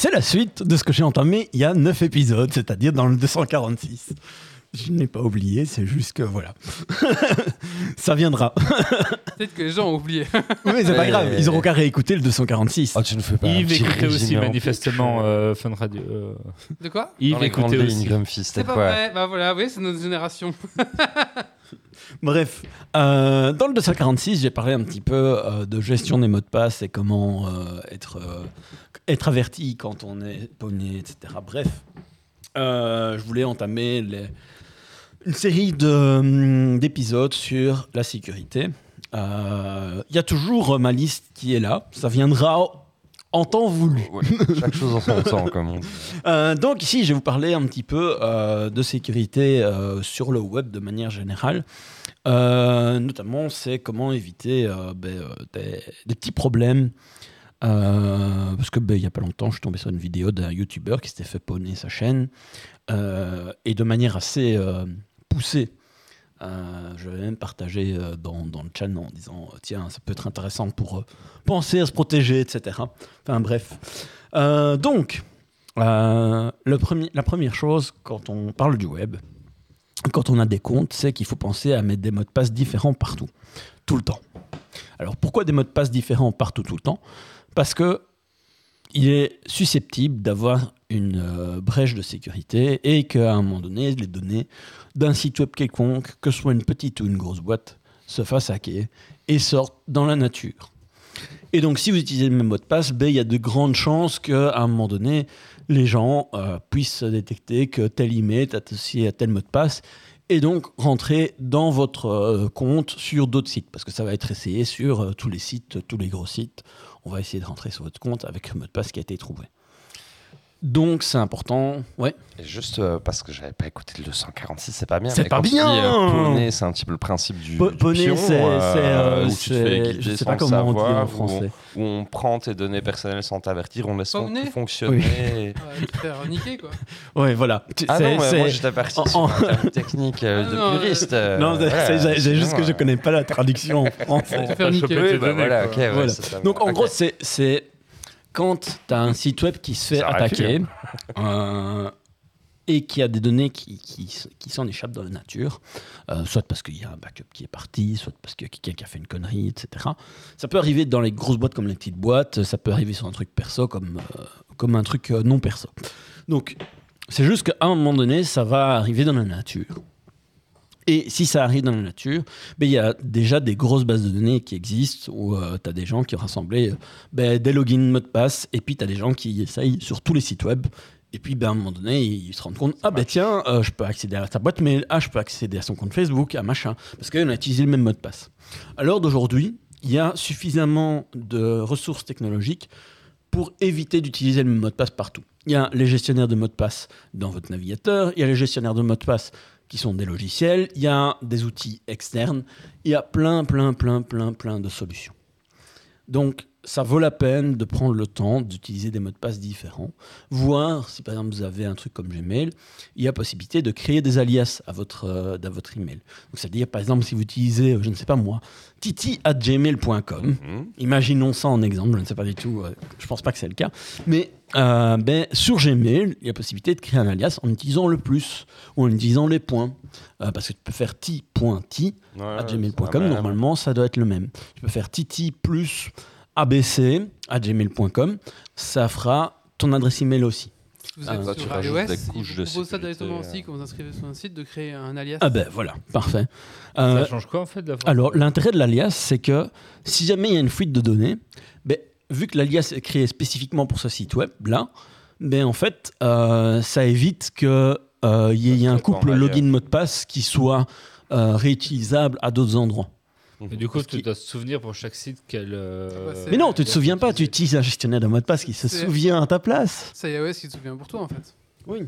C'est la suite de ce que j'ai entamé il y a 9 épisodes, c'est-à-dire dans le 246. Je n'ai pas oublié, c'est juste que voilà. ça viendra. Peut-être que les gens ont oublié. Oui, c'est pas grave, ils auront qu'à réécouter le 246. Oh, tu ne fais pas Yves écoutait aussi manifestement euh, Fun Radio. euh, De quoi? Yves écoutait aussi. C'est pas quoi vrai. Bah voilà, oui, c'est notre génération. Bref, euh, dans le 246, j'ai parlé un petit peu euh, de gestion des mots de passe et comment euh, être, euh, être averti quand on est pogné, etc. Bref, euh, je voulais entamer les- une série hum, d'épisodes sur la sécurité. Euh, Il y a toujours euh, ma liste qui est là. Ça viendra en temps voulu. Ouais, Chaque chose en son temps, comme on dit. Euh, donc ici, je vais vous parler un petit peu euh, de sécurité euh, sur le web de manière générale. Notamment, c'est comment éviter ben, des, des petits problèmes. Euh, parce que ben, il y a pas longtemps, je suis tombé sur une vidéo d'un YouTuber qui s'était fait pawner sa chaîne euh, et de manière assez euh, poussée. Je vais même partager euh, dans, le channel en disant tiens ça peut être intéressant pour penser à se protéger etc enfin bref donc premier, la première chose, quand on parle du web, quand on a des comptes, c'est qu'il faut penser à mettre des mots de passe différents partout, tout le temps. Alors pourquoi des mots de passe différents partout, tout le temps? Parce que il est susceptible d'avoir une euh, brèche de sécurité et qu'à un moment donné, les données d'un site web quelconque, que ce soit une petite ou une grosse boîte, se fassent hacker et sortent dans la nature. Et donc, si vous utilisez le même mot de passe, ben, il y a de grandes chances qu'à un moment donné, les gens euh, puissent détecter que tel email est associé à tel mot de passe et donc rentrer dans votre euh, compte sur d'autres sites parce que ça va être essayé sur tous les sites, tous les gros sites. On va essayer de rentrer sur votre compte avec le mot de passe qui a été trouvé. Donc c'est important. Ouais. Et juste euh, parce que j'avais pas écouté le 246, c'est pas bien. C'est mais pas bien euh, poney, c'est un petit peu le principe du, Po- du poney, pion, c'est- euh, c'est, euh, où tu te c'est- fais je guider sais sans pas comment on dit en savoir, où français. Où on prend tes données personnelles sans t'avertir, on laisse ton Poney tout fonctionner. Ouais, te faire niquer quoi. Ouais, voilà. Ah c'est- non, moi j'étais parti en- sur en- un terme technique euh, Ah de non, puriste. euh, non, c'est j'ai- juste que je connais pas la traduction en français. Te faire niquer. Oui, tes bah ouais. Donc en gros, c'est- c'est quand tu as un site web qui se fait Ça attaquer euh, et qui a des données qui, qui, s'en échappent dans la nature, euh, soit parce qu'il y a un backup qui est parti, soit parce qu'il y a quelqu'un qui a fait une connerie, etc. Ça peut arriver dans les grosses boîtes comme les petites boîtes, ça peut arriver sur un truc perso comme, euh, comme un truc non perso. Donc c'est juste qu'à un moment donné, ça va arriver dans la nature. Et si ça arrive dans la nature, ben, il y a déjà des grosses bases de données qui existent où tu as des gens qui ont rassemblé euh, ben, des logins, mots de passe, et puis tu as des gens qui essayent sur tous les sites web. Et puis, ben, à un moment donné, ils se rendent compte Ah, ben tiens, euh, je peux accéder à sa boîte mail, ah, je peux accéder à son compte Facebook, à machin, parce qu'on a utilisé le même mot de passe. À l'heure d'aujourd'hui, il y a suffisamment de ressources technologiques pour éviter d'utiliser le même mot de passe partout. Il y a les gestionnaires de mots de passe dans votre navigateur, il y a les gestionnaires de mots de passe qui sont des logiciels, il y a des outils externes, il y a plein, plein, plein, plein, plein de solutions. Donc, ça vaut la peine de prendre le temps d'utiliser des mots de passe différents, voir si par exemple vous avez un truc comme Gmail, il y a possibilité de créer des alias à votre, euh, à votre email. Donc, c'est-à-dire par exemple si vous utilisez, euh, je ne sais pas moi, titi@gmail.com, Mhm. Imaginons ça en exemple, je ne sais pas du tout, euh, je pense pas que c'est le cas. Mais euh, ben, sur Gmail, il y a possibilité de créer un alias en utilisant le plus ou en utilisant les points. Euh, parce que tu peux faire ti.ti Ouais, à gmail.com, normalement ça doit être le même. Tu peux faire titi plus abc à gmail.com, ça fera ton adresse email aussi. Si vous Ah, êtes toi, tu sur iOS, des il couches propose ça directement euh. aussi quand vous inscrivez sur un site de créer un alias. Ah ben voilà, parfait. Euh, Ça change quoi en fait de la Alors, l'intérêt de l'alias, c'est que si jamais il y a une fuite de données, ben, vu que l'alias est créé spécifiquement pour ce site web, là, ben, en fait, euh, ça évite qu'il y ait un couple ailleurs. login-mot de passe qui soit euh, réutilisable à d'autres endroits. Et du coup, Parce tu dois se souvenir pour chaque site quel. euh, Ah bah, Mais non, tu te souviens pas, tu utilises un gestionnaire de mot de passe qui se C'est- souvient à ta place. C'est iOS qui te souvient pour toi en fait. Oui.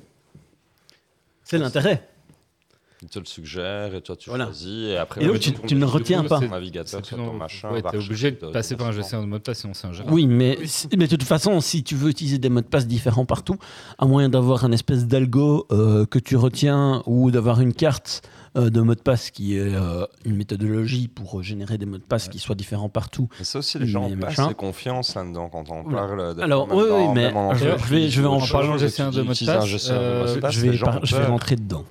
C'est l'intérêt. Il te le suggère et toi tu Voilà. choisis et après Et donc, tu- tu ne retiens pas. Ton navigateur, sur ton machin. Ouais, va t'es obligé de passer par un gestionnaire de mot de passe sinon c'est un. Oui, mais, Oui. si- mais de toute façon, si tu veux utiliser des mots de passe différents partout, à moyen d'avoir un espèce d'algo euh, que tu retiens ou d'avoir une carte euh, de mot de passe qui est euh, une méthodologie pour euh, générer des mots de passe qui soient différents partout. Mais ça aussi, les gens Mais passent machin. confiance là-dedans quand on parle de. Alors, oui, mais je- je vais- je vais en parlant de et un de euh, mots de passe, je, vais par- je vais rentrer dedans.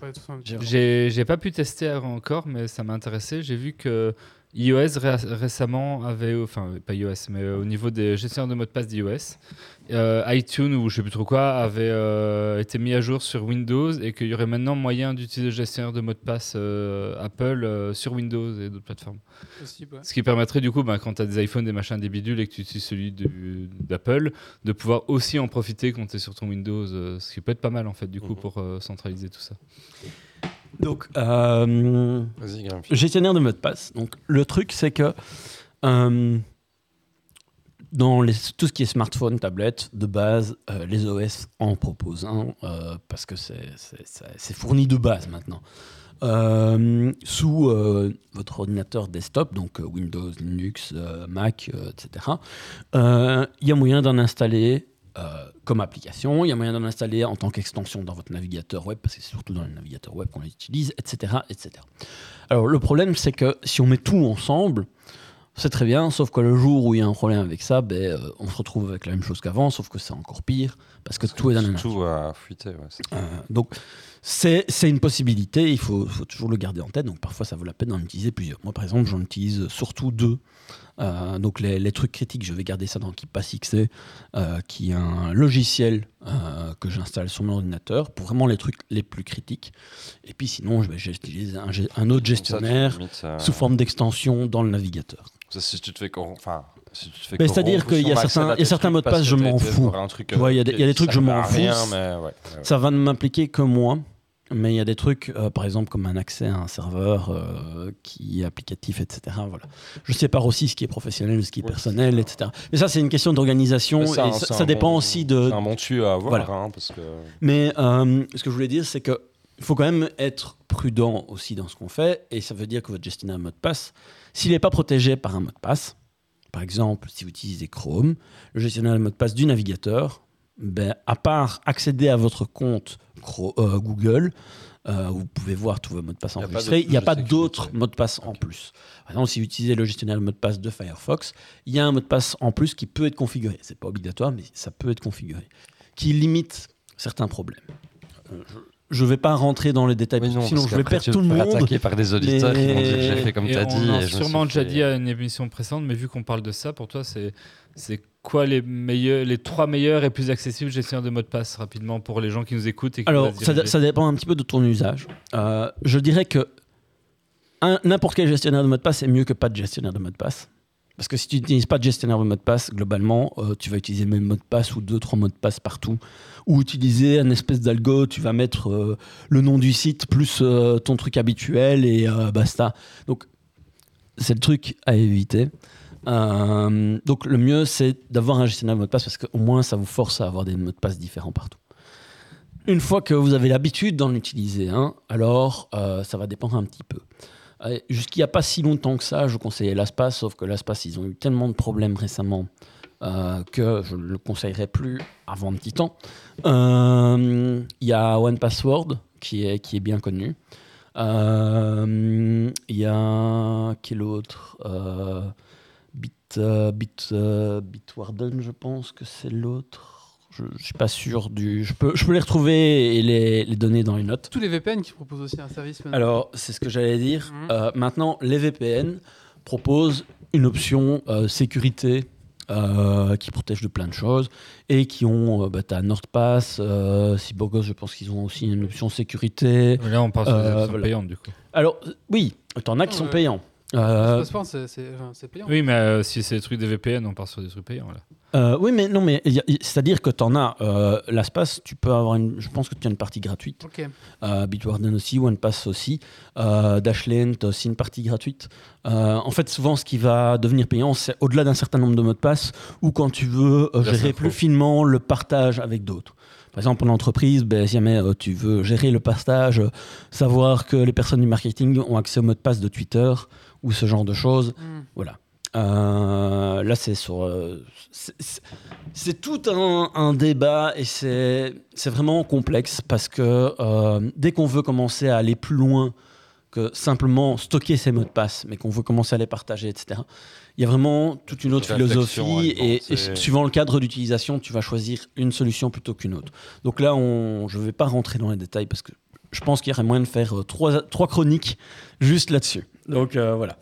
J'ai pas pu tester encore, mais ça m'a intéressé. J'ai vu que iOS ré- récemment avait, enfin pas iOS, mais au niveau des gestionnaires de mots de passe d'iOS, euh, iTunes ou je sais plus trop quoi avait euh, été mis à jour sur Windows et qu'il y aurait maintenant moyen d'utiliser le gestionnaire de mots de passe euh, Apple euh, sur Windows et d'autres plateformes. possible, ouais. Ce qui permettrait du coup, ben, quand tu as des iPhones, des machins, des bidules et que tu utilises celui d'Apple, de pouvoir aussi en profiter quand tu es sur ton Windows, euh, ce qui peut être pas mal en fait du coup Mhm. pour euh, centraliser tout ça. Donc, euh, gestionnaire de mot de passe. Donc, le truc, c'est que euh, dans tout ce qui est smartphone, tablette, de base, euh, les OS en proposent un euh, parce que c'est fourni de base maintenant. Euh, sous votre ordinateur desktop, donc Windows, Linux, Mac, etc., il y a moyen d'en installer comme application, il y a moyen d'en installer en tant qu'extension dans votre navigateur web, parce que c'est surtout dans les navigateurs web qu'on les utilise, etc., etc. Alors le problème, c'est que si on met tout ensemble, c'est très bien, sauf que le jour où il y a un problème avec ça, ben, euh, on se retrouve avec la même chose qu'avant, sauf que c'est encore pire, parce que tout est dans la. Tout a fuité. ouais, Euh, donc, c'est une possibilité, il faut, faut toujours le garder en tête. Donc, parfois, ça vaut la peine d'en utiliser plusieurs. Moi, par exemple, j'en utilise surtout deux. Euh, donc, les, les trucs critiques, je vais garder ça dans KeePass XC, euh, qui est un logiciel que j'installe sur mon ordinateur pour vraiment les trucs les plus critiques. Et puis, sinon, j'utilise un, autre Ça, gestionnaire limites, sous forme d'extension dans le navigateur. Si tu te fais. Enfin, si c'est-à-dire qu'il y a certains- y a mots de passe, je m'en fous. il y a des- y a des trucs, je m'en fous. ouais, ouais. Ça va ne m'impliquer que moi. Mais il y a des trucs, euh, par exemple, comme un accès à un serveur euh, qui est applicatif, etc. Voilà. Je sépare aussi ce qui est professionnel, ce qui est personnel, etc. Mais ça, c'est une question d'organisation ça, un dépend bon- aussi de. C'est un bon à avoir, Voilà. hein, parce que. Mais euh, ce que je voulais dire, c'est que il faut quand même être prudent aussi dans ce qu'on fait. Et ça veut dire que votre gestionnaire de mot de passe, s'il n'est pas protégé par un mot de passe, par exemple, si vous utilisez Chrome, le gestionnaire de mot de passe du navigateur, ben, à part accéder à votre compte euh, Google, euh, vous pouvez voir tous vos mots de passe enregistrés, il n'y a pas d'autres mots de passe en plus. Par exemple, si vous utilisez le gestionnaire de mot de passe de Firefox, il y a un mot de passe en plus qui peut être configuré. C'est pas obligatoire, mais ça peut être configuré, qui limite certains problèmes. Euh, je ne vais pas rentrer dans les détails, Oui, non, sinon je vais perdre tout le monde. attaquer par des auditeurs qui vont dire mais- j'ai fait comme Et tu as on dit. et a je sûrement déjà fait- dit à une émission précédente, mais vu qu'on parle de ça, pour toi, c'est quoi les meilleurs, les trois meilleurs et plus accessibles gestionnaires de mots de passe rapidement pour les gens qui nous écoutent et qui Alors, ça, dépend un petit peu de ton usage. Euh, je dirais que n'importe quel gestionnaire de mot de passe est mieux que pas de gestionnaire de mot de passe. Parce que si tu n'utilises pas de gestionnaire de mot de passe, globalement, euh, tu vas utiliser le même mot de passe ou deux, trois mots de passe partout. Ou utiliser un espèce d'algo, tu vas mettre euh, le nom du site plus euh, ton truc habituel et basta. Donc, c'est le truc à éviter. Donc, le mieux, c'est d'avoir un gestionnaire de mot de passe parce qu'au moins, ça vous force à avoir des mots de passe différents partout. Une fois que vous avez l'habitude d'en utiliser alors ça va dépendre un petit peu. Euh, Jusqu'il n'y a pas si longtemps que ça, je conseillais LastPass, sauf que LastPass, ils ont eu tellement de problèmes récemment euh, que je ne le conseillerais plus avant un petit temps. Euh, Il y a OnePassword qui est, qui est bien connu. Il y a quel autre Bit, Bit, Bitwarden, je pense que c'est l'autre. Je ne suis pas sûr du. Je peux, je peux les retrouver et les, les donner dans les notes. Tous les VPN qui proposent aussi un service maintenant. Alors, c'est ce que j'allais dire. Mhm. Euh, maintenant, les VPN proposent une option euh, sécurité euh, qui protège de plein de choses et qui ont. Euh, bah, t'as NordPass, euh, je pense qu'ils ont aussi une option sécurité. Là, on parle Euh, options voilà. payantes du coup. Alors, oui, t'en as qui sont ouais. payants. Euh, Passeport, c'est c'est- enfin, c'est payant. Oui, mais euh, si c'est des trucs des VPN, on part sur des trucs payants là. Euh, oui, mais non, mais il y a- c'est-à-dire que tu en as euh, l'espace, tu peux avoir une. Je pense que tu as une partie gratuite. Ok. Euh, Bitwarden aussi, OnePass aussi. Euh, Dashlane, tu as aussi une partie gratuite. Euh, en fait, souvent, ce qui va devenir payant, c'est au-delà d'un certain nombre de mots de passe ou quand tu veux euh, gérer plus finement le partage avec d'autres. Par exemple, en entreprise, ben, si jamais euh, tu veux gérer le partage, euh, savoir que les personnes du marketing ont accès au mot de passe de Twitter ou ce genre de choses, Hmm. voilà. Euh, là, c'est sur. euh, c'est- tout un, un débat et c'est vraiment complexe parce que euh, dès qu'on veut commencer à aller plus loin que simplement stocker ses mots de passe, mais qu'on veut commencer à les partager, etc. Il y a vraiment toute une autre philosophie et, suivant le cadre d'utilisation, tu vas choisir une solution plutôt qu'une autre. Donc là, on, je ne vais pas rentrer dans les détails parce que je pense qu'il y aurait moyen de faire trois, trois chroniques juste là-dessus. Donc euh, voilà.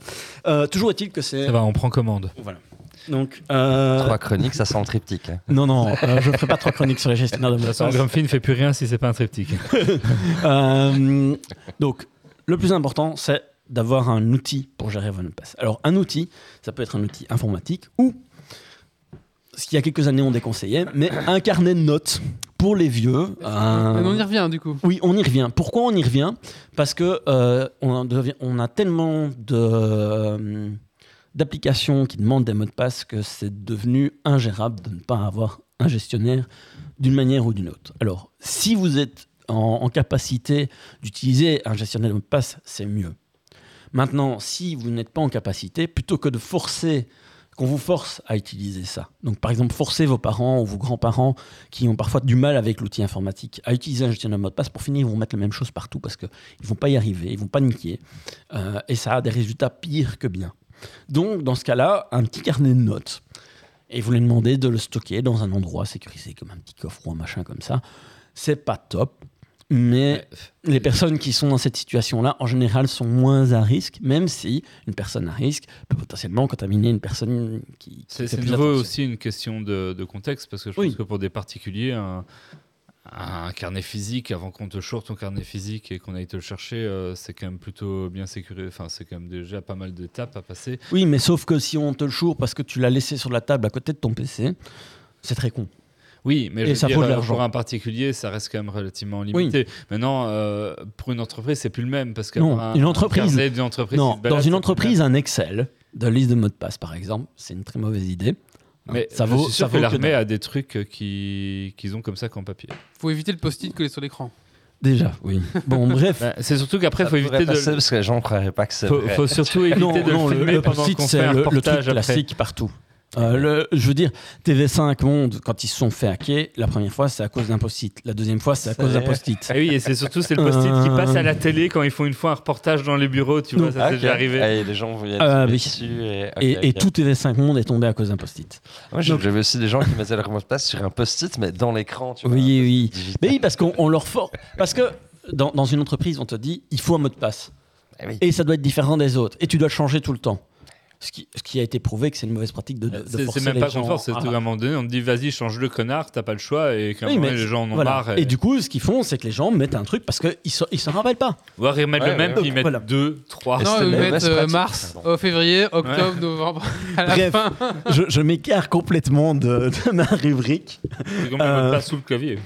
Euh, toujours est-il que c'est. Ça va, on prend commande. Voilà. Donc, euh, Trois chroniques, ça sent le triptyque. hein. non, non, euh, je ne ferai pas trois chroniques sur les gestionnaires de mots de passe. Grumpy ne fait plus rien si c'est pas un triptyque. Euh, donc, le plus important, c'est d'avoir un outil pour gérer vos mots de passe. Alors, un outil, ça peut être un outil informatique ou, ce qu'il y a quelques années on déconseillait, mais un carnet de notes pour les vieux. Mais on y revient du coup. oui, on y revient. Pourquoi on y revient? Parce que euh, on, en devient- on a tellement de, euh, d'applications qui demandent des mots de passe que c'est devenu ingérable de ne pas avoir un gestionnaire d'une manière ou d'une autre. Alors, si vous êtes en, en capacité d'utiliser un gestionnaire de mots de passe, c'est mieux. Maintenant, si vous n'êtes pas en capacité, plutôt que de forcer, qu'on vous force à utiliser ça. Donc, par exemple, forcer vos parents ou vos grands-parents qui ont parfois du mal avec l'outil informatique à utiliser un gestionnaire de mot de passe, pour finir, ils vont mettre la même chose partout parce qu'ils ne vont pas y arriver, ils vont pas niquer. Euh, et ça a des résultats pires que bien. Donc, dans ce cas-là, un petit carnet de notes. Et vous les demandez de le stocker dans un endroit sécurisé, comme un petit coffre ou un machin comme ça. C'est pas top. Mais les personnes qui sont dans cette situation-là, en général, sont moins à risque, même si une personne à risque peut potentiellement contaminer une personne qui, qui C'est nouveau aussi une question de, de contexte parce que je Oui. pense que pour des particuliers, un, un carnet physique, avant qu'on te short ton carnet physique et qu'on aille te le chercher, euh, c'est quand même plutôt bien sécurisé. Enfin, c'est quand même déjà pas mal d'étapes à passer. Oui, mais sauf que si on te le choure parce que tu l'as laissé sur la table à côté de ton PC, c'est très con. Oui, mais Et je veux ça dire, vaut de euh, l'argent. pour un particulier, ça reste quand même relativement limité. Maintenant, euh, pour une entreprise, c'est plus le même parce que Non, un, une un entreprise- entreprise, non, balade, dans une entreprise, un Excel de liste de mots de passe, par exemple, c'est une très mauvaise idée. Mais ça je vaut, suis ça sûr que vaut que l'armée dalle. a des trucs euh, qui- qu'ils ont comme ça qu'en papier. Faut éviter le post-it collé sur l'écran. Déjà, oui. Bon, bref. Bah, c'est surtout qu'après, il Ça faut éviter de. parce que les gens ne croiraient pas que c'est Faut, vrai. faut surtout éviter non, de non, le post-it, c'est le, le truc classique partout. Euh, le- je veux dire, TV5 Monde, quand ils se sont fait hacker, la première fois, c'est à cause d'un post-it. La deuxième fois, c'est à cause d'un post-it. Ah oui, et c'est surtout c'est le post-it qui Euh. passe à la télé quand ils font une fois un reportage dans les bureaux, tu vois, ça Ah, c'est ok. déjà arrivé. Ah, et les gens voulaient Ah, tomber oui. dessus. Et, tout TV5 Monde est tombé à cause d'un post-it. Moi, j'ai- Donc- j'avais aussi des gens qui mettaient leur mot de passe sur un post-it, mais dans l'écran. tu vois, Oui, oui. digital. Mais oui, parce qu'on on leur force. Parce que dans, dans une entreprise, on te dit, il faut un mot de passe. Ah oui. Et ça doit être différent des autres. Et tu dois le changer tout le temps. Ce qui, ce qui a été prouvé que c'est une mauvaise pratique de, Euh, C'est même les pas gens qu'on force, c'est à- un moment donné, on te dit vas-y, change le connard, t'as pas le choix, et Oui, moment donné, les gens en ont voilà. marre. Et du coup, ce qu'ils font, c'est que les gens mettent un truc parce qu'ils ne ils s'en rappellent pas. Ou alors ils remettent Ouais, le même, ouais, puis ils mettent voilà. deux, trois. Et non, c'était ils mettent euh, mars, au février, octobre, novembre, à la Bref. fin. je je m'écarte complètement de, de ma rubrique. C'est comme Euh, passe sous le clavier.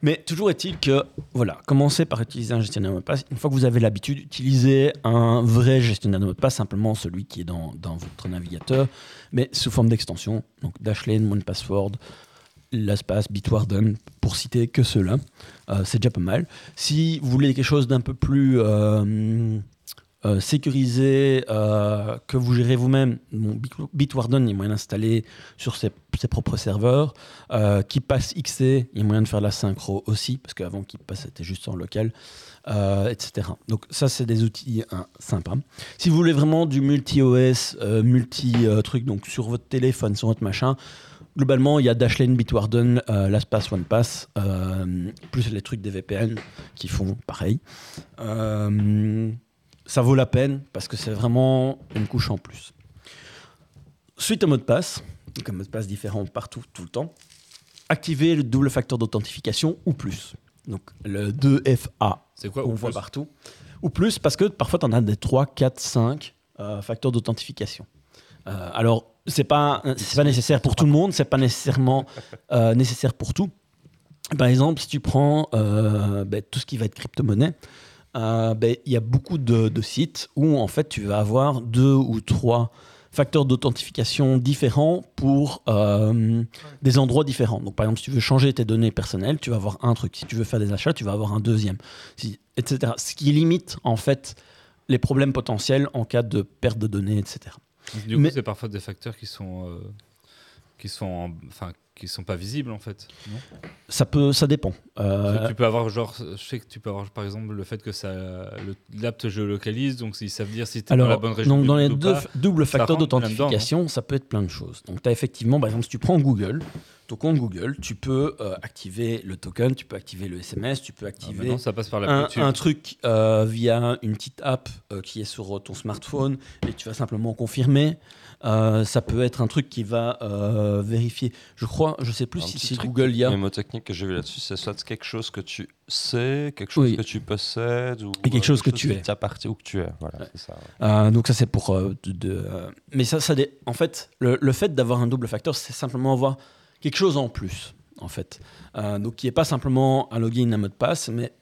Mais toujours est-il que, voilà, commencez par utiliser un gestionnaire de mot de passe. Une fois que vous avez l'habitude, utilisez un vrai gestionnaire de mot de passe, simplement celui qui est dans, dans votre navigateur, mais sous forme d'extension. Donc Dashlane, OnePassword, LastPass, Bitwarden, pour citer que ceux-là. Euh, c'est déjà pas mal. Si vous voulez quelque chose d'un peu plus euh, euh, sécurisé, euh, que vous gérez vous-même, Bitwarden, il y a moyen d'installer sur ses, propres serveurs. Euh, qui passe XC, il y a moyen de faire la synchro aussi, parce qu'avant qu'il passe, c'était juste en local, euh, etc. Donc ça, c'est des outils hein, sympas. Si vous voulez vraiment du multi-OS, multi-truc, donc sur votre téléphone, sur votre machin, globalement, il y a Dashlane, Bitwarden, LastPass, OnePass, plus les trucs des VPN qui font pareil. Euh, ça vaut la peine, parce que c'est vraiment une couche en plus. Suite au mot de passe, donc un mot de passe différent partout, tout le temps, activer le double facteur d'authentification ou plus. Donc le 2FA, C'est quoi on voit partout. Ou plus, parce que parfois, tu en as des 3, 4, 5 euh, facteurs d'authentification. Euh, alors, c'est pas, c'est pas nécessaire pour tout le monde, c'est pas nécessairement euh, nécessaire pour tout. Par exemple, si tu prends euh, ben, tout ce qui va être crypto-monnaie, euh, ben, il y a beaucoup de, de sites où en fait tu vas avoir deux ou trois facteurs d'authentification différents pour euh, des endroits différents. Donc par exemple, si tu veux changer tes données personnelles, tu vas avoir un truc. Si tu veux faire des achats, tu vas avoir un deuxième, si, etc. Ce qui limite en fait les problèmes potentiels en cas de perte de données, etc. Du coup, Mais- c'est parfois des facteurs qui sont euh, qui sont, en- enfin, qui sont pas visibles en fait. Non? Ça peut, ça dépend. Euh, Tu peux avoir genre, je sais que tu peux avoir par exemple le fait que ça, l'app te géolocalise, donc ils savent dire si tu es dans la bonne région. donc dans les deux pas. f- doubles Ça facteurs rentre là-dedans, d'authentification, ça peut être plein de choses. Donc, tu as effectivement, par exemple, si tu prends Google, ton compte Google, tu peux euh, activer le token, tu peux activer le SMS, tu peux Ah, activer ça passe par la un, un truc euh, via une petite app euh, qui est sur ton smartphone et tu vas simplement confirmer. Euh, ça peut être un truc qui va euh, vérifier. Je crois, je sais plus Un si Google, il y a. mnémotechnique que j'ai vu là-dessus, c'est soit quelque chose que tu sais, quelque chose Oui. que tu possèdes, ou Et quelque euh, chose que tu es. ou que tu es. Voilà, Ouais. c'est ça. Euh, donc ça c'est pour euh, de, de, euh, mais ça ça en fait le, le fait d'avoir un double facteur c'est simplement avoir quelque chose en plus en fait Euh, donc qui est pas simplement un login un mot de passe mais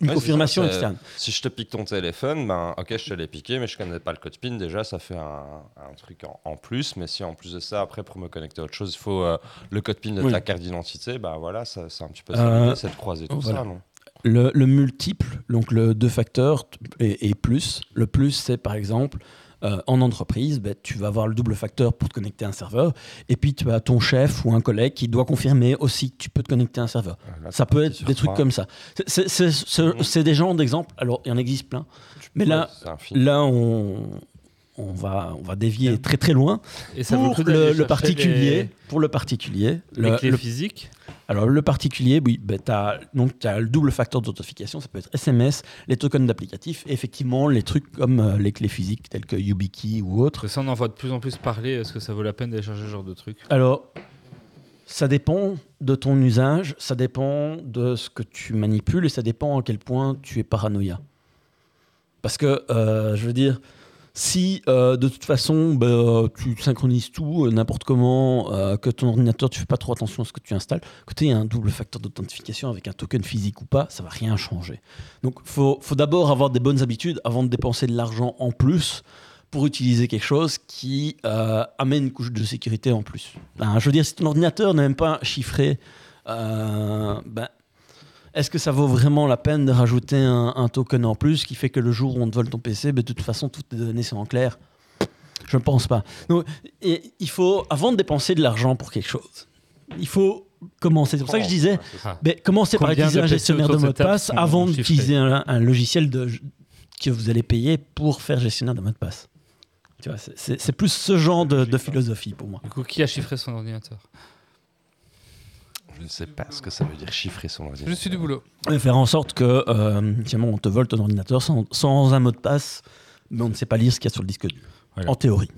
une Ouais, confirmation ça, externe Si je te pique ton téléphone, ben ok, je te l'ai piqué, mais je connais pas le code PIN. Déjà, ça fait un, un truc en, en plus. Mais si en plus de ça, après, pour me connecter à autre chose, il faut euh, le code PIN de Oui. ta carte d'identité, ben voilà, c'est un petit peu Euh, ça. l'idée, c'est de croiser tout voilà. ça, non? Le, le multiple donc le deux facteurs et plus le plus c'est par exemple euh, en entreprise, ben, tu vas avoir le double facteur pour te connecter à un serveur, et puis tu as ton chef ou un collègue qui doit confirmer aussi que tu peux te connecter à un serveur. Là, Ça peut être des trucs comme ça. C'est- Mhm. c'est des genres d'exemples. Alors, il y en existe plein. Mais là, là on, on, va, on va dévier très très loin. Et ça Pour le, le particulier, pour le particulier, Les, le- clés le- physiques. alors le particulier, oui, ben, tu as, le double facteur d'authentification, ça peut être SMS, les tokens d'applicatifs, effectivement les trucs comme euh, les clés physiques telles que YubiKey ou autres. Ça, on en voit de plus en plus parler. Est-ce que ça vaut la peine d'aller chercher ce genre de truc Alors, ça dépend de ton usage, ça dépend de ce que tu manipules et ça dépend à quel point tu es paranoïa. Parce que, euh, je veux dire, si euh, de toute façon euh, tu synchronises tout euh, n'importe comment, euh, que ton ordinateur tu fais pas trop attention à ce que tu installes, que tu aies un double facteur d'authentification avec un token physique ou pas, ça va rien changer. Donc faut, faut d'abord avoir des bonnes habitudes avant de dépenser de l'argent en plus pour utiliser quelque chose qui amène une couche de sécurité en plus. Ben, je veux dire, si ton ordinateur n'est même pas chiffré, ben, est-ce que ça vaut vraiment la peine de rajouter un, un token en plus qui fait que le jour où on te vole ton PC, ben, de toute façon, toutes tes données sont en clair? Je ne pense pas. Donc, et il faut, avant de dépenser de l'argent pour quelque chose, il faut commencer. C'est pour ça que je disais, c'est ça. mais commencez par utiliser de un gestionnaire de mot de passe avant d'utiliser un, un logiciel de, que vous allez payer pour faire gestionnaire de mot de passe. Tu vois, c'est- plus ce genre de, de philosophie pour moi. Du coup, qui a chiffré son ordinateur? Je ne sais pas ce que ça veut dire chiffrer son ordinateur. Je suis du boulot. Et faire en sorte que, euh, finalement, on te vole ton ordinateur sans, sans un mot de passe, mais on ne sait pas lire ce qu'il y a sur le disque dur. Voilà. En théorie.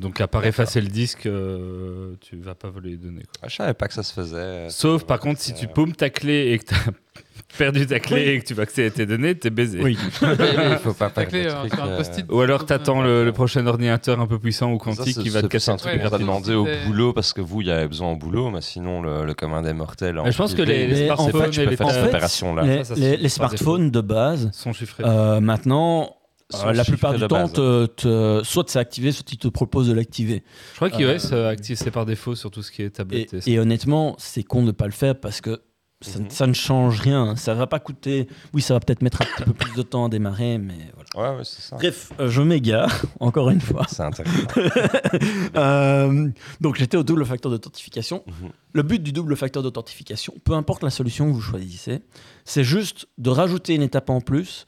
Donc, à part effacer le disque, euh, tu vas pas voler les données. quoi. Ah, je savais pas que ça se faisait. Sauf, par contre, si tu paumes ta clé et que tu as perdu ta clé Oui. et que tu vas accéder à tes données, t'es baisé. Oui. Il faut pas perdre clé euh, truc, euh. Ou alors, t'attends le, le prochain ordinateur un peu puissant ou quantique qui va te casser C'est un truc. Ouais, à demander au boulot parce que vous, il y avait besoin au boulot, mais sinon, le, le commun des mortels. en Mais je pense que les, les smartphones les en fait, smartphones de base, sont chiffrés. euh, maintenant, euh, la plupart du temps, te, te- soit c'est activé, soit ils te proposent de l'activer. je crois qu'iOS euh, euh, active c'est par défaut sur tout ce qui est Et, tablette. et honnêtement, c'est con de ne pas le faire parce que ça, Mhm. ça ne change rien. Ça va pas coûter. Oui, ça va peut-être mettre un petit peu plus de temps à démarrer, mais voilà. Ouais, ouais, c'est ça. Bref, euh, je m'égare, encore une fois. C'est intéressant. Euh, donc j'étais au double facteur d'authentification. Mhm. Le but du double facteur d'authentification, peu importe la solution que vous choisissez, c'est juste de rajouter une étape en plus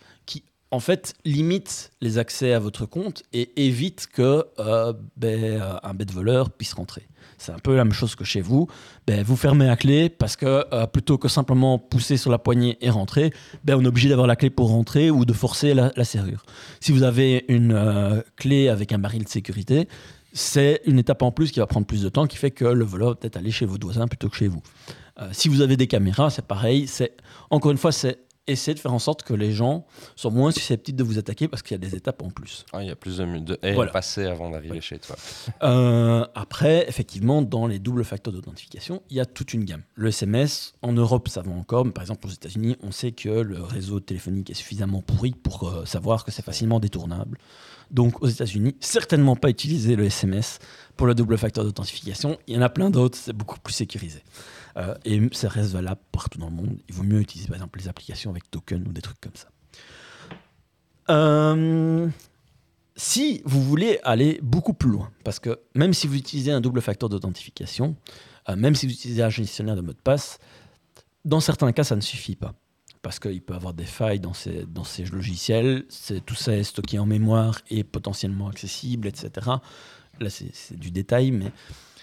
en fait, limite les accès à votre compte et évite que euh, ben, euh, un bête voleur puisse rentrer. C'est un peu la même chose que chez vous. Ben, vous fermez la clé parce que euh, plutôt que simplement pousser sur la poignée et rentrer, ben, on est obligé d'avoir la clé pour rentrer ou de forcer la, serrure. Si vous avez une clé avec un baril de sécurité, c'est une étape en plus qui va prendre plus de temps, qui fait que le voleur va peut-être aller chez votre voisin plutôt que chez vous. Si vous avez des caméras, c'est pareil. C'est encore une fois, c'est essayer de faire en sorte que les gens soient moins susceptibles de vous attaquer parce qu'il y a des étapes en plus. Ah, Il y a plus de, de haie Voilà. à passer avant d'arriver chez toi. Euh, après, effectivement, dans les doubles facteurs d'authentification, il y a toute une gamme. Le SMS, en Europe, ça va encore, mais par exemple aux États-Unis, on sait que le réseau téléphonique est suffisamment pourri pour euh, savoir que c'est facilement détournable. Donc aux États-Unis, certainement pas utiliser le SMS pour le double facteur d'authentification. Il y en a plein d'autres, c'est beaucoup plus sécurisé. Euh, et ça reste valable partout dans le monde. Il vaut mieux utiliser par exemple les applications avec token ou des trucs comme ça. Euh, si vous voulez aller beaucoup plus loin, parce que même si vous utilisez un double facteur d'authentification, euh, même si vous utilisez un gestionnaire de mot de passe, dans certains cas, ça ne suffit pas. Parce qu'il peut y avoir des failles dans ces, dans ces logiciels, tout ça est stocké en mémoire et potentiellement accessible, etc. Là, c'est du détail, mais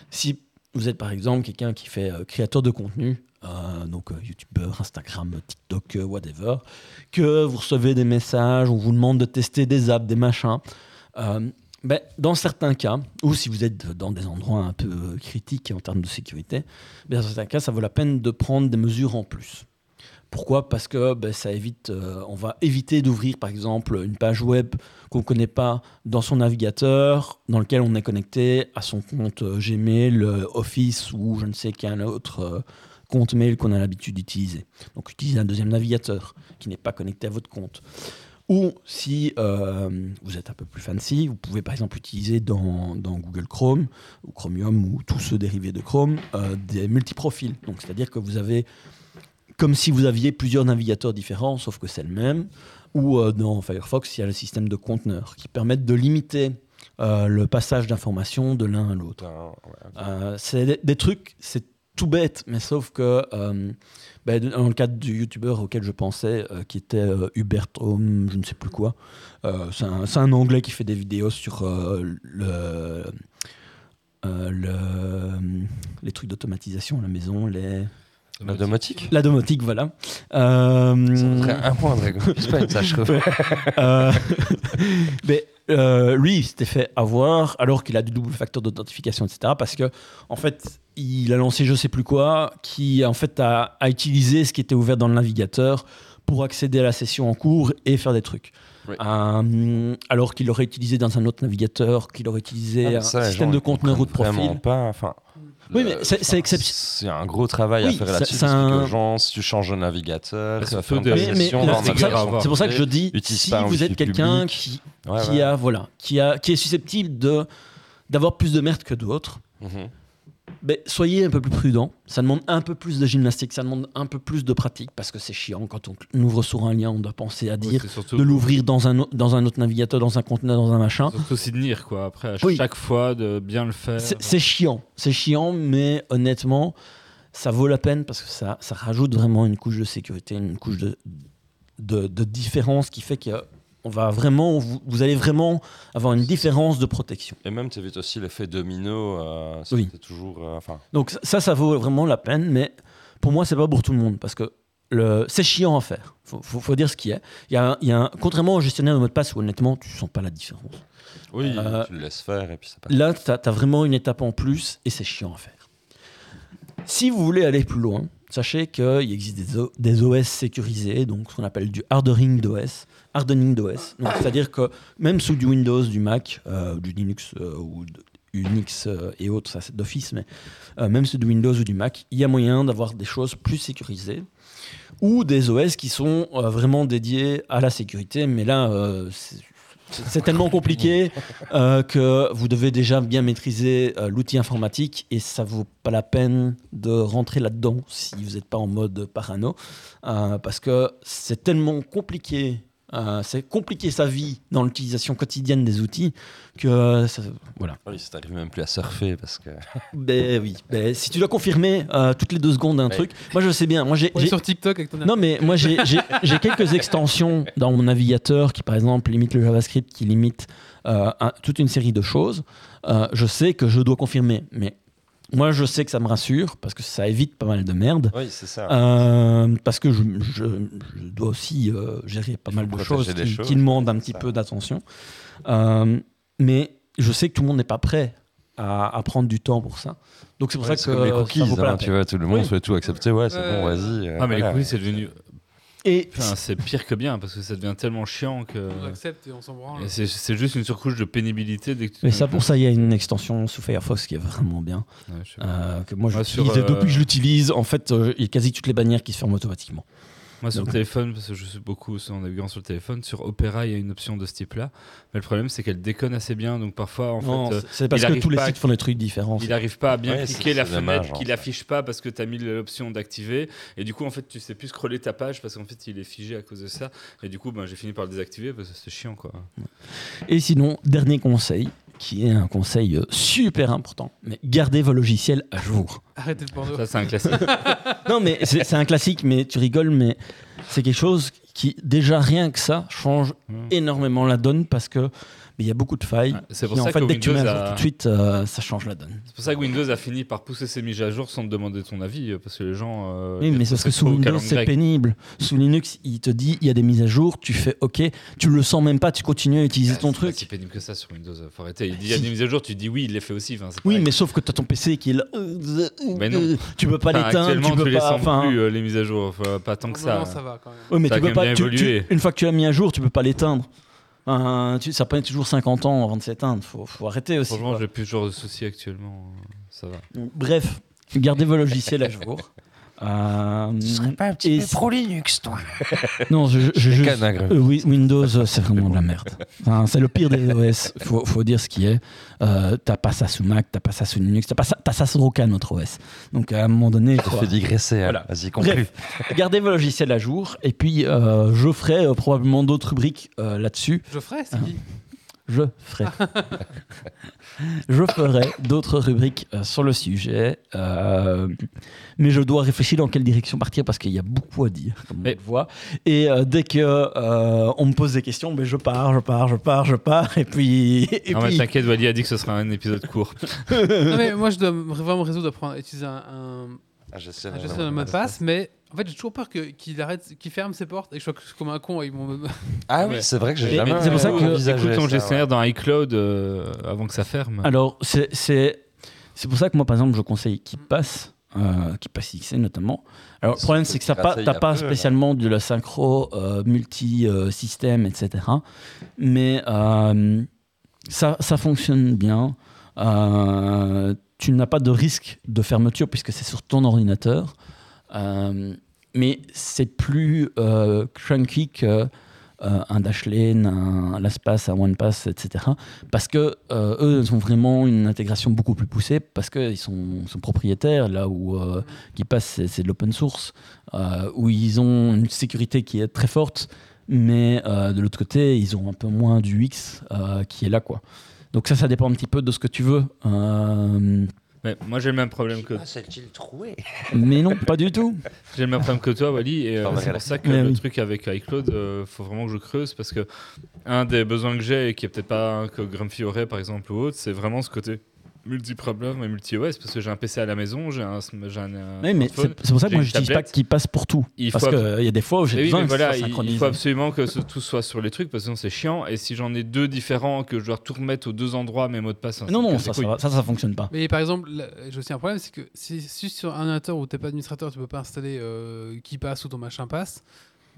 si vous êtes par exemple quelqu'un qui fait euh, créateur de contenu, euh, donc euh, youtubeur, Instagram, TikTok, euh, whatever, que vous recevez des messages, on vous demande de tester des apps, des machins. ben, dans certains cas, ou si vous êtes dans des endroits un peu critiques en termes de sécurité, ben, dans certains cas, ça vaut la peine de prendre des mesures en plus. Pourquoi? Parce que ben, ça évite, euh, on va éviter d'ouvrir par exemple une page web qu'on ne connaît pas dans son navigateur, dans lequel on est connecté à son compte euh, Gmail, euh, Office ou je ne sais quel autre compte mail qu'on a l'habitude d'utiliser. Donc utilisez un deuxième navigateur qui n'est pas connecté à votre compte. Ou si vous êtes un peu plus fancy, vous pouvez par exemple utiliser dans, Google Chrome ou Chromium ou tous ceux dérivés de Chrome des multiprofils. Donc c'est-à-dire que vous avez comme si vous aviez plusieurs navigateurs différents, sauf que c'est le même. Ou euh, dans Firefox, il y a le système de conteneurs qui permettent de limiter euh, le passage d'informations de l'un à l'autre. Ouais. Euh, c'est des, des trucs, c'est tout bête, mais sauf que ben, dans le cadre du youtubeur auquel je pensais, qui était Hubert Home, je ne sais plus quoi, c'est un, anglais qui fait des vidéos sur le, le- les trucs d'automatisation à la maison, les... La domotique la domotique, voilà. Euh, Ça un point, Dragon. C'est pas une tâche euh, mais euh, lui, il s'était fait avoir alors qu'il a du double facteur d'authentification, etc. Parce que, en fait, il a lancé je sais plus quoi, qui en fait a, a utilisé ce qui était ouvert dans le navigateur pour accéder à la session en cours et faire des trucs. Oui. Euh, alors qu'il l'aurait utilisé dans un autre navigateur, qu'il aurait utilisé Ah, un système de conteneur ou de profil. Pas. Enfin, Oui, mais c'est- c'est enfin, exception- C'est un gros travail Oui, à faire là-dessus. c'est d'expliquer un- gens, si tu changes de navigateur, faire une des- Mais, mais session là, dans c'est pour, ça que- navigation c'est pour ça que je dis, si vous êtes quelqu'un qui, Ouais, qui ouais. a voilà, qui a qui est susceptible de d'avoir plus de merde que d'autres, Mhm. Ben, soyez un peu plus prudent. Ça demande un peu plus de gymnastique, ça demande un peu plus de pratique parce que c'est chiant quand on ouvre sur un lien, on doit penser à dire de l'ouvrir dans un dans un autre navigateur, dans un conteneur, dans un machin. surtout aussi de tenir, quoi. Après, à Oui. chaque fois, de bien le faire. C'est c'est chiant, c'est chiant, mais honnêtement, ça vaut la peine parce que ça, ça rajoute vraiment une couche de sécurité, une couche de, de, de différence qui fait que on va vraiment, vous, vous allez vraiment avoir une différence de protection. Et même, tu évites aussi l'effet domino. euh, Oui. Toujours. euh, Donc ça, ça vaut vraiment la peine, mais pour moi, c'est pas pour tout le monde parce que c'est chiant à faire. Faut, faut, faut dire ce qui est. Il y a, y a un, contrairement au gestionnaire de mot de passe où honnêtement, tu sens pas la différence. oui, Euh, tu le laisses faire et puis c'est pas. Là, tu as, vraiment une étape en plus et c'est chiant à faire. Si vous voulez aller plus loin, sachez qu'il existe des, O- des OS sécurisés, donc ce qu'on appelle du hardening d'OS. Hardening d'OS. C'est-à-dire que même sous du Windows, du Mac, euh, du Linux euh, ou de- Unix euh, et autres, ça c'est d'office, mais même sous du Windows ou du Mac, il y a moyen d'avoir des choses plus sécurisées ou des OS qui sont vraiment dédiés à la sécurité, mais là, c'est- c'est tellement compliqué euh, que vous devez déjà bien maîtriser euh, l'outil informatique et ça vaut pas la peine de rentrer là-dedans si vous n'êtes pas en mode parano euh, parce que c'est tellement compliqué. Euh, c'est compliquer sa vie dans l'utilisation quotidienne des outils que euh, ça- voilà. Oui, ça t'arrive même plus à surfer parce que. Ben oui, ben, si tu dois confirmer euh, toutes les deux secondes un Ouais. truc, moi je sais bien. Moi j'ai On est j'ai- sur TikTok avec ton non, mais moi, j'ai j'ai- j'ai quelques extensions dans mon navigateur qui, par exemple, limitent le JavaScript, qui limitent euh, un- toute une série de choses. Euh, je sais que je dois confirmer, mais moi, je sais que ça me rassure parce que ça évite pas mal de merde. Oui, c'est ça. Euh, parce que je, je- je dois aussi euh, gérer pas mal de choses qui, choses, qui demandent un petit ça. peu d'attention. Euh, mais je sais que tout le monde n'est pas prêt à, à prendre du temps pour ça. Donc c'est pour Ouais, ça que comme les ça cookies, vaut pas la hein, peine. tu vois, tout le monde Oui. souhaite tout accepter. Ouais, c'est bon, vas-y. Ah, mais les voilà. cookies, c'est devenu. Et Enfin, c'est pire que bien parce que ça devient tellement chiant que. On accepte et on s'en branle. C'est juste une surcouche de pénibilité. Dès que tu- Mais ça, pour ça, il y a une extension sous Firefox qui est vraiment bien. Ouais, euh, que moi, j'utilise. depuis euh, que je l'utilise, en fait, euh, il y a quasi toutes les bannières qui se ferment automatiquement. Moi sur le téléphone, parce que je suis beaucoup en naviguant sur le téléphone, sur Opera il y a une option de ce type-là. Mais le problème c'est qu'elle déconne assez bien, donc parfois en Non, fait. euh, c'est- c'est parce que tous les sites font des trucs différents. Il n'arrive pas à bien Ouais, cliquer la fenêtre dommage, qu'il hein. affiche pas parce que tu as mis l'option d'activer. Et du coup, en fait, tu sais plus scroller ta page parce qu'en fait, il est figé à cause de ça. Et du coup, ben, j'ai fini par le désactiver parce que c'est chiant, quoi. Et sinon, dernier conseil, qui est un conseil euh, super important, mais gardez vos logiciels à jour. Arrêtez le porno. Ça, c'est un classique. non, mais c'est c'est un classique, mais tu rigoles, mais c'est quelque chose qui, déjà rien que ça, change Mm. énormément la donne parce que mais il y a beaucoup de failles. c'est pour Et en ça fait, que dès que tu mets à Windows jour a- tout de suite, euh, ça change la donne. C'est pour ça que Windows a fini par pousser ses mises à jour sans te demander ton avis, euh, parce que les gens. euh, Oui, mais c'est parce que sous Windows, c'est pénible. Sous Linux, il te dit il y a des mises à jour, tu fais OK, tu le sens même pas, tu continues à utiliser ton Ah, C'est pas truc. si pénible que ça sur Windows, faut arrêter. Il dit il y a des mises à jour, tu dis oui, il les fait aussi. Enfin, c'est Oui, mais sauf que tu as ton PC qui est là. Mais non. Tu peux pas l'éteindre, actuellement, tu peux les pas. sens plus, les mises à jour, pas tant que ça. Non, ça va quand même. Oui, mais Ça tu peux pas. tu- tu- une fois que tu l'as mis à jour, tu peux pas l'éteindre. Tu- ça prend toujours 50 ans avant de s'éteindre. Faut, faut arrêter aussi. Franchement, j'ai plus ce genre de soucis actuellement. euh, Ça va. Bref, gardez vos logiciels à jour. Euh, pas un petit peu pro Linux, toi non, je, je, je- hein, euh, oui, Windows, euh, c'est vraiment de la merde. Enfin, c'est le pire des OS. Faut, faut dire ce qui est. Euh, t'as pas ça sous Mac, t'as pas ça sous Linux, t'as pas ça, t'as ça sur aucun autre OS. Donc à un moment donné, Je fais digresser. hein. Voilà. Vas-y, conclue. Gardez vos logiciels à jour. Et puis, euh, je ferai euh, probablement d'autres rubriques euh, là-dessus. Je ferai, c'est Ah. Je ferai. je ferai d'autres rubriques euh, sur le sujet. euh, mais je dois réfléchir dans quelle direction partir parce qu'il y a beaucoup à dire, comme Mais- on le voit. Et euh, dès que euh, on me pose des questions, ben, je pars, je pars, je pars, je pars. Et puis. Et non, mais puis t'inquiète, Wally a dit que ce sera un épisode court. Non, mais moi, je dois vraiment me résoudre à prendre- utiliser un, un, Ah, je sais, un non, mot de passe, mais en fait, j'ai toujours peur que- qu'il arrête, qu'il ferme ses portes et que je sois comme un con avec mon. Ah oui, Ouais. c'est vrai que j'ai Et- jamais c'est pour ça que- envisagé Écoute ton ça, gestionnaire ouais. dans iCloud euh, avant que ça ferme. Alors, c'est- c'est c'est pour ça que moi, par exemple, je conseille qui passe. Euh, qui passe XC notamment. Alors le problème c'est que ça te pas, gratter t'as un pas peu, là. spécialement de la synchro euh, multi-système, etc. Mais euh, ça, ça fonctionne bien. Euh, tu n'as pas de risque de fermeture puisque c'est sur ton ordinateur. Euh, mais c'est plus euh, clunky que euh, un Dashlane, un LastPass, un OnePass, etc. Parce que euh, eux, ont vraiment une intégration beaucoup plus poussée parce qu'ils sont, propriétaires, là où euh, qui passe, c'est, de l'open source, euh, où ils ont une sécurité qui est très forte, mais de l'autre côté, ils ont un peu moins du X qui est là, quoi. Donc ça, ça dépend un petit peu de ce que tu veux. Mais moi j'ai le même problème que Ah, c'est-il troué mais non, pas du tout. j'ai le même problème que toi, Wally, et euh, c'est pour ça que Mais le oui. truc avec iCloud, euh, faut vraiment que je creuse parce que un des besoins que j'ai et qui est peut-être pas un que Grumpy aurait par exemple ou autre, c'est vraiment ce côté multi-problème et multi-OS parce que j'ai un PC à la maison, j'ai un, j'ai un, un Oui, mais c'est, c'est pour ça que moi, j'utilise pas qu'il passe pour tout. Il Parce faut qu'il y a des fois où j'ai Eh oui, besoin voilà, il- faut absolument que ce- tout soit sur les trucs parce que sinon c'est chiant. Et si j'en ai deux différents, que je dois tout remettre aux deux endroits mes mots de passe. Non, non, me ça, ça, les va- ça, ça fonctionne pas. Mais par exemple, là, j'ai aussi un problème, c'est que si, si sur un ordinateur où t'es pas administrateur, tu peux pas installer euh, qui passe ou ton machin passe.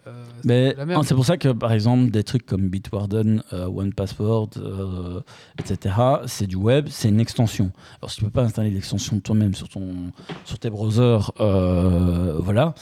Euh, c'est Mais c'est pour ça que, par exemple, des trucs comme Bitwarden, euh, OnePassword, euh, etc., c'est du web, c'est une extension. Alors, si tu peux pas installer l'extension toi-même sur, ton, sur tes browsers, euh, voilà.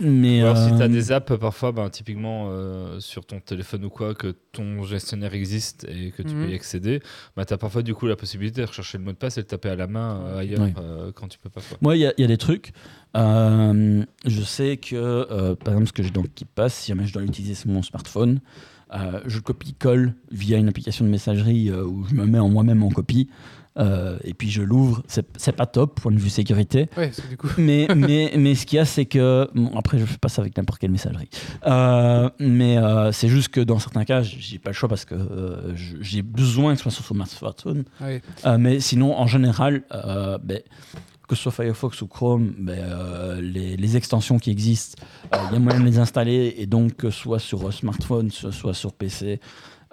Mais alors si tu as euh, des apps, parfois, ben, typiquement euh, sur ton téléphone ou quoi, que ton gestionnaire existe et que tu Mhm. peux y accéder, ben, tu as parfois du coup la possibilité de rechercher le mot de passe et le taper à la main euh, ailleurs Oui. euh, quand tu peux pas. Quoi. Moi, il y, a- il y a des trucs. euh, je sais que, euh, par exemple, ce que j'ai dans KeepPass, si jamais je dois l'utiliser sur mon smartphone, euh, je le copie-colle via une application de messagerie euh, où je me mets en moi-même en copie. Euh, et puis je l'ouvre. C'est pas top, point de vue sécurité. Ouais, parce que du coup. mais, mais, mais ce qu'il y a, c'est que. bon, après, je fais pas ça avec n'importe quelle messagerie. Euh, mais euh, c'est juste que dans certains cas, j'ai pas le choix parce que j'ai besoin que ce soit sur mon smartphone. Ouais. Mais sinon, en général, ben, que ce soit Firefox ou Chrome, ben, euh, les, les extensions qui existent, euh, il y a moyen de les installer et donc que ce soit sur smartphone, ce soit sur PC,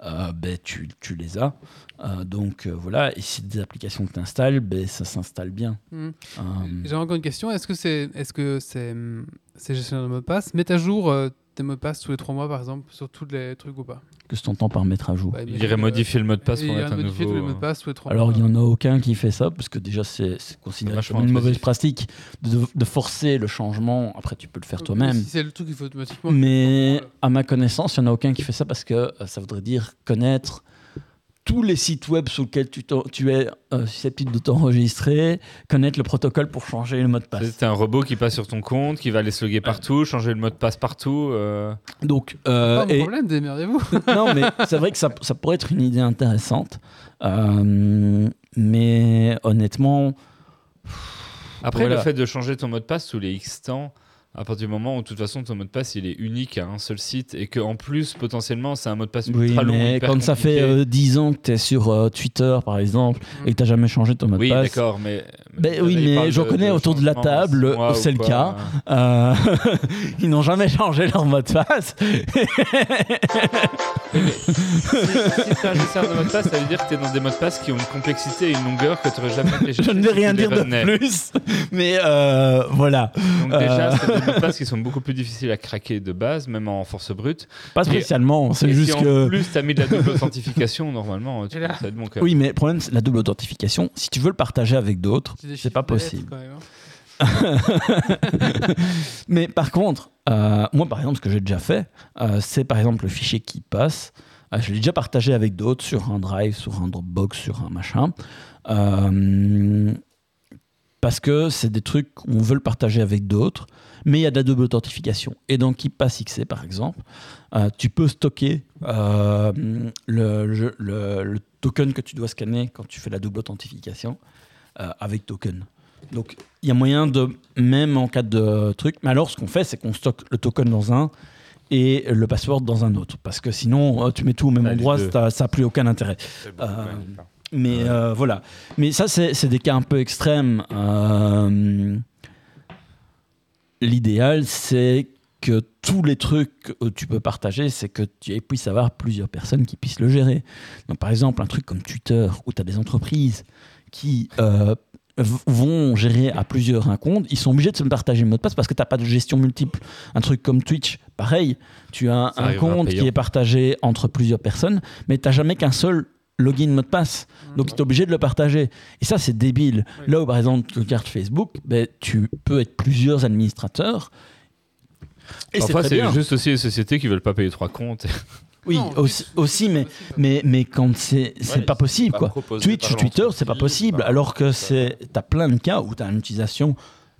euh, ben, tu, tu les as. Euh, donc euh, voilà, et si des applications que tu installes, ben, ça s'installe bien. Mhm. Euh, J'ai encore une question. Est-ce que c'est, est-ce que c'est, hum, ces gestionnaires de mots de passe? Mettent à jour euh, tes mots de passe tous les 3 mois, par exemple, sur tous les trucs ou pas? Que tu entends par mettre à jour Bah, Il irait euh, modifier le mot de passe pour mettre un nouveau. tous les mots de passe tous les 3 Alors, il n'y en a aucun qui fait ça, parce que déjà, c'est considéré comme une mauvaise pratique de, de forcer le changement. Après, tu peux le faire toi-même. Si c'est le truc qu'il faut automatiquement. Mais à ma connaissance, il n'y en a aucun qui fait ça parce que euh, ça voudrait dire connaître tous les sites web sur lesquels tu, es euh, susceptible de t'enregistrer, connaître le protocole pour changer le mot de passe. C'est un robot qui passe sur ton compte, qui va aller se loguer partout, changer le mot de passe partout. euh, Donc, euh, Pas mon et- problème, démerdez-vous. non, mais c'est vrai que ça, ça pourrait être une idée intéressante. Euh, mais honnêtement, Après, Voilà. le fait de changer ton mot de passe tous les X temps, à partir du moment où, de toute façon, ton mot de passe, il est unique à un seul site et qu'en plus, potentiellement, c'est un mot de passe oui, ultra long. mais hyper quand ça fait euh, 10 ans que tu es sur euh, Twitter, par exemple, et que tu n'as jamais changé ton mot Oui, de passe, d'accord, mais. Ben là, oui, mais j'en connais autour de la table, c'est le cas. euh, ils n'ont jamais changé leur mot de passe. Si tu as un gestionnaire de mot de passe, ça veut dire que tu es dans des mots de passe qui ont une complexité et une longueur que tu n'aurais jamais été Je ne vais rien dire de plus, mais euh, voilà. Donc, déjà, Euh. c'est des mots de passe qui sont beaucoup plus difficiles à craquer de base, même en force brute. Pas spécialement, c'est Et juste si en que. plus, tu as mis de la double authentification, normalement, tu être bon même. Oui, mais le problème, c'est la double authentification. Si tu veux le partager avec d'autres, c'est pas possible. quand même, hein. mais par contre, euh, moi, par exemple, ce que j'ai déjà fait, euh, c'est par exemple le fichier qui passe. Euh, je l'ai déjà partagé avec d'autres sur un Drive, sur un Dropbox, sur un machin. Parce que c'est des trucs qu'on veut le partager avec d'autres, mais il y a de la double authentification. Et dans KeePass XC, par exemple, tu peux stocker le, le- le- le token que tu dois scanner quand tu fais la double authentification avec token. Donc, il y a moyen de, même en cas de truc, mais alors ce qu'on fait, c'est qu'on stocke le token dans un et le password dans un autre. Parce que sinon, euh, tu mets tout au même Ah, endroit, ça n'a plus aucun intérêt. Euh, mais euh, voilà. Mais ça, c'est c'est des cas un peu extrêmes. Euh, L'idéal, c'est que tous les trucs que tu peux partager, c'est que tu puisses avoir plusieurs personnes qui puissent le gérer. Donc, par exemple, un truc comme Twitter, où tu as des entreprises qui euh, vont gérer à plusieurs un compte, ils sont obligés de se partager le mot de passe parce que tu n'as pas de gestion multiple. Un truc comme Twitch, pareil, tu as Ça un compte qui est partagé entre plusieurs personnes, mais tu n'as jamais qu'un seul login mot de passe. Donc, tu es obligé de le partager. Et ça, c'est débile. Oui. Là où, par exemple, tu regardes Facebook, ben, tu peux être plusieurs administrateurs. Et c'est Parfois, c'est juste aussi les sociétés qui veulent pas payer trois comptes. Oui, Non, aussi, aussi, mais, mais, mais quand c'est Ouais, pas possible, quoi. Twitch ou Twitter, c'est pas possible. par- Alors que ça. c'est, t'as plein de cas où t'as une utilisation,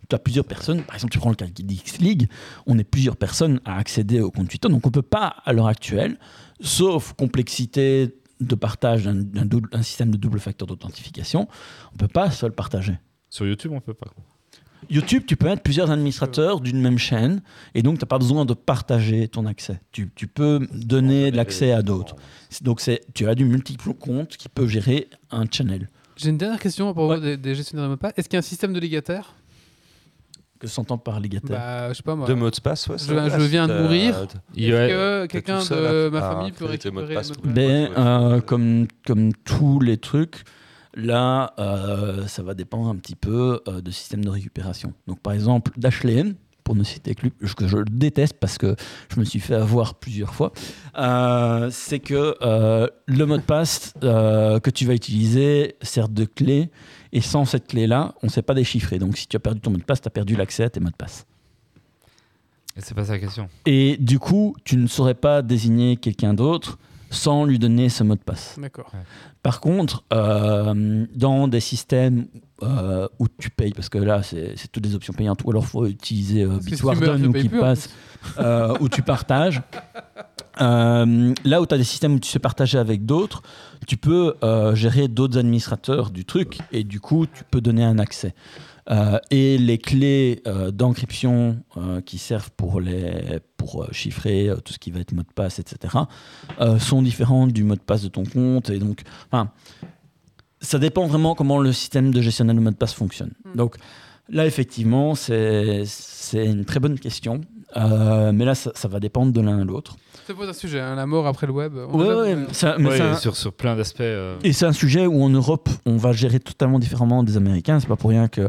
tu as plusieurs personnes. Par exemple, tu prends le cas d'X League, on est plusieurs personnes à accéder au compte Twitter, donc on peut pas à l'heure actuelle, sauf complexité de partage d'un, système de double facteur d'authentification, on peut pas seul partager. Sur YouTube, on peut pas. YouTube, tu peux être plusieurs administrateurs d'une même chaîne et donc tu n'as pas besoin de partager ton accès. Tu, tu peux donner de l'accès à d'autres. Donc c'est, tu as du multiple compte qui peut gérer un channel. J'ai une dernière question à propos des, des gestionnaires de mots de passe. Est-ce qu'il y a un système de légataire? Que s'entend par légataire Bah, je sais pas moi. De mots de passe, ouais. Je- viens de mourir. Il y Est-ce a- que quelqu'un de ma famille peut mots de récupérer passe mot de passe Ben, euh, comme, comme tous les trucs, là, euh, ça va dépendre un petit peu euh, de système de récupération. Donc, par exemple, Dashlane, pour ne citer que lui, que je le déteste parce que je me suis fait avoir plusieurs fois, euh, c'est que euh, le mot de passe euh, que tu vas utiliser sert de clé et sans cette clé-là, on ne sait pas déchiffrer. Donc, si tu as perdu ton mot de passe, tu as perdu l'accès à tes mots de passe. Et C'est pas ça la question. Et du coup, tu ne saurais pas désigner quelqu'un d'autre sans lui donner ce mot de passe. D'accord. Par contre, euh, dans des systèmes euh, où tu payes, parce que là, c'est toutes des options payantes, ou alors il faut utiliser euh, Bitwarden ou plus, en KeePass, euh, où tu partages. Euh, là où tu as des systèmes où tu sais partager avec d'autres, tu peux euh, gérer d'autres administrateurs du truc et du coup, tu peux donner un accès. Euh, et les clés euh, d'encryption euh, qui servent pour, les, pour chiffrer tout ce qui va être mot de passe, etc., sont différentes du mot de passe de ton compte. Et donc, enfin, ça dépend vraiment comment le système de gestionnaire de mot de passe fonctionne. Mm. Donc là, effectivement, c'est une très bonne question. Mais là, ça, ça va dépendre de l'un à l'autre. C'est pas un sujet, hein, la mort après le web. On Ouais, a- ouais, ça- mais Ouais, ça- sur, sur plein d'aspects. euh, Et c'est un sujet où en Europe, on va gérer totalement différemment des Américains. C'est pas pour rien que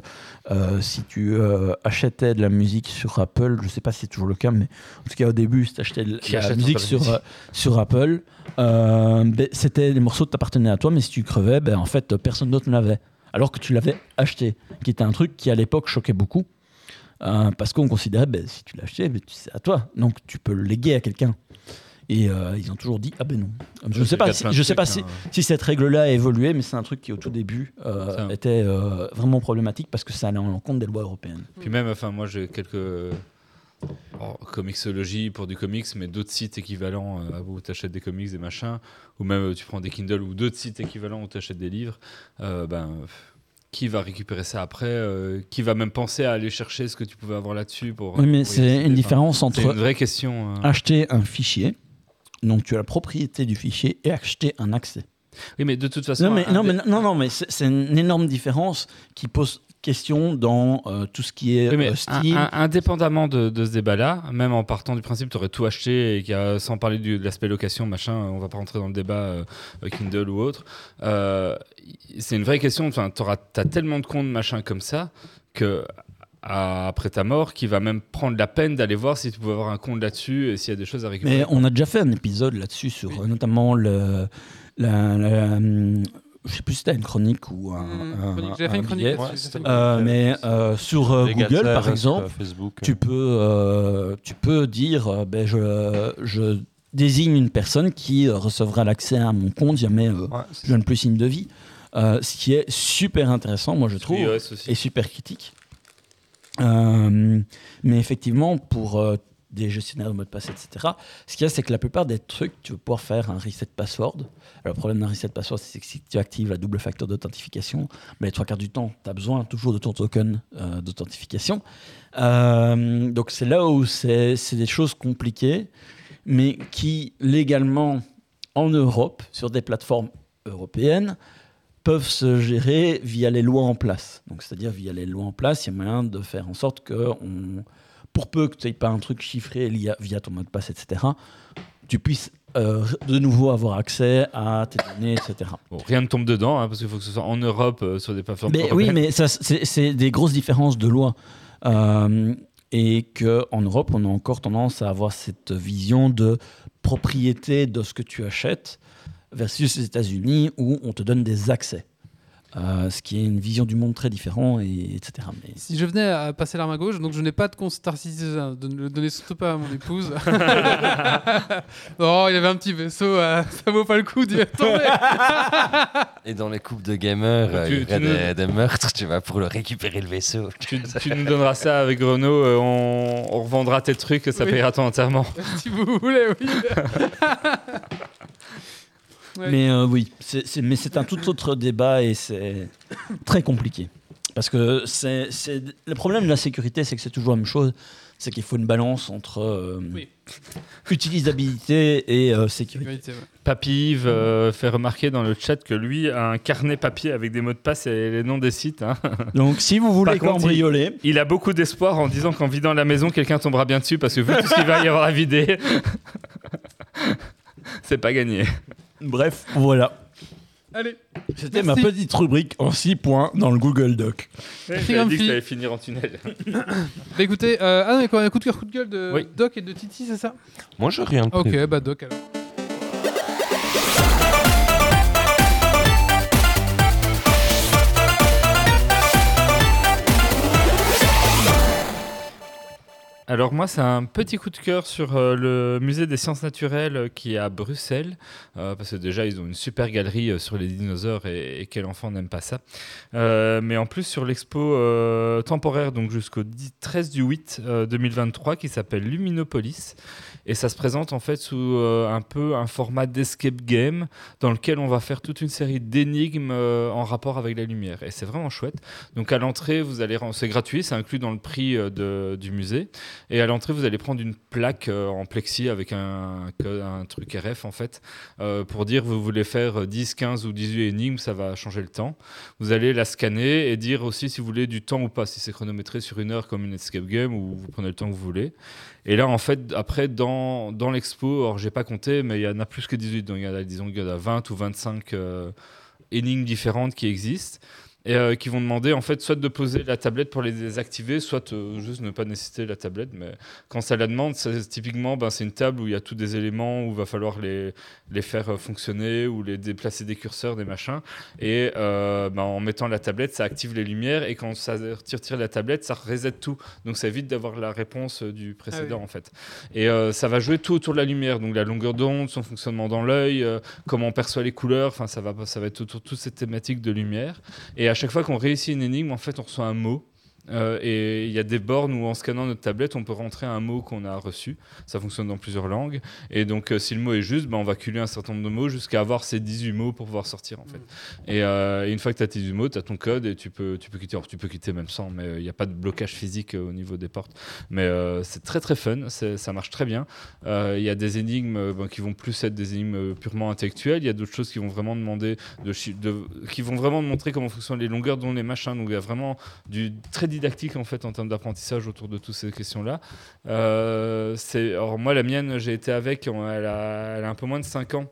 euh, si tu euh, achetais de la musique sur Apple, je sais pas si c'est toujours le cas, mais en tout cas au début, si tu achetais de la musique sur, euh, sur Apple, euh, ben, c'était les morceaux qui t'appartenaient à toi, mais si tu crevais, ben, en fait, personne d'autre ne l'avait. Alors que tu l'avais acheté, qui était un truc qui à l'époque choquait beaucoup. Euh, parce qu'on considérait, ben, si tu acheté, ben, c'est à toi. Donc tu peux le léguer à quelqu'un. Et euh, ils ont toujours dit, ah ben non. Je Ouais, sais pas, si, je sais si, hein. si cette règle-là a évolué, mais c'est un truc qui au tout début euh, était euh, vraiment problématique parce que ça allait en l'encontre des lois européennes. Puis même, enfin, moi j'ai quelques oh, comixologie pour du comics, mais d'autres sites équivalents euh, où tu achètes des comics, des machins, ou même tu prends des Kindle ou d'autres sites équivalents où tu achètes des livres. euh, ben, qui va récupérer ça après euh, Qui va même penser à aller chercher ce que tu pouvais avoir là-dessus pour Oui, mais pour y c'est accéder une Enfin, différence C'est entre une vraie question. euh. acheter un fichier, donc tu as la propriété du fichier, et acheter un accès. Oui, mais de toute façon. Non, mais, un non, des- mais, non, non, mais c'est c'est une énorme différence qui pose question dans euh, tout ce qui est Oui, mais euh, un- Steam. un- indépendamment de, de ce débat-là, même en partant du principe tu aurais tout acheté et qu'il y a- sans parler du- de l'aspect location, machin, on va pas rentrer dans le débat euh, Kindle ou autre, euh, c'est une vraie question. Tu as tellement de comptes, machin, comme ça, que après ta mort, qui va même prendre la peine d'aller voir si tu pouvais avoir un compte là-dessus et s'il y a des choses à récupérer. Mais on a déjà fait un épisode là-dessus sur notamment le. La, la- je sais plus si c'était une chronique ou un. Mmh, un- fait un une chronique Ouais. Euh, mais euh, sur euh, Google, par exemple, euh, Facebook. tu peux, euh, tu peux dire euh, ben, je, je désigne une personne qui euh, recevra l'accès à mon compte jamais euh, Ouais, je ne plus signe de vie. Euh, ce qui est super intéressant, moi je trouve, et super critique. Euh, mais effectivement, pour euh, des gestionnaires de mots de passe, etc., ce qu'il y a, c'est que la plupart des trucs, tu vas pouvoir faire un reset password. Le problème d'un reset password, c'est que si tu actives la double facteur d'authentification, mais les trois quarts du temps, tu as besoin toujours de ton token euh, d'authentification. Euh, donc, c'est là où c'est des choses compliquées, mais qui, légalement, en Europe, sur des plateformes européennes, peuvent se gérer via les lois en place. Donc, c'est-à-dire via les lois en place, il y a moyen de faire en sorte que, on, pour peu que tu n'aies pas un truc chiffré via, via ton mot de passe, etc., tu puisses euh, de nouveau avoir accès à tes données, etc. Bon, rien ne tombe dedans, hein, parce qu'il faut que ce soit en Europe, euh, sur des plateformes Mais oui, mais c'est des grosses différences de loi. Euh, et qu'en Europe, on a encore tendance à avoir cette vision de propriété de ce que tu achètes versus les États-Unis où on te donne des accès. Euh, ce qui est une vision du monde très différente, et, etc. Mais Si je venais à passer l'arme à gauche, donc je n'ai pas de de ne le donner surtout pas à mon épouse. oh, il y avait un petit vaisseau, euh, ça vaut pas le coup d'y retourner. Et dans les couples de gamers, euh, Tu- il y nous- des, des meurtres, tu vas pour le récupérer le vaisseau. Tu, tu nous donneras ça avec Renault, euh, on, on revendra tes trucs, ça Oui. payera ton enterrement. si vous voulez, oui. Ouais. Mais euh, oui, c'est- c'est- mais c'est un tout autre débat et c'est très compliqué. Parce que c'est c'est- le problème de la sécurité, c'est que c'est toujours la même chose. C'est qu'il faut une balance entre euh, Oui. utilisabilité et euh, sécurité. Ouais. Papy Yves euh, fait remarquer dans le chat que lui a un carnet papier avec des mots de passe et les noms des sites. hein. Donc si vous voulez cambrioler, Il a beaucoup d'espoir en disant qu'en vidant la maison, quelqu'un tombera bien dessus parce que vu tout ce qu'il va y avoir à vider, c'est pas gagné. Bref, voilà. Allez, C'était ma petite rubrique en 6 points dans le Google Doc. J'avais dit que ça allait finir en tunnel. bah écoutez, euh, ah non, mais quoi, un coup de cœur, coup de gueule de Oui. Doc et de Titi, c'est ça? Moi, je rien. Ok, bah Doc alors. Alors moi, c'est un petit coup de cœur sur euh, le musée des sciences naturelles euh, qui est à Bruxelles, euh, parce que déjà, ils ont une super galerie sur les dinosaures et, et quel enfant n'aime pas ça. Mais en plus, sur l'expo temporaire, donc jusqu'au 10 13 du 8 euh, 2023, qui s'appelle Luminopolis, et ça se présente en fait sous euh, un peu un format d'escape game dans lequel on va faire toute une série d'énigmes euh, en rapport avec la lumière. Et c'est vraiment chouette. Donc à l'entrée, vous allez, c'est gratuit, c'est inclus dans le prix euh, du musée. Et à l'entrée, vous allez prendre une plaque en plexi avec un, un truc RF en fait, pour dire vous voulez faire 10, 15 ou 18 énigmes, ça va changer le temps. Vous allez la scanner et dire aussi si vous voulez du temps ou pas, si c'est chronométré sur une heure comme une escape game ou vous prenez le temps que vous voulez. Et là, en fait, après, dans, dans l'expo, alors j'ai pas compté, mais il y en a plus que 18, donc il y en a, disons qu'il y en a 20 ou 25 euh, énigmes différentes qui existent. Et euh, qui vont demander en fait soit de poser la tablette pour les désactiver, soit euh, juste ne pas nécessiter la tablette. Mais quand ça la demande, typiquement, ben, c'est une table où il y a tous des éléments où il va falloir les, les faire euh, fonctionner ou les déplacer des curseurs, des machins. Et euh, ben, en mettant la tablette, ça active les lumières et quand ça retire tire la tablette, ça reset tout. Donc ça évite d'avoir la réponse du précédent Ah oui. en fait. Et ça va jouer tout autour de la lumière, donc la longueur d'onde, son fonctionnement dans l'œil, comment on perçoit les couleurs. Enfin, ça va, ça va être autour de toutes ces thématiques de lumière. Et à chaque fois qu'on réussit une énigme, en fait, on reçoit un mot. Euh, et il y a des bornes où en scannant notre tablette, on peut rentrer un mot qu'on a reçu. Ça fonctionne dans plusieurs langues. Et donc, euh, si le mot est juste, ben, on va culer un certain nombre de mots jusqu'à avoir ces 18 mots pour pouvoir sortir. En fait. Et, euh, et une fois que tu as tes 18 mots, tu as ton code et tu peux, tu peux quitter. Alors, tu peux quitter même sans, mais il n'y a pas de blocage physique au niveau des portes. Mais c'est très très fun, ça marche très bien. Il y a des énigmes ben, qui vont plus être des énigmes purement intellectuelles. Il y a d'autres choses qui vont vraiment demander de, de- qui vont vraiment montrer comment fonctionnent les longueurs dont les machins. Donc il y a vraiment du très didactique en fait en termes d'apprentissage autour de toutes ces questions-là. Euh, alors moi la mienne, j'ai été avec, elle a, elle a un peu moins de 5 ans.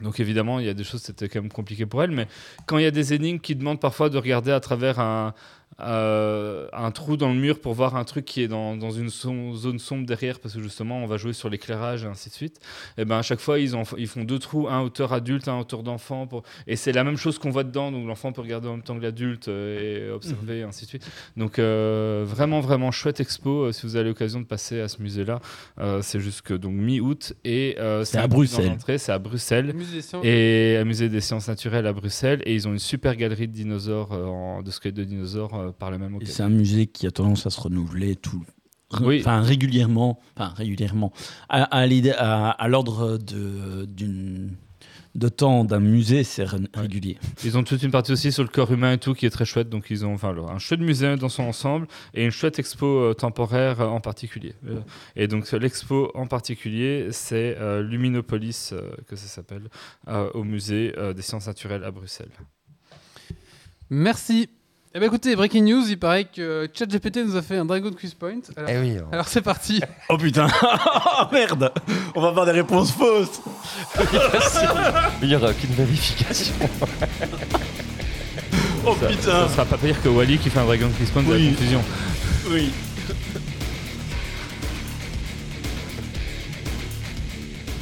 Donc évidemment, il y a des choses, c'était quand même compliqué pour elle, mais quand il y a des énigmes qui demandent parfois de regarder à travers un, euh, un trou dans le mur pour voir un truc qui est dans, dans une som- zone sombre derrière, parce que justement, on va jouer sur l'éclairage et ainsi de suite, et ben à chaque fois, ils, en, f- ils font deux trous, un hauteur adulte, un hauteur d'enfant, pour... et c'est la même chose qu'on voit dedans, donc l'enfant peut regarder en même temps que l'adulte euh, et observer, et ainsi de suite. Donc euh, vraiment, vraiment chouette expo, euh, si vous avez l'occasion de passer à ce musée-là, Euh, c'est jusque donc mi-août, et euh, C'est à Bruxelles. C'est à Bruxelles. Le musée des sciences. Et à Musée des sciences naturelles à Bruxelles. Et ils ont une super galerie de dinosaures, euh, en- de squelettes de dinosaures euh, par le même Et occasion. c'est un musée qui a tendance à se renouveler tout. Oui. Enfin, régulièrement, enfin régulièrement, à, à l'idée- à- à l'ordre de, d'une, de temps d'un musée, c'est ré- régulier. Ils ont toute une partie aussi sur le corps humain et tout qui est très chouette. Donc ils ont enfin, alors, un chouette musée dans son ensemble et une chouette expo euh, temporaire euh, en particulier. Euh, et donc l'expo en particulier, c'est euh, Luminopolis, euh, que ça s'appelle, euh, au musée euh, des sciences naturelles à Bruxelles. Merci. Eh ben écoutez, breaking news, il paraît que ChatGPT nous a fait un Dragon Quiz Point. Alors, Eh oui. alors. alors c'est parti. Oh putain Oh merde On va avoir des réponses fausses Il n'y aura aucune vérification. Oh Ça, putain ça sera pas pire que Wally qui fait un Dragon Quiz Point de Oui. la confusion. Oui.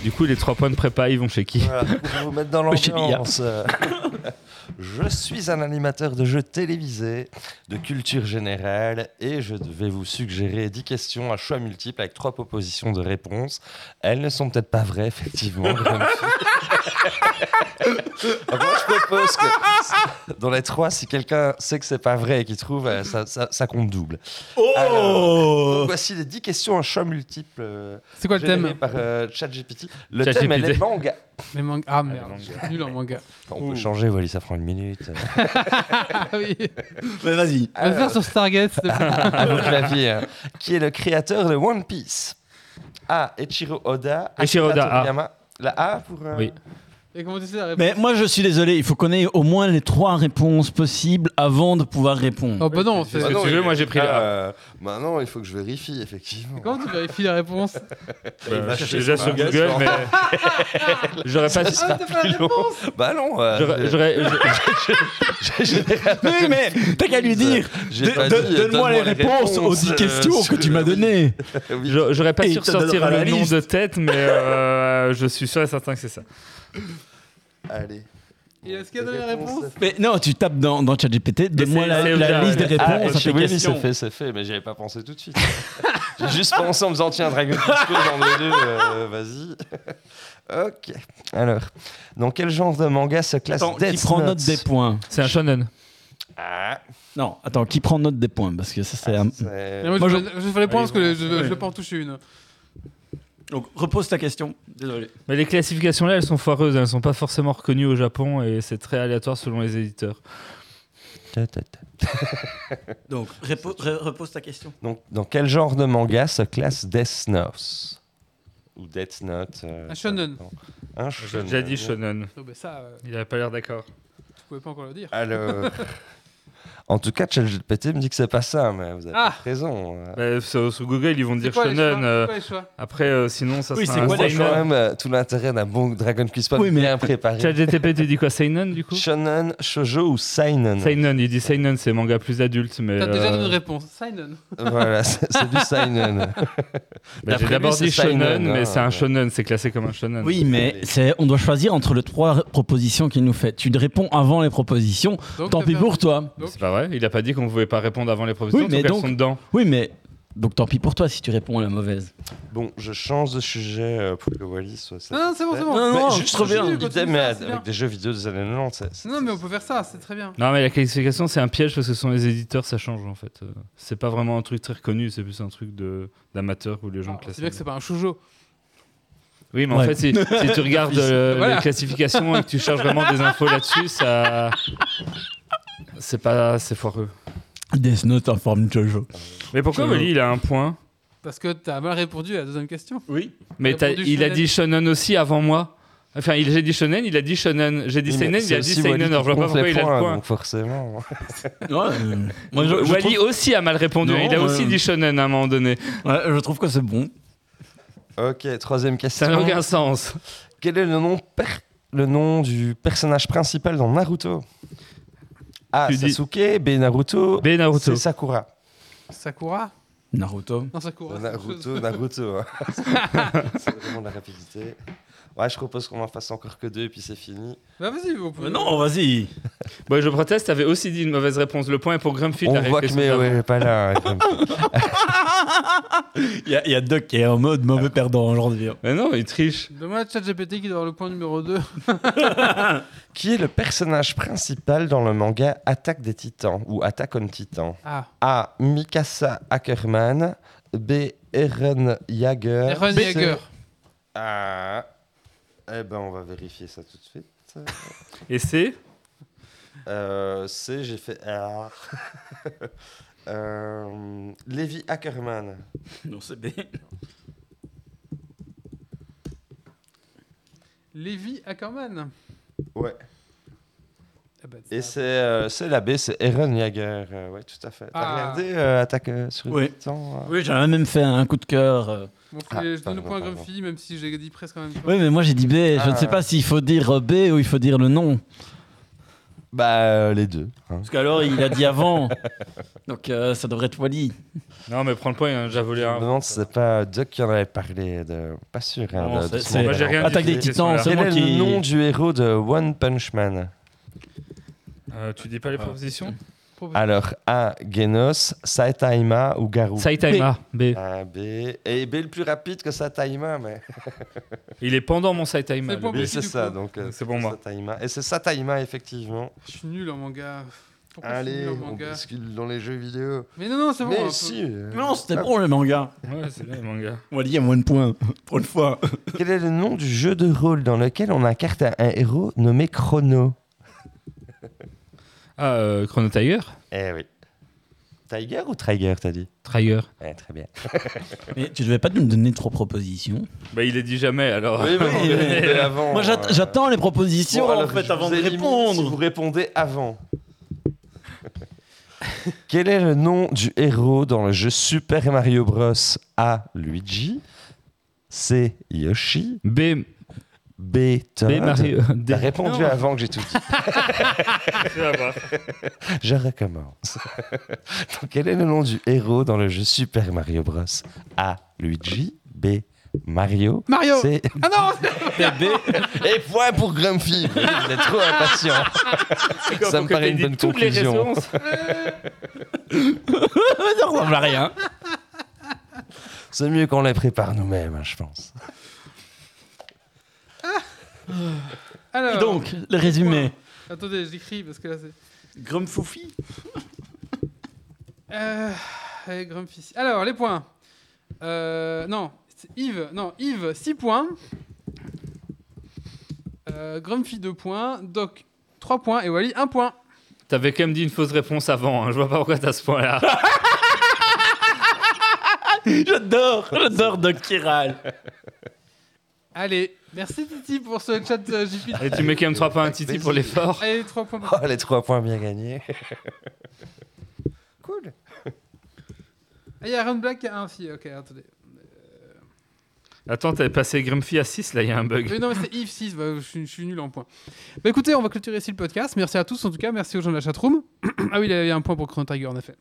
Du coup, les trois points de prépa, ils vont chez qui Voilà, pour vous mettre dans l'ambiance. euh, Je suis un animateur de jeux télévisés, de culture générale, et je vais vous suggérer 10 questions à choix multiples avec trois propositions de réponses. Elles ne sont peut-être pas vraies, effectivement. moi, je propose que dans les trois, si quelqu'un sait que c'est pas vrai et qu'il trouve, euh, ça, ça- ça compte double. Alors, Oh donc, voici les 10 questions à choix multiples. euh, C'est quoi le générées thème par euh, ChatGPT. Le thème est les mangas. Les mangas. Ah les merde, mangas. suis nul en manga. On peut changer, voilà, ça prend une minute. Ah oui. Mais vas-y On va le faire sur Stargate. s'il te plaît. à vos claviers, hein. qui est le créateur de One Piece? A. Ichiro Oda. Ichiro Akira Oda. Toriyama. La A pour. euh, Oui. Et comment tu sais la réponse Mais moi je suis désolé, il faut qu'on ait au moins les trois réponses possibles avant de pouvoir répondre. Oh bah non, c'est... Parce que tu veux, moi, j'ai pris la A. Euh, bah non, il faut que je vérifie, effectivement. Comment tu vérifies la réponse Bah, chercher déjà sur Google, mais j'aurais pas. Ah, t'as pas la réponse Bah non, euh, J'aurais- Oui, mais t'as qu'à lui dire dit, Donne-moi les réponses aux 10 euh, questions que tu m'as données. Je- J'aurais pas su ressortir le nom de tête, mais euh, je suis sûr et certain que c'est ça. Allez. Et est-ce qu'il y a donné la réponse Mais non, tu tapes dans, dans ChatGPT, donne-moi la, liste des. Ah, réponses je- tes oui, c'est fait, c'est fait, mais j'y avais pas pensé tout de suite. J'ai juste pensé en me disant, tiens, Dragon Disco, j'en ai deux, euh, vas-y. ok. Alors, dans quel genre de manga se classe Attends, Death qui prend Note des points C'est un shonen. Ah, Non, attends, qui prend note des points Parce que ça, c'est. un- c'est- Et Moi, je, je- je fais les points parce que je, je vais pas en toucher une. Donc, repose ta question. Désolé. Mais les classifications là, elles sont foireuses. Elles sont pas forcément reconnues au Japon et c'est très aléatoire selon les éditeurs. Donc, repo- re- repose ta question. Donc, dans quel genre de manga se classe Death Note? Ou Death Note euh, Un shonen. Un J'ai shonen. déjà dit shonen. Oh, bah ça, euh, Il avait pas l'air d'accord. tu pouvais pas encore le dire. Alors. En tout cas, ChatGPT me dit que c'est pas ça, mais vous avez Ah. raison. Bah, sur, sur Google, ils vont dire quoi les shonen. choix euh, quoi les choix Après, euh, sinon, ça Oui, sera c'est quand même euh, tout l'intérêt d'un bon Dragon Quest pas Oui, mais- bien préparé. ChatGTP, tu dis quoi Seinen du coup Shonen, shoujo ou seinen. Seinen, il dit Seinen, c'est manga plus adulte. mais T'as déjà euh, donné une réponse. Seinen. voilà, c'est du seinen. bah, J'ai d'abord dit c'est shonen, mais hein. c'est un shonen, c'est classé comme un shonen. Oui, mais on doit choisir entre les trois propositions qu'il nous fait. Tu réponds avant les propositions, tant pis pour toi. C'est pas vrai, il a pas dit qu'on pouvait pas répondre avant les propositions, Oui, mais donc sont dedans. Oui, mais donc tant pis pour toi si tu réponds à la mauvaise. Bon, je change de sujet euh, pour que Wally soit Non, non, c'est bon, c'est bon. Non, non, juste mais avec des jeux vidéo des années 90. c'est- c'est- Non, mais on peut faire ça, c'est très bien. Non, mais la qualification, c'est un piège parce que ce sont les éditeurs, ça change en fait. C'est pas vraiment un truc très reconnu, c'est plus un truc de- d'amateur où les gens Ah, classent. C'est bien que c'est pas un shoujo. Oui, mais en fait, si, si tu regardes euh, Voilà. les classifications et que tu cherches vraiment des infos là-dessus, ça. C'est pas. C'est foireux. Death Note en forme de Jojo. Mais pourquoi. Wally, il a un point Parce que t'as mal répondu à la deuxième question. Oui. Mais Il a t'as- répondu il a shonen. dit shonen aussi avant moi. Enfin, il- j'ai dit shonen, il a dit shonen. J'ai dit Oui, mais seinen, c'est il a dit aussi seinen. qui Alors je vois pas compte pourquoi les il a le points, point. Donc forcément. Ouais, euh, moi, je, je Wally trouve, aussi a mal répondu. Non, il a ouais. aussi dit shonen à un moment donné. ouais, je trouve que c'est bon. Ok, troisième Ça question. n'a aucun sens. Quel est le nom, per- le nom du personnage principal dans Naruto? A. Tu dis- Sasuke, B. Naruto, B. Naruto. C. Sakura. Sakura Naruto. Non, Sakura. c'est autre Naruto. Naruto. hein. c'est vraiment la rapidité. Ouais, je propose qu'on en fasse encore que deux et puis c'est fini. Bah vas-y, peut. Mais non, vas-y. Bon, je proteste, t'avais aussi dit une mauvaise réponse. Le point est pour Grumpy. On voit que mais ouais, pas là. hein, Il y, a- il y a Doc qui est en mode mauvais perdant aujourd'hui. Mais non, il triche. Demande à ChatGPT qui doit avoir le point numéro 2. Qui est le personnage principal dans le manga Attaque des Titans ou Attack on Titan? Ah, A. Mikasa Ackerman. B. Eren Jaeger. Eren Jaeger. Ah. Eh ben, on va vérifier ça tout de suite. Et c'est? Euh, C, j'ai fait A. euh, Levi Ackerman. Non, c'est B. Levi Ackerman. Ouais. Ah bah, Et c'est euh, c'est la B, c'est Eren Jaeger. Euh, ouais, tout à fait. T'as Ah. regardé euh, Attaque euh, sur Oui. les Titans euh? Oui, j'avais même fait un coup de cœur. euh. Bon, Ah, je donne le point à. Grumpy, même si j'ai dit presque en même temps. Oui, mais moi j'ai dit B. Je Ah. ne sais pas s'il faut dire B ou il faut dire le nom. Bah, euh, les deux. hein. Parce qu'alors il a dit avant. Donc euh, ça devrait être Wally. Non, mais prends le point, il a déjà volé Je me un. si c'est pas Doc qui en avait parlé. De... Pas sûr. Hein, Non, de-. Moi, rien dit Attaque des Titans, c'est Quel moi est qui- le nom du héros de One Punch Man? Euh, tu dis pas les Ah. propositions? Alors, A. Genos, Saitama ou Garou? Saitama, B. A, B. Et B le plus rapide que Sataima, mais. Il est pendant mon Saitama. C'est B. c'est ça, coup. donc. euh, C'est pour moi. Sataima. Et c'est Sataima, effectivement. Je suis nul en manga. Pourquoi je suis Allez, nul en on bascule dans les jeux vidéo. Mais non, non, c'est bon. Mais si. euh, Non, c'était bon le manga. Ouais, c'est bien, le manga. Wally a moins de points. Pour une fois. Quel est le nom du jeu de rôle dans lequel on incarne un héros nommé Chrono? Ah, euh, Chrono Tiger Eh oui. Tiger ou Tiger, t'as dit Tiger. Eh, très bien. Mais tu devais pas me donner trop de propositions. Bah, il est dit jamais alors. Oui, mais, Oui, mais- mais avant. Moi j'att- euh, j'attends les propositions bon, en alors, fait je avant vous de élimine répondre. Si vous répondez avant. Quel est le nom du héros dans le jeu Super Mario Bros A. Luigi C. Yoshi B. B. Todd B. Mario. D. T'as répondu Non. avant que j'ai tout dit. Je recommence. Donc, quel est le nom du héros dans le jeu Super Mario Bros? A. Luigi B. Mario Mario C. Ah non Et point pour Grumpy. Vous êtes trop impatient. Ça me paraît une bonne toutes les conclusion. réponses. Ça ressemble à rien. C'est mieux qu'on les prépare nous-mêmes, hein, je pense. Alors, Donc, le résumé. Attendez, j'écris parce que là c'est. Grumpfoufi Euh, Grumpy. Alors, les points. Euh, non, Yves. Non, Yves, 6 points. Euh, Grumpy, 2 points. Doc, 3 points. Et Wally, 1 point. T'avais quand même dit une fausse réponse avant, hein. je vois pas pourquoi t'as ce point-là. J'adore, j'adore Doc Kiral. Allez, merci Titi pour ce chat euh, JP. Et tu mets quand même 3 points à Titi pour l'effort. Allez, 3 points. Oh, les trois points bien gagnés. cool. Ah, il y a Aaron Black qui a un fille. Ok, attendez. Attends, t'avais passé Grumpy à 6, là il y a un bug. Oui, non, mais c'est Yves 6, bah, je, suis, je suis nul en points. Bah écoutez, on va clôturer ici le podcast. Merci à tous en tout cas, merci aux gens de la chatroom. ah oui, il y a un point pour Chrono Tiger en effet.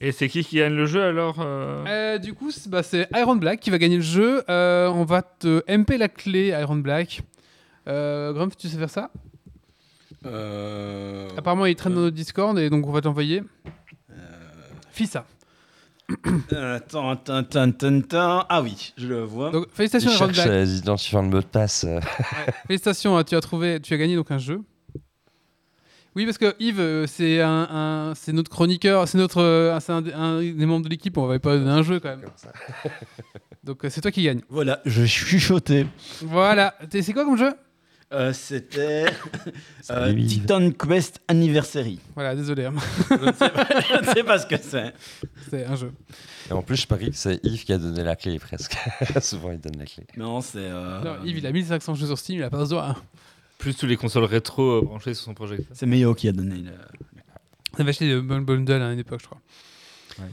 Et c'est qui qui gagne le jeu alors euh Euh, du coup, c'est bah, c'est Iron Black qui va gagner le jeu. Euh, on va te MP la clé, Iron Black. Euh, Grumpf, tu sais faire ça? Euh... Apparemment, il traîne dans notre Discord et donc on va t'envoyer. Fais ça. Euh, Attends, attends, attends, attends, attends. Ah oui, je le vois. Donc, Je félicitations, Iron cherche Black. les identifiants de mot de passe. Félicitations, hein, tu as trouvé, tu as gagné donc un jeu. Oui, parce que Yves, euh, c'est un, un- c'est notre chroniqueur, c'est notre, euh, c'est un, des- un des membres de l'équipe. On va pas donner un jeu quand même. Donc euh, c'est toi qui gagne. Voilà, je suis chuchoté. Voilà. C'est quoi comme jeu? Euh, C'était euh. Titan Quest Anniversary. Voilà, désolé, hein. je, ne sais pas, je ne sais pas ce que c'est. c'est un jeu. Et en plus, je parie que c'est Yves qui a donné la clé presque. Souvent, il donne la clé. Non, c'est. euh, Non, Yves, il a 1500 jeux sur Steam, il a pas besoin. Plus tous les consoles rétro euh, branchées sur son projecteur. C'est Meio qui a donné le. On avait acheté le Bun- Bundle à une époque, je crois. Ouais.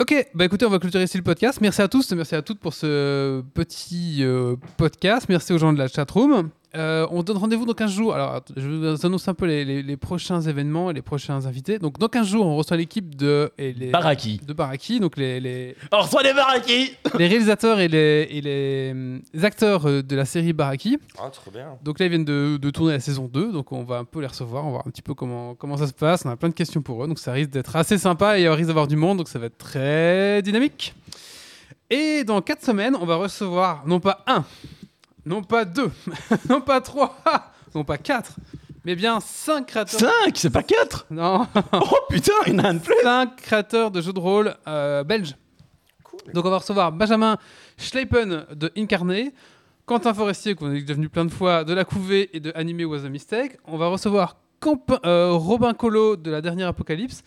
Ok, bah écoutez, on va clôturer ici le podcast. Merci à tous, merci à toutes pour ce petit euh, podcast. Merci aux gens de la chatroom. Euh, on donne rendez-vous dans 15 jours. Alors, je vous annonce un peu les, les- les prochains événements et les prochains invités. Donc, dans 15 jours, on reçoit l'équipe de, et les, Baraki. de Baraki, donc les, les, On reçoit des Baraki les réalisateurs et les, et les, les acteurs euh, de la série Baraki. Ah, trop bien. Donc là, ils viennent de, de tourner la saison 2, donc on va un peu les recevoir, on va voir un petit peu comment, comment ça se passe. On a plein de questions pour eux, donc ça risque d'être assez sympa et il risque d'avoir du monde, donc ça va être très dynamique. Et dans 4 semaines, on va recevoir non pas un, non pas deux, non pas trois, non pas quatre, mais bien 5 créateurs. 5, c'est pas 4 Non, Oh putain, il y en a un de plus 5 créateurs de jeux de rôle euh, belges. Donc on va recevoir Benjamin Schleipen de Incarné, Quentin Forestier, qu'on est déjà venu plein de fois, de La Couvée et de Anime Was a Mistake. On va recevoir Camp- euh, Robin Colo de La Dernière Apocalypse.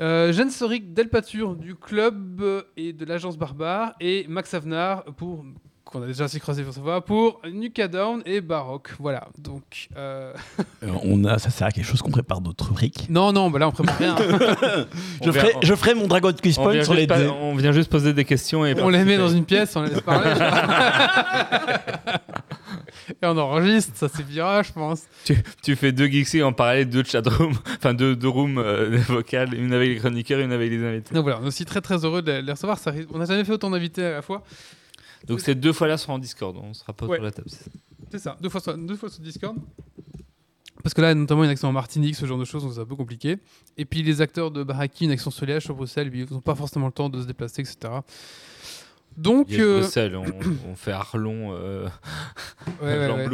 Euh, Jeanne Soric Delpature du club et de l'agence Barbare et Max Avenard pour qu'on a déjà assez croisé pour savoir pour Nuka Down et Baroque. Voilà. Donc euh, Euh, on a, ça sert à quelque chose qu'on prépare d'autres rubriques. non non, bah là on prépare rien. Je On ferai, vient- je ferai mon Dragon Quiz Point sur les pas- deux. on vient juste poser des questions et on les met dans une pièce, on les laisse parler. Et on enregistre, ça c'est virage, je pense. Tu fais deux Geeksy en parallèle, deux chatrooms, enfin deux, deux rooms euh, vocales, une avec les chroniqueurs et une avec les invités. Donc voilà, on est aussi très très heureux de les- recevoir. Ça on n'a jamais fait autant d'invités à la fois. Donc ces deux fois-là seront en Discord, on sera pas Ouais. sur la table. c'est ça. Deux fois, sur- deux fois sur Discord. Parce que là, notamment une action en Martinique, ce genre de choses, donc c'est un peu compliqué. Et puis les acteurs de Baraki, une action Liège, sur Bruxelles, ils n'ont pas forcément le temps de se déplacer, etc. Donc, Yes, euh, Bruxelles, on, on fait Arlon, euh, ouais, ouais,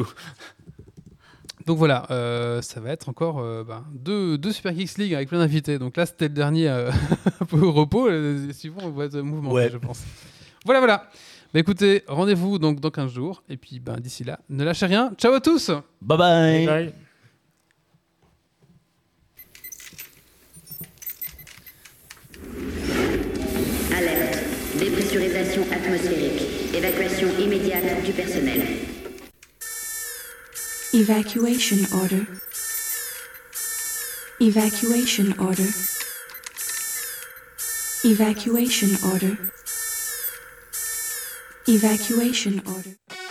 donc voilà, euh, ça va être encore euh, ben, deux, deux Super Geeks League avec plein d'invités. Donc là, c'était le dernier euh, un peu au repos. Les suivants, on va être mouvementés, Ouais. je pense. Voilà, voilà. Bah écoutez, rendez-vous donc dans 15 jours. Et puis ben, d'ici là, ne lâchez rien. Ciao à tous Bye bye Bye. Alerte. Dépressurisation atmosphérique. Évacuation immédiate du personnel. Evacuation order. Evacuation order. Evacuation order. Evacuation order.